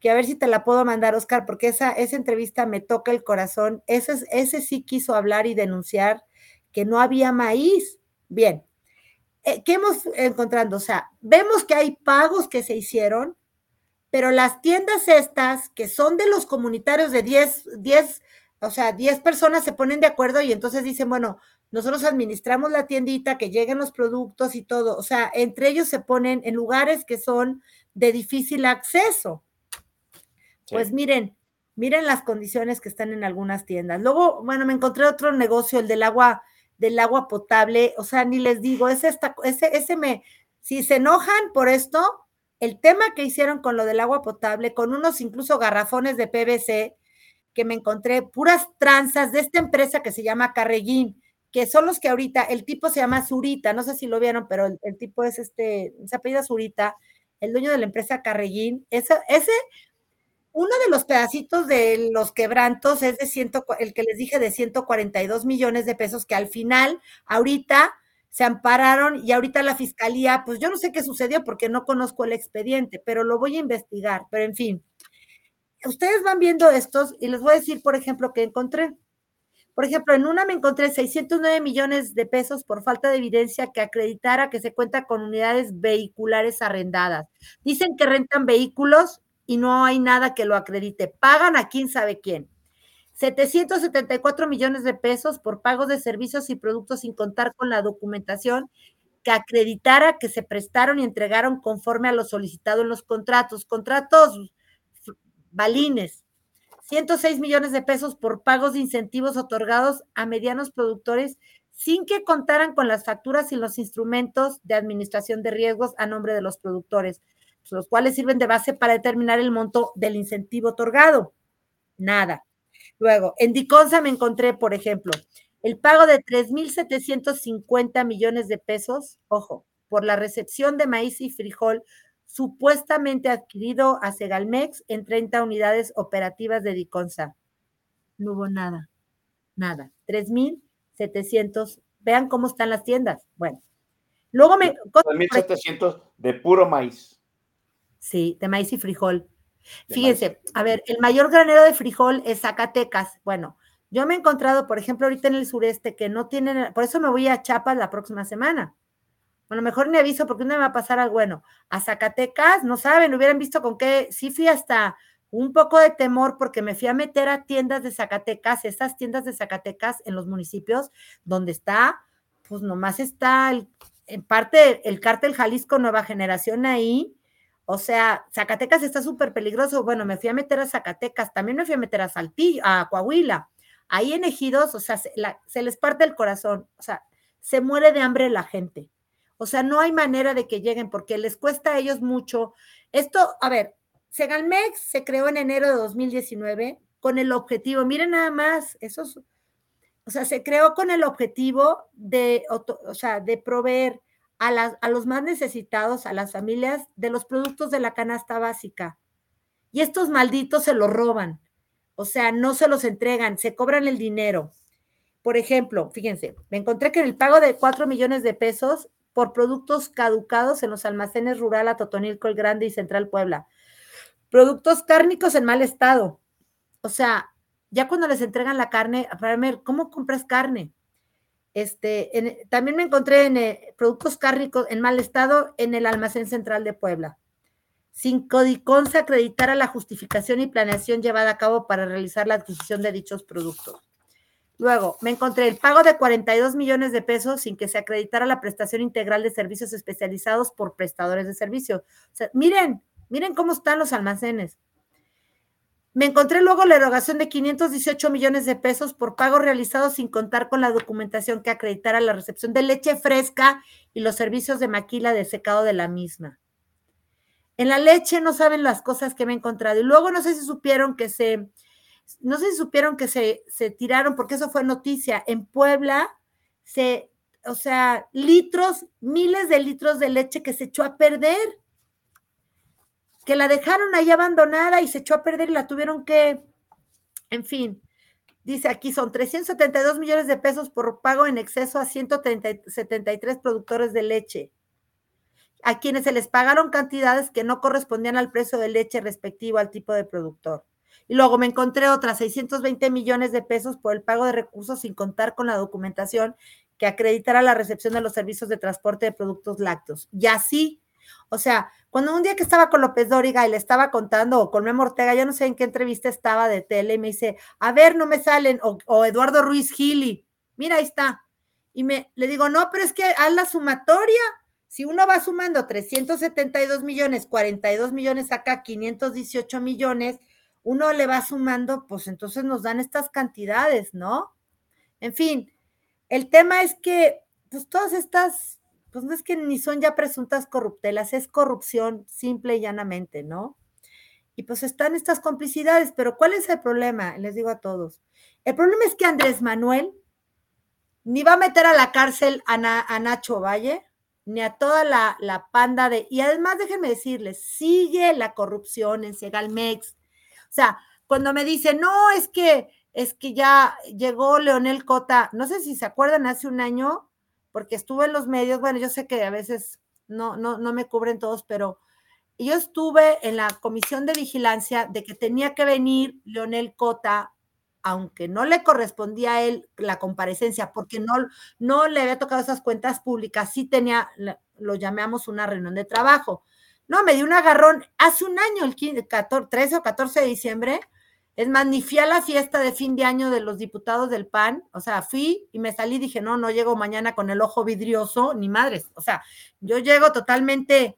que a ver si te la puedo mandar, Oscar, porque esa, esa entrevista me toca el corazón. Ese, ese sí quiso hablar y denunciar que no había maíz. Bien, eh, ¿qué hemos encontrando? O sea, vemos que hay pagos que se hicieron, Pero las tiendas estas, que son de los comunitarios de 10, 10, o sea, 10 personas se ponen de acuerdo y entonces dicen, bueno, nosotros administramos la tiendita, que lleguen los productos y todo. O sea, entre ellos se ponen en lugares que son de difícil acceso. Pues miren, miren las condiciones que están en algunas tiendas. Luego, bueno, me encontré otro negocio, el del agua, del agua potable. O sea, ni les digo, ese, esta, ese, ese me, si se enojan por esto, el tema que hicieron con lo del agua potable, con unos incluso garrafones de PVC, que me encontré puras tranzas de esta empresa que se llama Carreguín, que son los que ahorita, el tipo se llama Zurita, no sé si lo vieron, pero el, tipo es este, se apellida Zurita, el dueño de la empresa Carreguín, ese, ese, uno de los pedacitos de los quebrantos es de ciento, el que les dije de 142 millones de pesos, que al final, ahorita, se ampararon y ahorita la fiscalía, pues yo no sé qué sucedió porque no conozco el expediente, pero lo voy a investigar. Pero en fin, ustedes van viendo estos y les voy a decir, por ejemplo, que encontré. Por ejemplo, en una me encontré 609 millones de pesos por falta de evidencia que acreditara que se cuenta con unidades vehiculares arrendadas. Dicen que rentan vehículos y no hay nada que lo acredite. Pagan a quién sabe quién. 774 millones de pesos por pagos de servicios y productos sin contar con la documentación que acreditara que se prestaron y entregaron conforme a lo solicitado en los contratos. Contratos balines. 106 millones de pesos por pagos de incentivos otorgados a medianos productores sin que contaran con las facturas y los instrumentos de administración de riesgos a nombre de los productores, los cuales sirven de base para determinar el monto del incentivo otorgado. Nada. Luego, en Diconsa me encontré, por ejemplo, el pago de 3.750 millones de pesos, ojo, por la recepción de maíz y frijol supuestamente adquirido a Segalmex en 30 unidades operativas de Diconsa. No hubo nada, nada. 3.700. Vean cómo están las tiendas. Bueno, luego me...
3.700 de puro maíz.
Sí, de maíz y frijol. Fíjense, a ver, el mayor granero de frijol es Zacatecas. Bueno, yo me he encontrado, por ejemplo, ahorita en el sureste que no tienen, por eso me voy a Chiapas la próxima semana. Bueno, mejor ni aviso porque no me va a pasar algo bueno. A Zacatecas, no saben, hubieran visto con qué, sí fui hasta un poco de temor porque me fui a meter a tiendas de Zacatecas, estas tiendas de Zacatecas en los municipios donde está, pues nomás está en parte el cártel Jalisco Nueva Generación ahí, o sea, Zacatecas está súper peligroso. Bueno, me fui a meter a Zacatecas, también me fui a meter a Saltillo, a Coahuila. Ahí en Ejidos, o sea, se, les parte el corazón, o sea, se muere de hambre la gente. O sea, no hay manera de que lleguen porque les cuesta a ellos mucho. Esto, a ver, Segalmex se creó en enero de 2019 con el objetivo, miren nada más, eso o sea, se creó con el objetivo de, o sea, de proveer a, los más necesitados, a las familias, de los productos de la canasta básica. Y estos malditos se los roban. O sea, no se los entregan, se cobran el dinero. Por ejemplo, fíjense, me encontré que en el pago de 4 millones de pesos por productos caducados en los almacenes rural a Totonilco, el Grande y Central Puebla. Productos cárnicos en mal estado. O sea, ya cuando les entregan la carne, para ver, ¿cómo compras carne? Este, también me encontré en eh, productos cárnicos en mal estado en el almacén central de Puebla. Sin Codicon se acreditara la justificación y planeación llevada a cabo para realizar la adquisición de dichos productos. Luego, me encontré el pago de 42 millones de pesos sin que se acreditara la prestación integral de servicios especializados por prestadores de servicio. O sea, miren, miren cómo están los almacenes. Me encontré luego la erogación de 518 millones de pesos por pagos realizados sin contar con la documentación que acreditara la recepción de leche fresca y los servicios de maquila de secado de la misma. En la leche no saben las cosas que me he encontrado. Y luego no sé si supieron que se, no sé si supieron que se, se tiraron, porque eso fue noticia. En Puebla, se, o sea, litros, miles de litros de leche que se echó a perder que la dejaron ahí abandonada y se echó a perder y la tuvieron que, en fin, dice aquí son 372 millones de pesos por pago en exceso a 173 productores de leche, a quienes se les pagaron cantidades que no correspondían al precio de leche respectivo al tipo de productor. Y luego me encontré otras 620 millones de pesos por el pago de recursos sin contar con la documentación que acreditara la recepción de los servicios de transporte de productos lácteos. Y así O sea, cuando un día que estaba con López Dóriga y le estaba contando, o con Memo Ortega, ya no sé en qué entrevista estaba de tele, y me dice, a ver, no me salen, o, o Eduardo Ruiz Gili, mira, ahí está. Y me, le digo, no, pero es que haz la sumatoria. Si uno va sumando 372 millones, 42 millones acá, 518 millones, uno le va sumando, pues entonces nos dan estas cantidades, ¿no? En fin, el tema es que, pues todas estas, pues no es que ni son ya presuntas corruptelas, es corrupción simple y llanamente, ¿no? Y pues están estas complicidades, pero ¿cuál es el problema? Les digo a todos. El problema es que Andrés Manuel ni va a meter a la cárcel a, Na- a Nacho Valle, ni a toda la, la panda de... Y además déjenme decirles, sigue la corrupción en Segalmex. O sea, cuando me dicen, no, es que, es que ya llegó Leonel Cota, no sé si se acuerdan, hace un año, porque estuve en los medios, bueno, yo sé que a veces no, no, no me cubren todos, pero yo estuve en la comisión de vigilancia de que tenía que venir Leonel Cota, aunque no le correspondía a él la comparecencia, porque no, no le había tocado esas cuentas públicas, sí tenía, lo llamamos una reunión de trabajo. No, me dio un agarrón hace un año, el 15, 14, 13 o 14 de diciembre. Es más, ni fui a la fiesta de fin de año de los diputados del PAN. O sea, fui y me salí y dije, no, no llego mañana con el ojo vidrioso, ni madres. O sea, yo llego totalmente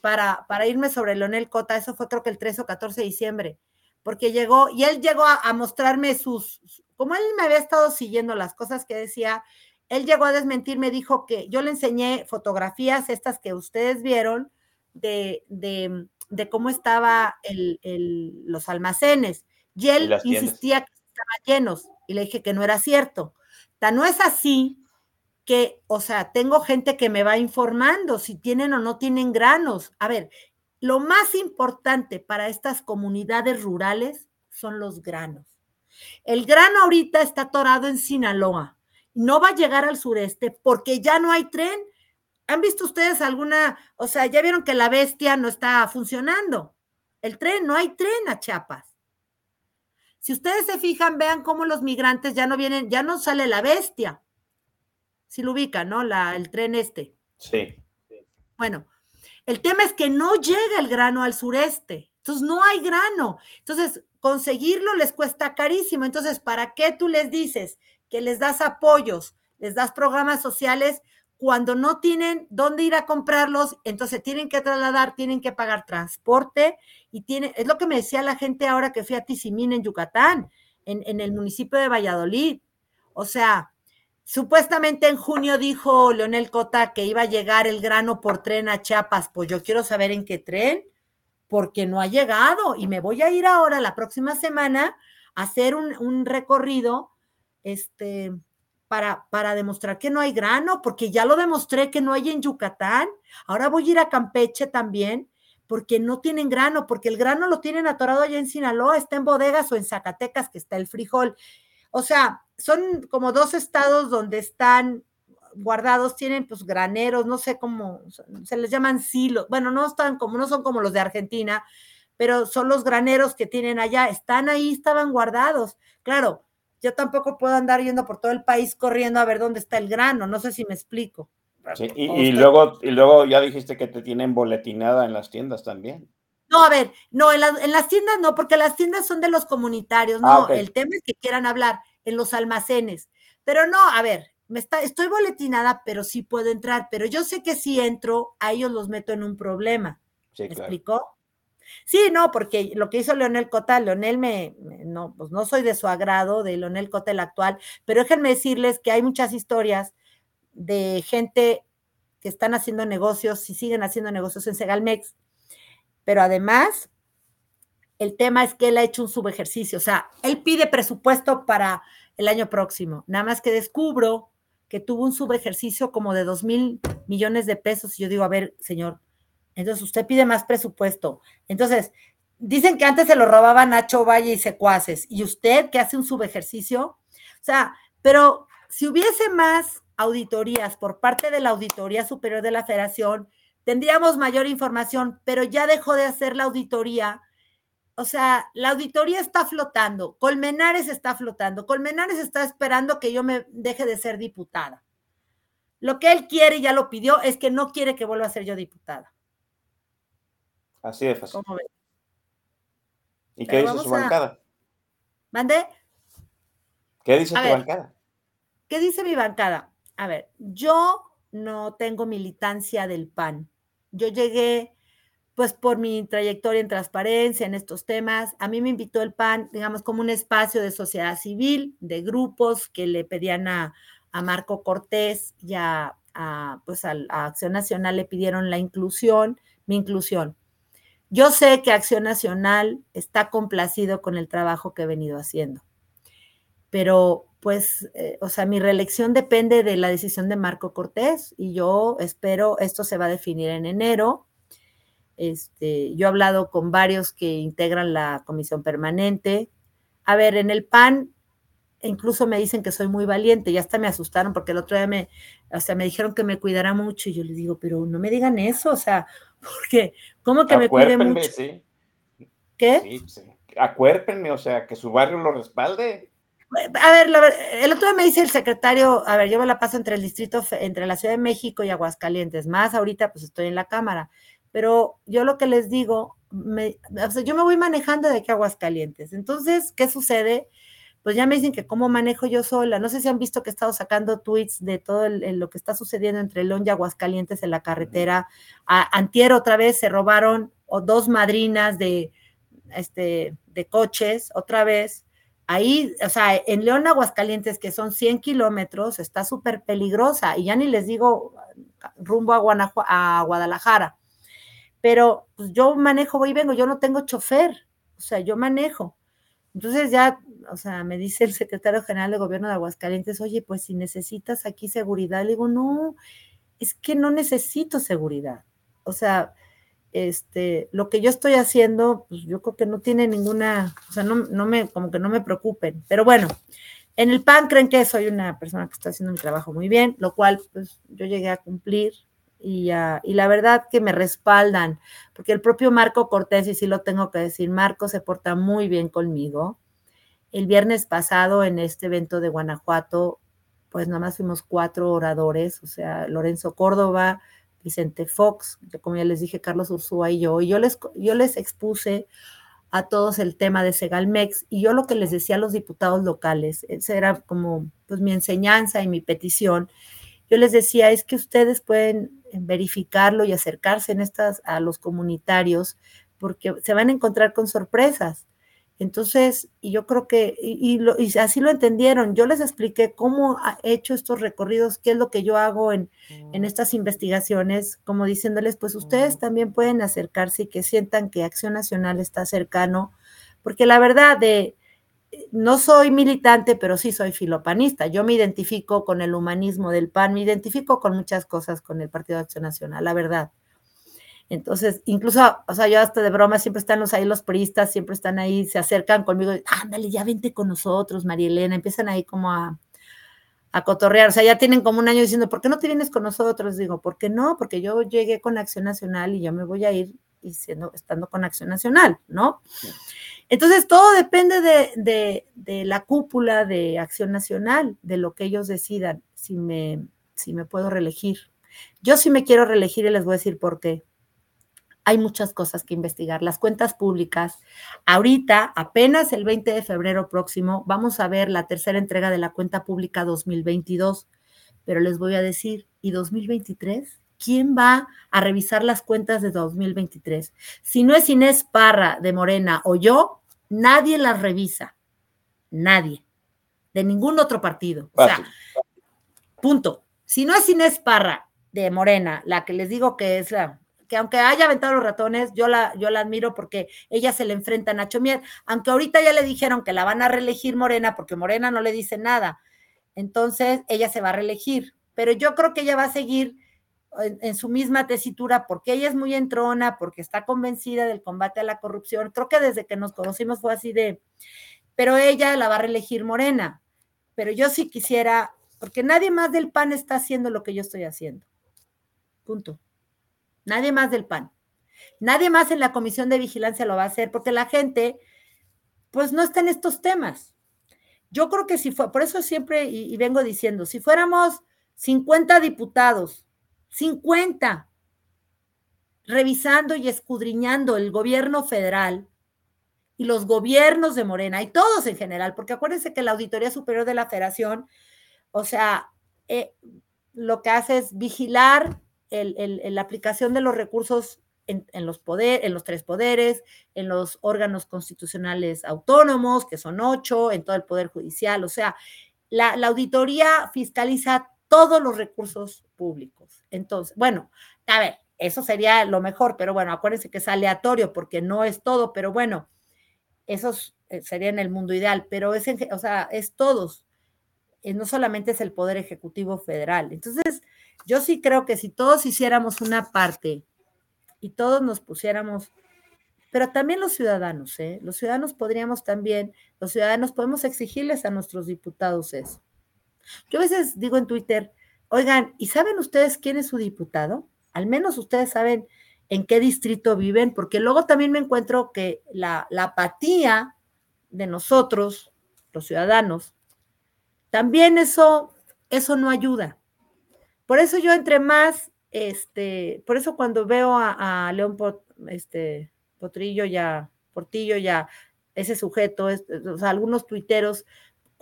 para, para irme sobre Leonel Cota. Eso fue creo que el 13 o 14 de diciembre. Porque llegó, y él llegó a, mostrarme sus, como él me había estado siguiendo las cosas que decía, él llegó a desmentir, me dijo que yo le enseñé fotografías, estas que ustedes vieron, de, de, de cómo estaban el, el- los almacenes. Y él insistía que estaban llenos. Y le dije que no era cierto. Tan no es así que, o sea, tengo gente que me va informando si tienen o no tienen granos. A ver, lo más importante para estas comunidades rurales son los granos. El grano ahorita está atorado en Sinaloa. No va a llegar al sureste porque ya no hay tren. ¿Han visto ustedes alguna, o sea, ya vieron que la bestia no está funcionando? El tren, no hay tren a Chiapas. Si ustedes se fijan, vean cómo los migrantes ya no vienen, ya no sale la bestia. Si lo ubican, ¿no? La, el tren este.
Sí.
Bueno, el tema es que no llega el grano al sureste. Entonces no hay grano. Entonces, conseguirlo les cuesta carísimo. Entonces, ¿para qué tú les dices que les das apoyos, les das programas sociales cuando no tienen dónde ir a comprarlos? Entonces tienen que trasladar, tienen que pagar transporte y tiene, es lo que me decía la gente ahora que fui a Tizimín en Yucatán, en, en el municipio de Valladolid. O sea, Supuestamente en junio dijo Leonel Cota que iba a llegar el grano por tren a Chiapas. Pues yo quiero saber en qué tren, porque no ha llegado. Y me voy a ir ahora la próxima semana a hacer un, un recorrido este, para, para demostrar que no hay grano, porque ya lo demostré que no hay en Yucatán. Ahora voy a ir a Campeche también, porque no tienen grano, porque el grano lo tienen atorado allá en Sinaloa, está en bodegas o en Zacatecas, que está el frijol. O sea, son como dos estados donde están guardados, tienen pues graneros, no sé cómo, se les llaman silos, bueno, no están como, no son como los de Argentina, pero son los graneros que tienen allá, están ahí, estaban guardados. Claro, yo tampoco puedo andar yendo por todo el país corriendo a ver dónde está el grano, no sé si me explico.
Sí, y, luego, y luego ya dijiste que te tienen boletinada en las tiendas también.
No, a ver, no, en, las- en las tiendas no, porque las tiendas son de los comunitarios, no,
Ah,
el tema es que quieran hablar en los almacenes. Pero no, a ver, me está, estoy boletinada, pero sí puedo entrar, pero yo sé que si entro, a ellos los meto en un problema.
Sí,
¿Me
claro.
explicó? Sí, no, porque lo que hizo Leonel Cota, Leonel me, no, pues no soy de su agrado, de Leonel Cota el actual, pero déjenme decirles que hay muchas historias de gente que están haciendo negocios y siguen haciendo negocios en Segalmex, pero además el tema es que él ha hecho un subejercicio, o sea, él pide presupuesto para el año próximo, nada más que descubro que tuvo un subejercicio como de dos mil millones de pesos y yo digo, a ver, señor, entonces usted pide más presupuesto. Entonces, dicen que antes se lo robaba Nacho Valle y secuaces, y usted que hace un subejercicio, o sea, pero si hubiese más auditorías por parte de la Auditoría Superior de la Federación, tendríamos mayor información, pero ya dejó de hacer la auditoría. O sea, la auditoría está flotando, Colmenares está flotando, Colmenares está esperando que yo me deje de ser diputada. Lo que él quiere, ya lo pidió, es que no quiere que vuelva a ser yo diputada.
Así de fácil.
¿Cómo ven?
¿Y qué dice su
a-
bancada?
¿Mande?
¿Qué dice
A
tu
ver.
bancada?
¿Qué dice mi bancada? A ver, yo no tengo militancia del PAN. Yo llegué, pues, por mi trayectoria en transparencia, en estos temas. A mí me invitó el PAN, digamos, como un espacio de sociedad civil, de grupos que le pedían a, a Marco Cortés y a, a, pues, a Acción Nacional le pidieron la inclusión, mi inclusión. Yo sé que Acción Nacional está complacido con el trabajo que he venido haciendo pero pues, eh, o sea, mi reelección depende de la decisión de Marco Cortés y yo espero, esto se va a definir en enero. Este, yo he hablado con varios que integran la comisión permanente. A ver, en el PAN incluso me dicen que soy muy valiente y hasta me asustaron porque el otro día me, o sea, me dijeron que me cuidara mucho y yo les digo, pero no me digan eso, o sea, porque, ¿cómo que me cuide mucho?
sí.
¿Qué?
Sí, sí. Acuérpenme, o sea, que su barrio lo respalde.
A ver, la el otro día me dice el secretario, a ver, yo me la paso entre el distrito, entre la Ciudad de México y Aguascalientes, más ahorita pues estoy en la Cámara, pero yo lo que les digo, me- o sea, yo me voy manejando de aquí a Aguascalientes. Entonces, ¿qué sucede? Pues ya me dicen que cómo manejo yo sola. No sé si han visto que he estado sacando tweets de todo lo que está sucediendo entre León y Aguascalientes en la carretera. A, antier otra vez se robaron o dos madrinas de, este, de coches, otra vez. Ahí, o sea, en León, Aguascalientes, que son 100 kilómetros, está súper peligrosa. Y ya ni les digo rumbo a, a Guadalajara. Pero pues, yo manejo, voy y vengo, yo no tengo chofer, o sea, yo manejo. Entonces ya, o sea, me dice el secretario general de gobierno de Aguascalientes, oye, pues si necesitas aquí seguridad, le digo, no, es que no necesito seguridad. O sea, este, lo que yo estoy haciendo, pues yo creo que no tiene ninguna, o sea, no, no me, como que no me preocupen. Pero bueno, en el PAN creen que soy una persona que está haciendo mi trabajo muy bien, lo cual pues yo llegué a cumplir y, y la verdad que me respaldan, porque el propio Marco Cortés, y sí lo tengo que decir, Marco se porta muy bien conmigo. El viernes pasado en este evento de Guanajuato, pues nada más fuimos cuatro oradores, o sea, Lorenzo Córdoba, Vicente Fox, yo como ya les dije, Carlos Ursúa y yo, y yo les, yo les expuse a todos el tema de Segalmex y yo lo que les decía a los diputados locales, esa era como pues mi enseñanza y mi petición, yo les decía es que ustedes pueden verificarlo y acercarse en estas a los comunitarios porque se van a encontrar con sorpresas. Entonces, y yo creo que, y, y lo- y así lo entendieron, yo les expliqué cómo he hecho estos recorridos, qué es lo que yo hago en, en estas investigaciones, como diciéndoles, pues ustedes también pueden acercarse y que sientan que Acción Nacional está cercano, porque la verdad de, no soy militante, pero sí soy filopanista. Yo me identifico con el humanismo del PAN, me identifico con muchas cosas con el Partido de Acción Nacional, la verdad. Entonces, incluso, o sea, yo hasta de broma, siempre están los ahí los priistas, siempre están ahí, se acercan conmigo, ándale, ya vente con nosotros, María Elena, empiezan ahí como a, a cotorrear, o sea, ya tienen como un año diciendo, ¿por qué no te vienes con nosotros? Digo, ¿por qué no? Porque yo llegué con Acción Nacional y yo me voy a ir y estando con Acción Nacional, ¿no? Entonces, todo depende de, la cúpula de Acción Nacional, de lo que ellos decidan, si me, si me puedo reelegir. Yo sí me quiero reelegir y les voy a decir por qué hay muchas cosas que investigar. Las cuentas públicas, ahorita, apenas el 20 de febrero próximo, vamos a ver la tercera entrega de la cuenta pública 2022, pero les voy a decir, ¿y 2023? ¿Quién va a revisar las cuentas de 2023? Si no es Inés Parra de Morena o yo, nadie las revisa. Nadie. De ningún otro partido. O sea, punto. Si no es Inés Parra de Morena, la que les digo que es la, que aunque haya aventado los ratones, yo la, yo la admiro porque ella se le enfrenta a Nacho Mier, aunque ahorita ya le dijeron que la van a reelegir Morena, porque Morena no le dice nada. Entonces, ella se va a reelegir. Pero yo creo que ella va a seguir en, su misma tesitura porque ella es muy entrona, porque está convencida del combate a la corrupción. Creo que desde que nos conocimos fue así de, pero ella la va a reelegir Morena. Pero yo sí quisiera, porque nadie más del PAN está haciendo lo que yo estoy haciendo. Punto. Nadie más del PAN. Nadie más en la comisión de vigilancia lo va a hacer porque la gente, pues no está en estos temas. Yo creo que si fue, por eso siempre, y, y vengo diciendo, si fuéramos 50 diputados, 50, revisando y escudriñando el gobierno federal y los gobiernos de Morena y todos en general, porque acuérdense que la Auditoría Superior de la Federación, o sea, eh, lo que hace es vigilar la aplicación de los recursos en, los poder, en los tres poderes, en los órganos constitucionales autónomos, que son ocho, en todo el poder judicial. O sea, la, la auditoría fiscaliza todos los recursos públicos. Entonces, bueno, a ver, eso sería lo mejor, pero bueno, acuérdense que es aleatorio porque no es todo, pero bueno, eso eh, sería en el mundo ideal, pero es, o sea, es todos, eh, no solamente es el Poder Ejecutivo Federal. Entonces, yo sí creo que si todos hiciéramos una parte y todos nos pusiéramos, pero también los ciudadanos, ¿eh? los ciudadanos podríamos también, los ciudadanos podemos exigirles a nuestros diputados eso. Yo a veces digo en Twitter, oigan, ¿y saben ustedes quién es su diputado? Al menos ustedes saben en qué distrito viven, porque luego también me encuentro que la, apatía de nosotros, los ciudadanos, también eso, eso no ayuda. Por eso yo entre más, este, por eso cuando veo a, León este, Potrillo ya, Portillo ya, ese sujeto, o sea, algunos tuiteros,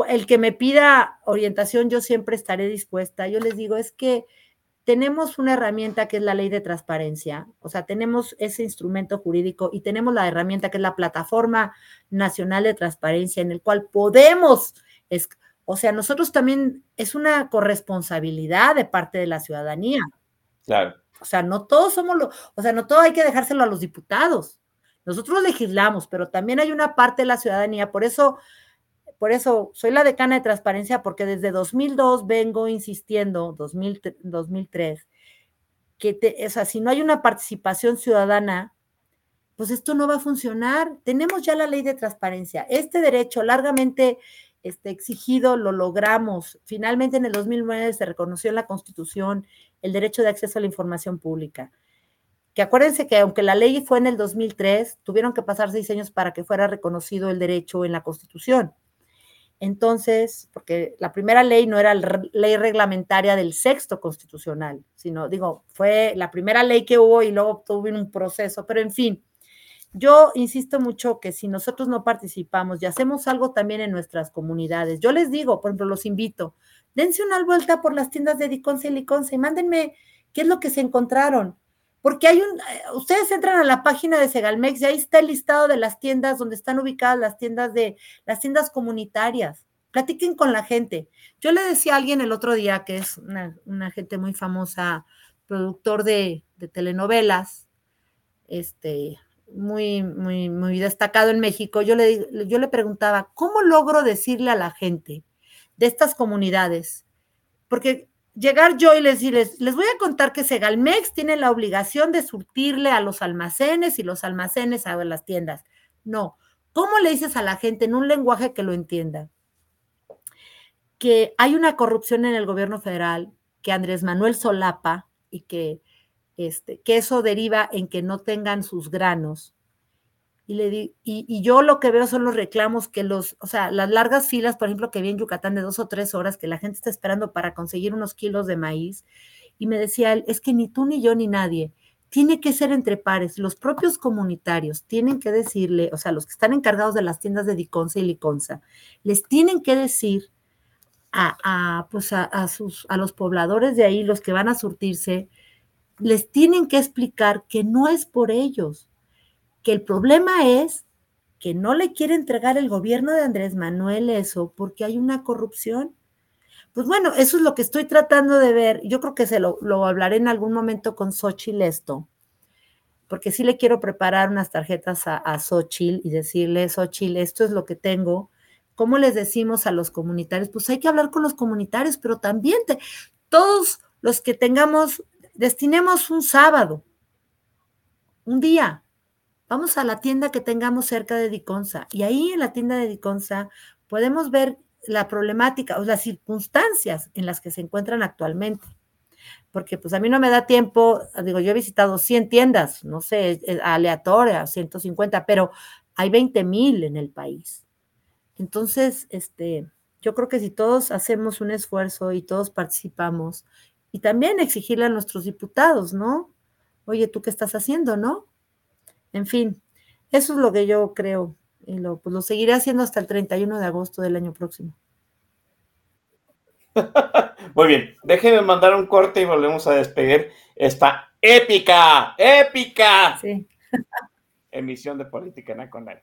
el que me pida orientación, yo siempre estaré dispuesta. Yo les digo, es que tenemos una herramienta que es la ley de transparencia, o sea, tenemos ese instrumento jurídico y tenemos la herramienta que es la plataforma nacional de transparencia en el cual podemos, es, o sea, nosotros también es una corresponsabilidad de parte de la ciudadanía.
Claro.
O sea, no todos somos lo, o sea, no todo hay que dejárselo a los diputados. Nosotros legislamos, pero también hay una parte de la ciudadanía, por eso por eso soy la decana de transparencia, porque desde 2002 vengo insistiendo, 2003, que o sea, si no hay una participación ciudadana, pues esto no va a funcionar. Tenemos ya la ley de transparencia. Este derecho largamente este, exigido lo logramos. Finalmente en el 2009 se reconoció en la Constitución el derecho de acceso a la información pública. Que acuérdense que aunque la ley fue en el 2003, tuvieron que pasar seis años para que fuera reconocido el derecho en la Constitución. Entonces, porque la primera ley no era la ley reglamentaria del sexto constitucional, sino, digo, fue la primera ley que hubo y luego tuvo un proceso, pero en fin, yo insisto mucho que si nosotros no participamos y hacemos algo también en nuestras comunidades, yo les digo, por ejemplo, los invito, dense una vuelta por las tiendas de Diconce y Liconce y mándenme qué es lo que se encontraron. Porque hay un, eh, ustedes entran a la página de Segalmex y ahí está el listado de las tiendas donde están ubicadas las tiendas de las tiendas comunitarias. Platiquen con la gente. Yo le decía a alguien el otro día que es una, gente muy famosa, productor de, telenovelas, este, muy, muy, muy destacado en México. Yo le, yo le preguntaba, ¿cómo logro decirle a la gente de estas comunidades? Porque llegar yo y decirles, les voy a contar que Segalmex tiene la obligación de surtirle a los almacenes y los almacenes a las tiendas. No, ¿cómo le dices a la gente en un lenguaje que lo entienda? Que hay una corrupción en el gobierno federal, que Andrés Manuel solapa y que, este, que eso deriva en que no tengan sus granos y, le di, y, yo lo que veo son los reclamos que los, o sea, las largas filas, por ejemplo, que vi en Yucatán de dos o tres horas, que la gente está esperando para conseguir unos kilos de maíz. Y me decía él, es que ni tú ni yo ni nadie, tiene que ser entre pares. Los propios comunitarios tienen que decirle, o sea, los que están encargados de las tiendas de Diconza y Liconza, les tienen que decir a, a, pues a, sus, a los pobladores de ahí, los que van a surtirse, les tienen que explicar que no es por ellos, que el problema es que no le quiere entregar el gobierno de Andrés Manuel eso porque hay una corrupción. Pues bueno, eso es lo que estoy tratando de ver. Yo creo que se lo, hablaré en algún momento con Xochitl esto, porque sí le quiero preparar unas tarjetas a, a Xochitl y decirle, Xochitl, esto es lo que tengo. ¿Cómo les decimos a los comunitarios? Pues hay que hablar con los comunitarios, pero también todos los que tengamos, destinemos un sábado, un día, vamos a la tienda que tengamos cerca de Diconsa y ahí en la tienda de Diconsa podemos ver la problemática o las circunstancias en las que se encuentran actualmente. Porque pues a mí no me da tiempo, digo, yo he visitado 100 tiendas, no sé, aleatorias, 150, pero hay 20 mil en el país. Entonces, este, yo creo que si todos hacemos un esfuerzo y todos participamos, y también exigirle a nuestros diputados, ¿no? Oye, ¿tú qué estás haciendo, no? En fin, eso es lo que yo creo y lo, pues lo seguiré haciendo hasta el 31 de agosto del año próximo.
Muy bien, déjenme mandar un corte y volvemos a despedir esta épica, épica emisión de Política Nacional.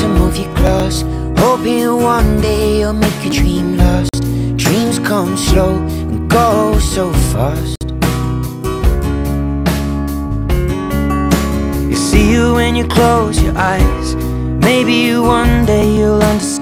to move you close. Hoping one day you'll make a dream last. Dreams come slow and go so fast. You see you when you close your eyes. Maybe one day you'll understand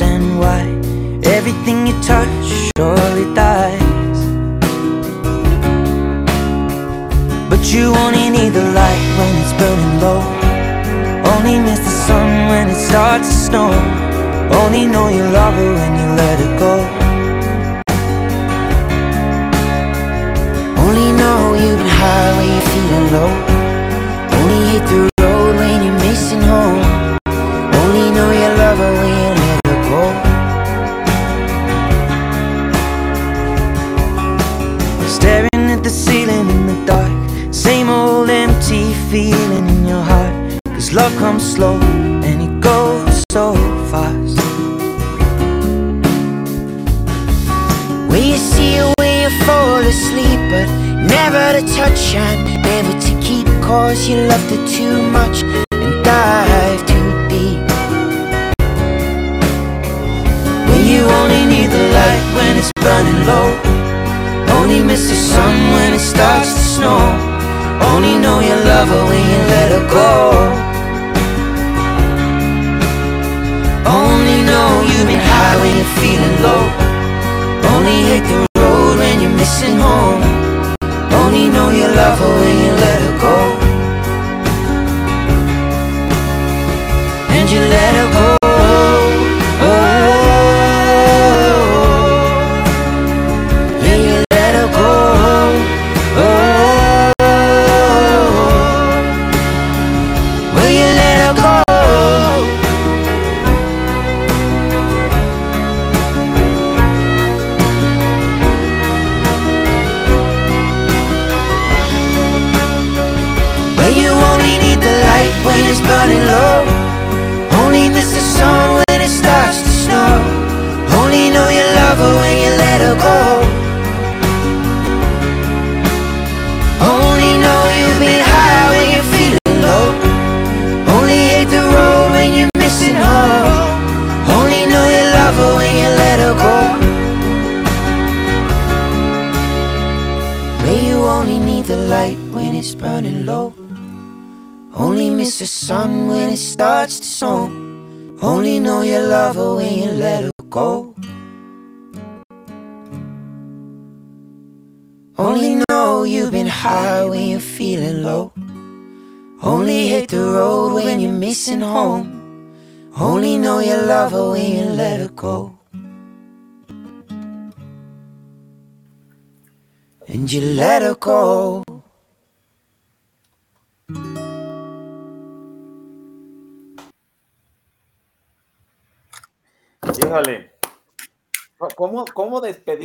let it go.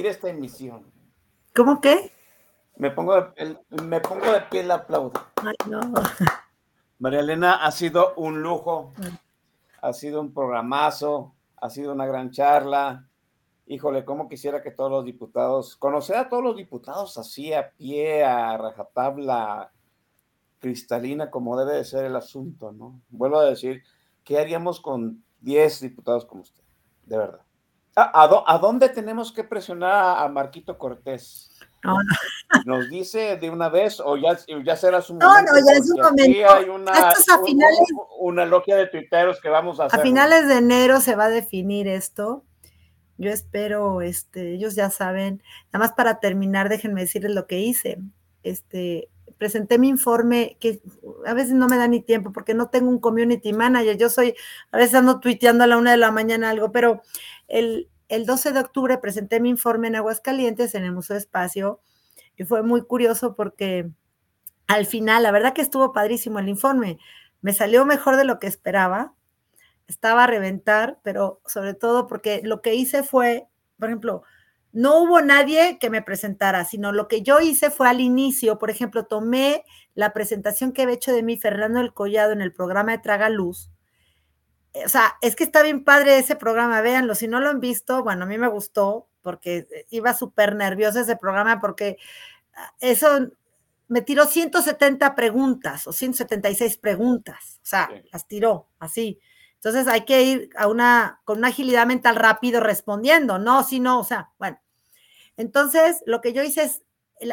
Esta emisión?
¿Cómo qué?
Me pongo de, me pongo de pie y aplaudo.
Ay, no.
María Elena, ha sido un lujo, ha sido un programazo, ha sido una gran charla. Híjole, cómo quisiera que todos los diputados, conocer a todos los diputados así a pie, a rajatabla cristalina, como debe de ser el asunto, ¿no? Vuelvo a decir, ¿qué haríamos con 10 diputados como usted? De verdad. ¿A, a, dónde tenemos que presionar a Marquito Cortés?
No, no.
¿Nos dice de una vez o ya, ya será su
No,
momento?
no, ya es un momento.
hay una,
Esto es a finales-
un- una logia de tuiteros que vamos a hacer.
A finales de enero se va a definir esto. Yo espero, este, ellos ya saben. Nada más para terminar, déjenme decirles lo que hice. Este, presenté mi informe, que a veces no me da ni tiempo porque no tengo un community manager. Yo soy, a veces ando tuiteando a la una de la mañana algo, pero el, el 12 de octubre presenté mi informe en Aguascalientes, en el Museo Espacio, y fue muy curioso porque al final, la verdad que estuvo padrísimo el informe. Me salió mejor de lo que esperaba. Estaba a reventar, pero sobre todo porque lo que hice fue, por ejemplo, no hubo nadie que me presentara, sino lo que yo hice fue al inicio, por ejemplo, tomé la presentación que había hecho de mí Fernando El Collado en el programa de Traga Luz. Eh, O sea, es que está bien padre ese programa, véanlo. Si no lo han visto, bueno, a mí me gustó porque eh, iba súper nerviosa ese programa porque ah, eso me tiró 170 preguntas o 176 preguntas, o sea, las tiró así. Entonces hay que ir a una, con una agilidad mental rápido respondiendo, no, si no, o sea, bueno. Entonces, lo que yo hice es,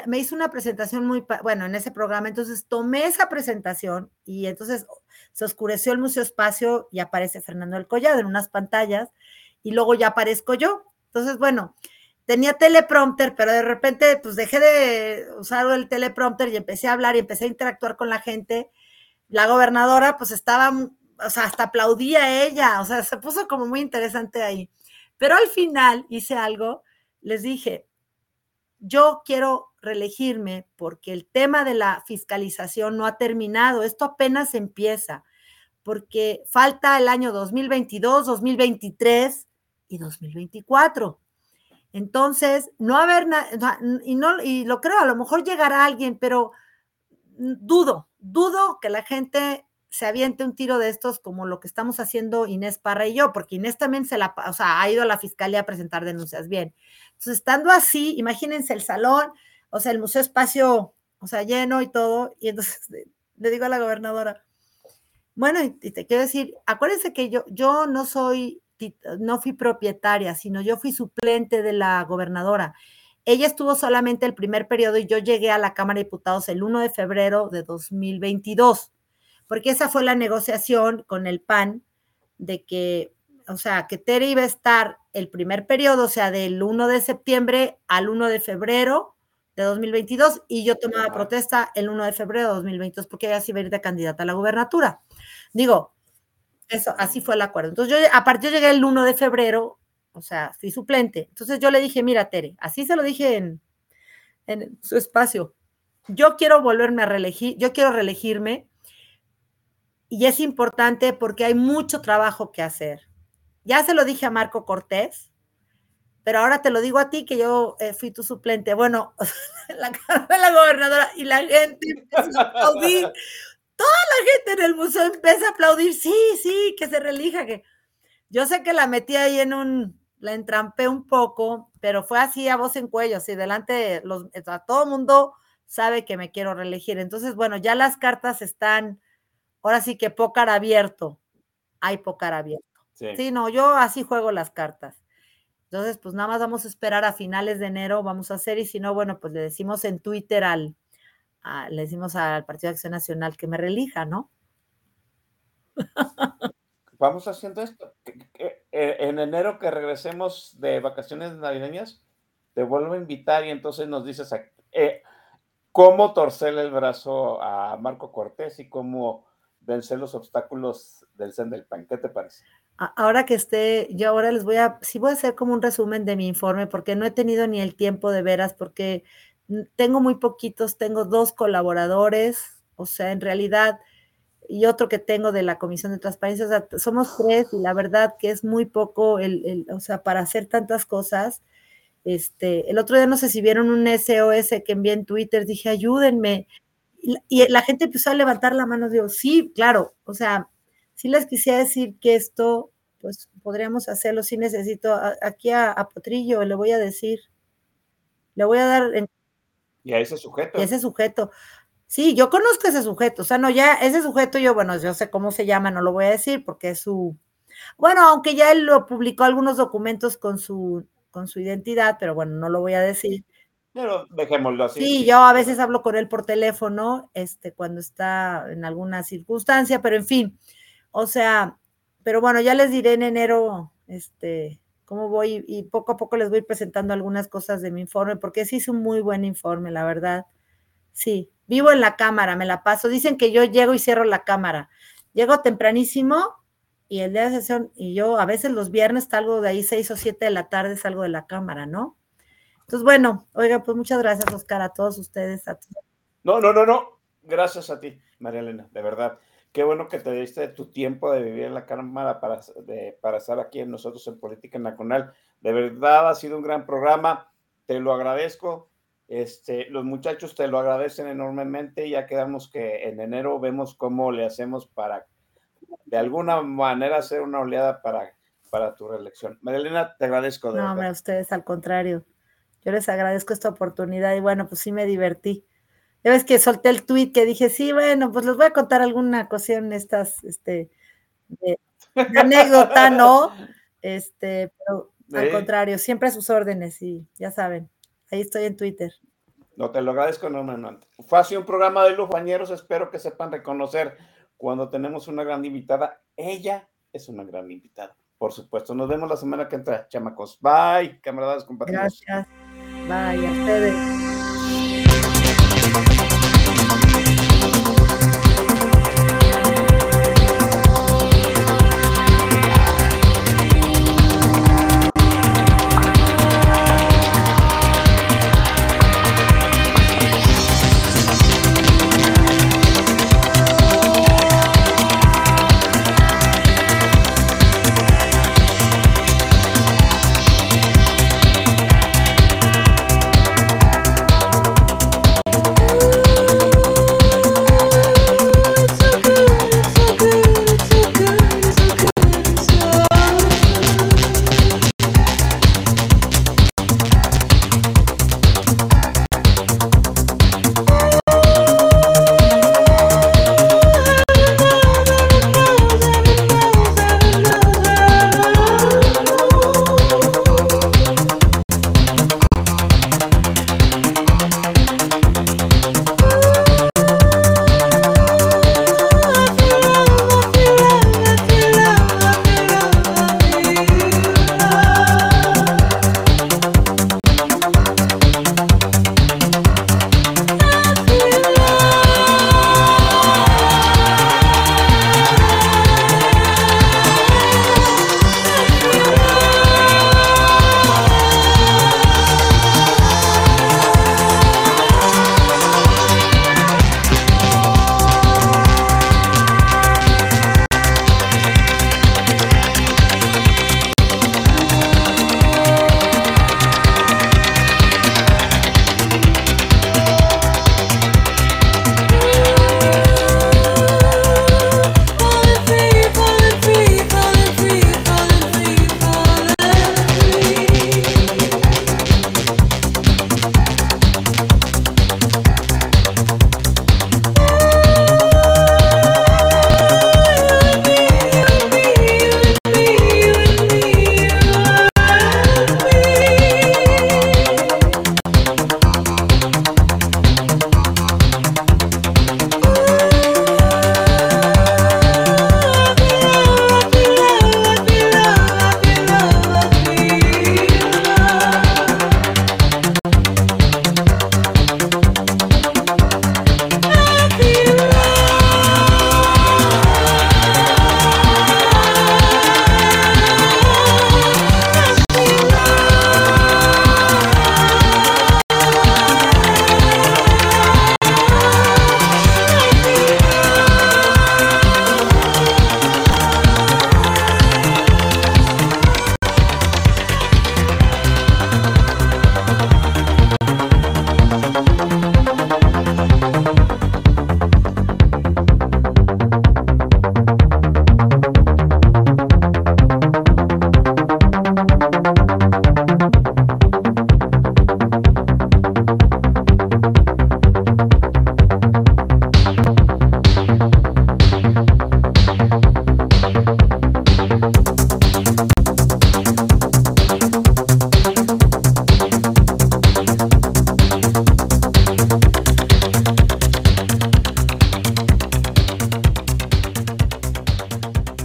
me hizo una presentación muy, bueno, en ese programa, entonces tomé esa presentación y entonces se oscureció el Museo Espacio y aparece Fernando del Collado en unas pantallas y luego ya aparezco yo. Entonces, bueno, tenía teleprompter, pero de repente pues dejé de usar el teleprompter y empecé a hablar y empecé a interactuar con la gente. La gobernadora pues estaba, o sea, hasta aplaudía a ella, o sea, se puso como muy interesante ahí. Pero al final hice algo, les dije, yo quiero reelegirme porque el tema de la fiscalización no ha terminado, esto apenas empieza, porque falta el año 2022, 2023 y 2024. Entonces, no haber nada, y, no, y lo creo, a lo mejor llegará alguien, pero dudo, dudo que la gente se aviente un tiro de estos como lo que estamos haciendo Inés Parra y yo, porque Inés también se la, o sea, ha ido a la fiscalía a presentar denuncias bien. Entonces, estando así, imagínense el salón, o sea, el museo espacio, o sea, lleno y todo, y entonces le digo a la gobernadora, bueno, y, te quiero decir, acuérdense que yo, yo no soy, no fui propietaria, sino yo fui suplente de la gobernadora. Ella estuvo solamente el primer periodo y yo llegué a la Cámara de Diputados el 1 de febrero de 2022, porque esa fue la negociación con el PAN de que, o sea, que Tere iba a estar el primer periodo, o sea, del 1 de septiembre al 1 de febrero de 2022 y yo tomaba protesta el 1 de febrero de 2022 porque ella sí iba a ir de candidata a la gubernatura. Digo, eso, así fue el acuerdo. Entonces yo, aparte yo llegué el 1 de febrero, o sea, fui suplente. Entonces yo le dije, mira, Tere, así se lo dije en, en su espacio. Yo quiero volverme a reelegir, yo quiero reelegirme y es importante porque hay mucho trabajo que hacer. Ya se lo dije a Marco Cortés, pero ahora te lo digo a ti que yo eh, fui tu suplente. Bueno, la cara de la gobernadora y la gente empezó a aplaudir. Toda la gente en el museo empieza a aplaudir. Sí, sí, que se relija. Que... Yo sé que la metí ahí en un, la entrampé un poco, pero fue así a voz en cuello, así delante de los, a todo mundo sabe que me quiero reelegir. Entonces, bueno, ya las cartas están, ahora sí que pócar abierto. Hay pócar abierto. Sí. sí, no, yo así juego las cartas. Entonces, pues nada más vamos a esperar a finales de enero, vamos a hacer, y si no, bueno, pues le decimos en Twitter al, a, le decimos al Partido de Acción Nacional que me relija, ¿no?
Vamos haciendo esto. En enero que regresemos de vacaciones navideñas, te vuelvo a invitar y entonces nos dices eh, cómo torcerle el brazo a Marco Cortés y cómo vencer los obstáculos del CEN del PAN. ¿Qué te parece?
ahora que esté, yo ahora les voy a, sí voy a hacer como un resumen de mi informe, porque no he tenido ni el tiempo de veras, porque tengo muy poquitos, tengo dos colaboradores, o sea, en realidad y otro que tengo de la Comisión de Transparencia. O sea, somos tres y la verdad que es muy poco, el, el, o sea, para hacer tantas cosas. Este, el otro día no sé si vieron un SOS que envié en Twitter, dije, ayúdenme. Y, y la gente empezó a levantar la mano, digo, sí, claro, o sea, sí les quisiera decir que esto, pues podríamos hacerlo, sí necesito, a, aquí a, a, Potrillo le voy a decir, le voy a dar... En,
y a ese sujeto.
Y a ese sujeto. Sí, yo conozco a ese sujeto, o sea, no, ya ese sujeto yo, bueno, yo sé cómo se llama, no lo voy a decir porque es su, bueno, aunque ya él lo publicó algunos documentos con su, con su identidad, pero bueno, no lo voy a decir.
Pero dejémoslo así.
Sí, yo a veces hablo con él por teléfono, este, cuando está en alguna circunstancia, pero en fin, o sea, pero bueno, ya les diré en enero, este, cómo voy y poco a poco les voy presentando algunas cosas de mi informe, porque sí es un muy buen informe, la verdad. Sí, vivo en la cámara, me la paso. Dicen que yo llego y cierro la cámara. Llego tempranísimo y el día de sesión, y yo a veces los viernes salgo de ahí seis o siete de la tarde, salgo de la cámara, ¿no? Entonces, bueno, oiga, pues muchas gracias, Oscar, a todos ustedes. A
no, no, no, no. Gracias a ti, María Elena, de verdad. Qué bueno que te diste tu tiempo de vivir en la cámara para, de, para estar aquí en nosotros en Política Nacional. De verdad ha sido un gran programa. Te lo agradezco este, los muchachos te lo agradecen enormemente. Ya quedamos que en enero vemos cómo le hacemos para de alguna manera hacer una oleada para, para tu reelección. Marilena, te agradezco.
De no, hombre, a ustedes al contrario. Yo les agradezco esta oportunidad y bueno, pues sí me divertí. Ya ves que solté el tweet que dije, sí, bueno, pues les voy a contar alguna cuestión estas, este, de, de anécdota, ¿no? Este, pero sí. al contrario, siempre a sus órdenes y ya saben. Ahí estoy en Twitter.
No, te lo agradezco enormemente. Fue así un programa de los bañeros. Espero que sepan reconocer cuando tenemos una gran invitada. Ella es una gran invitada. Por supuesto. Nos vemos la semana que entra, chamacos. Bye, camaradas, compañeros.
Gracias. Bye, a ustedes.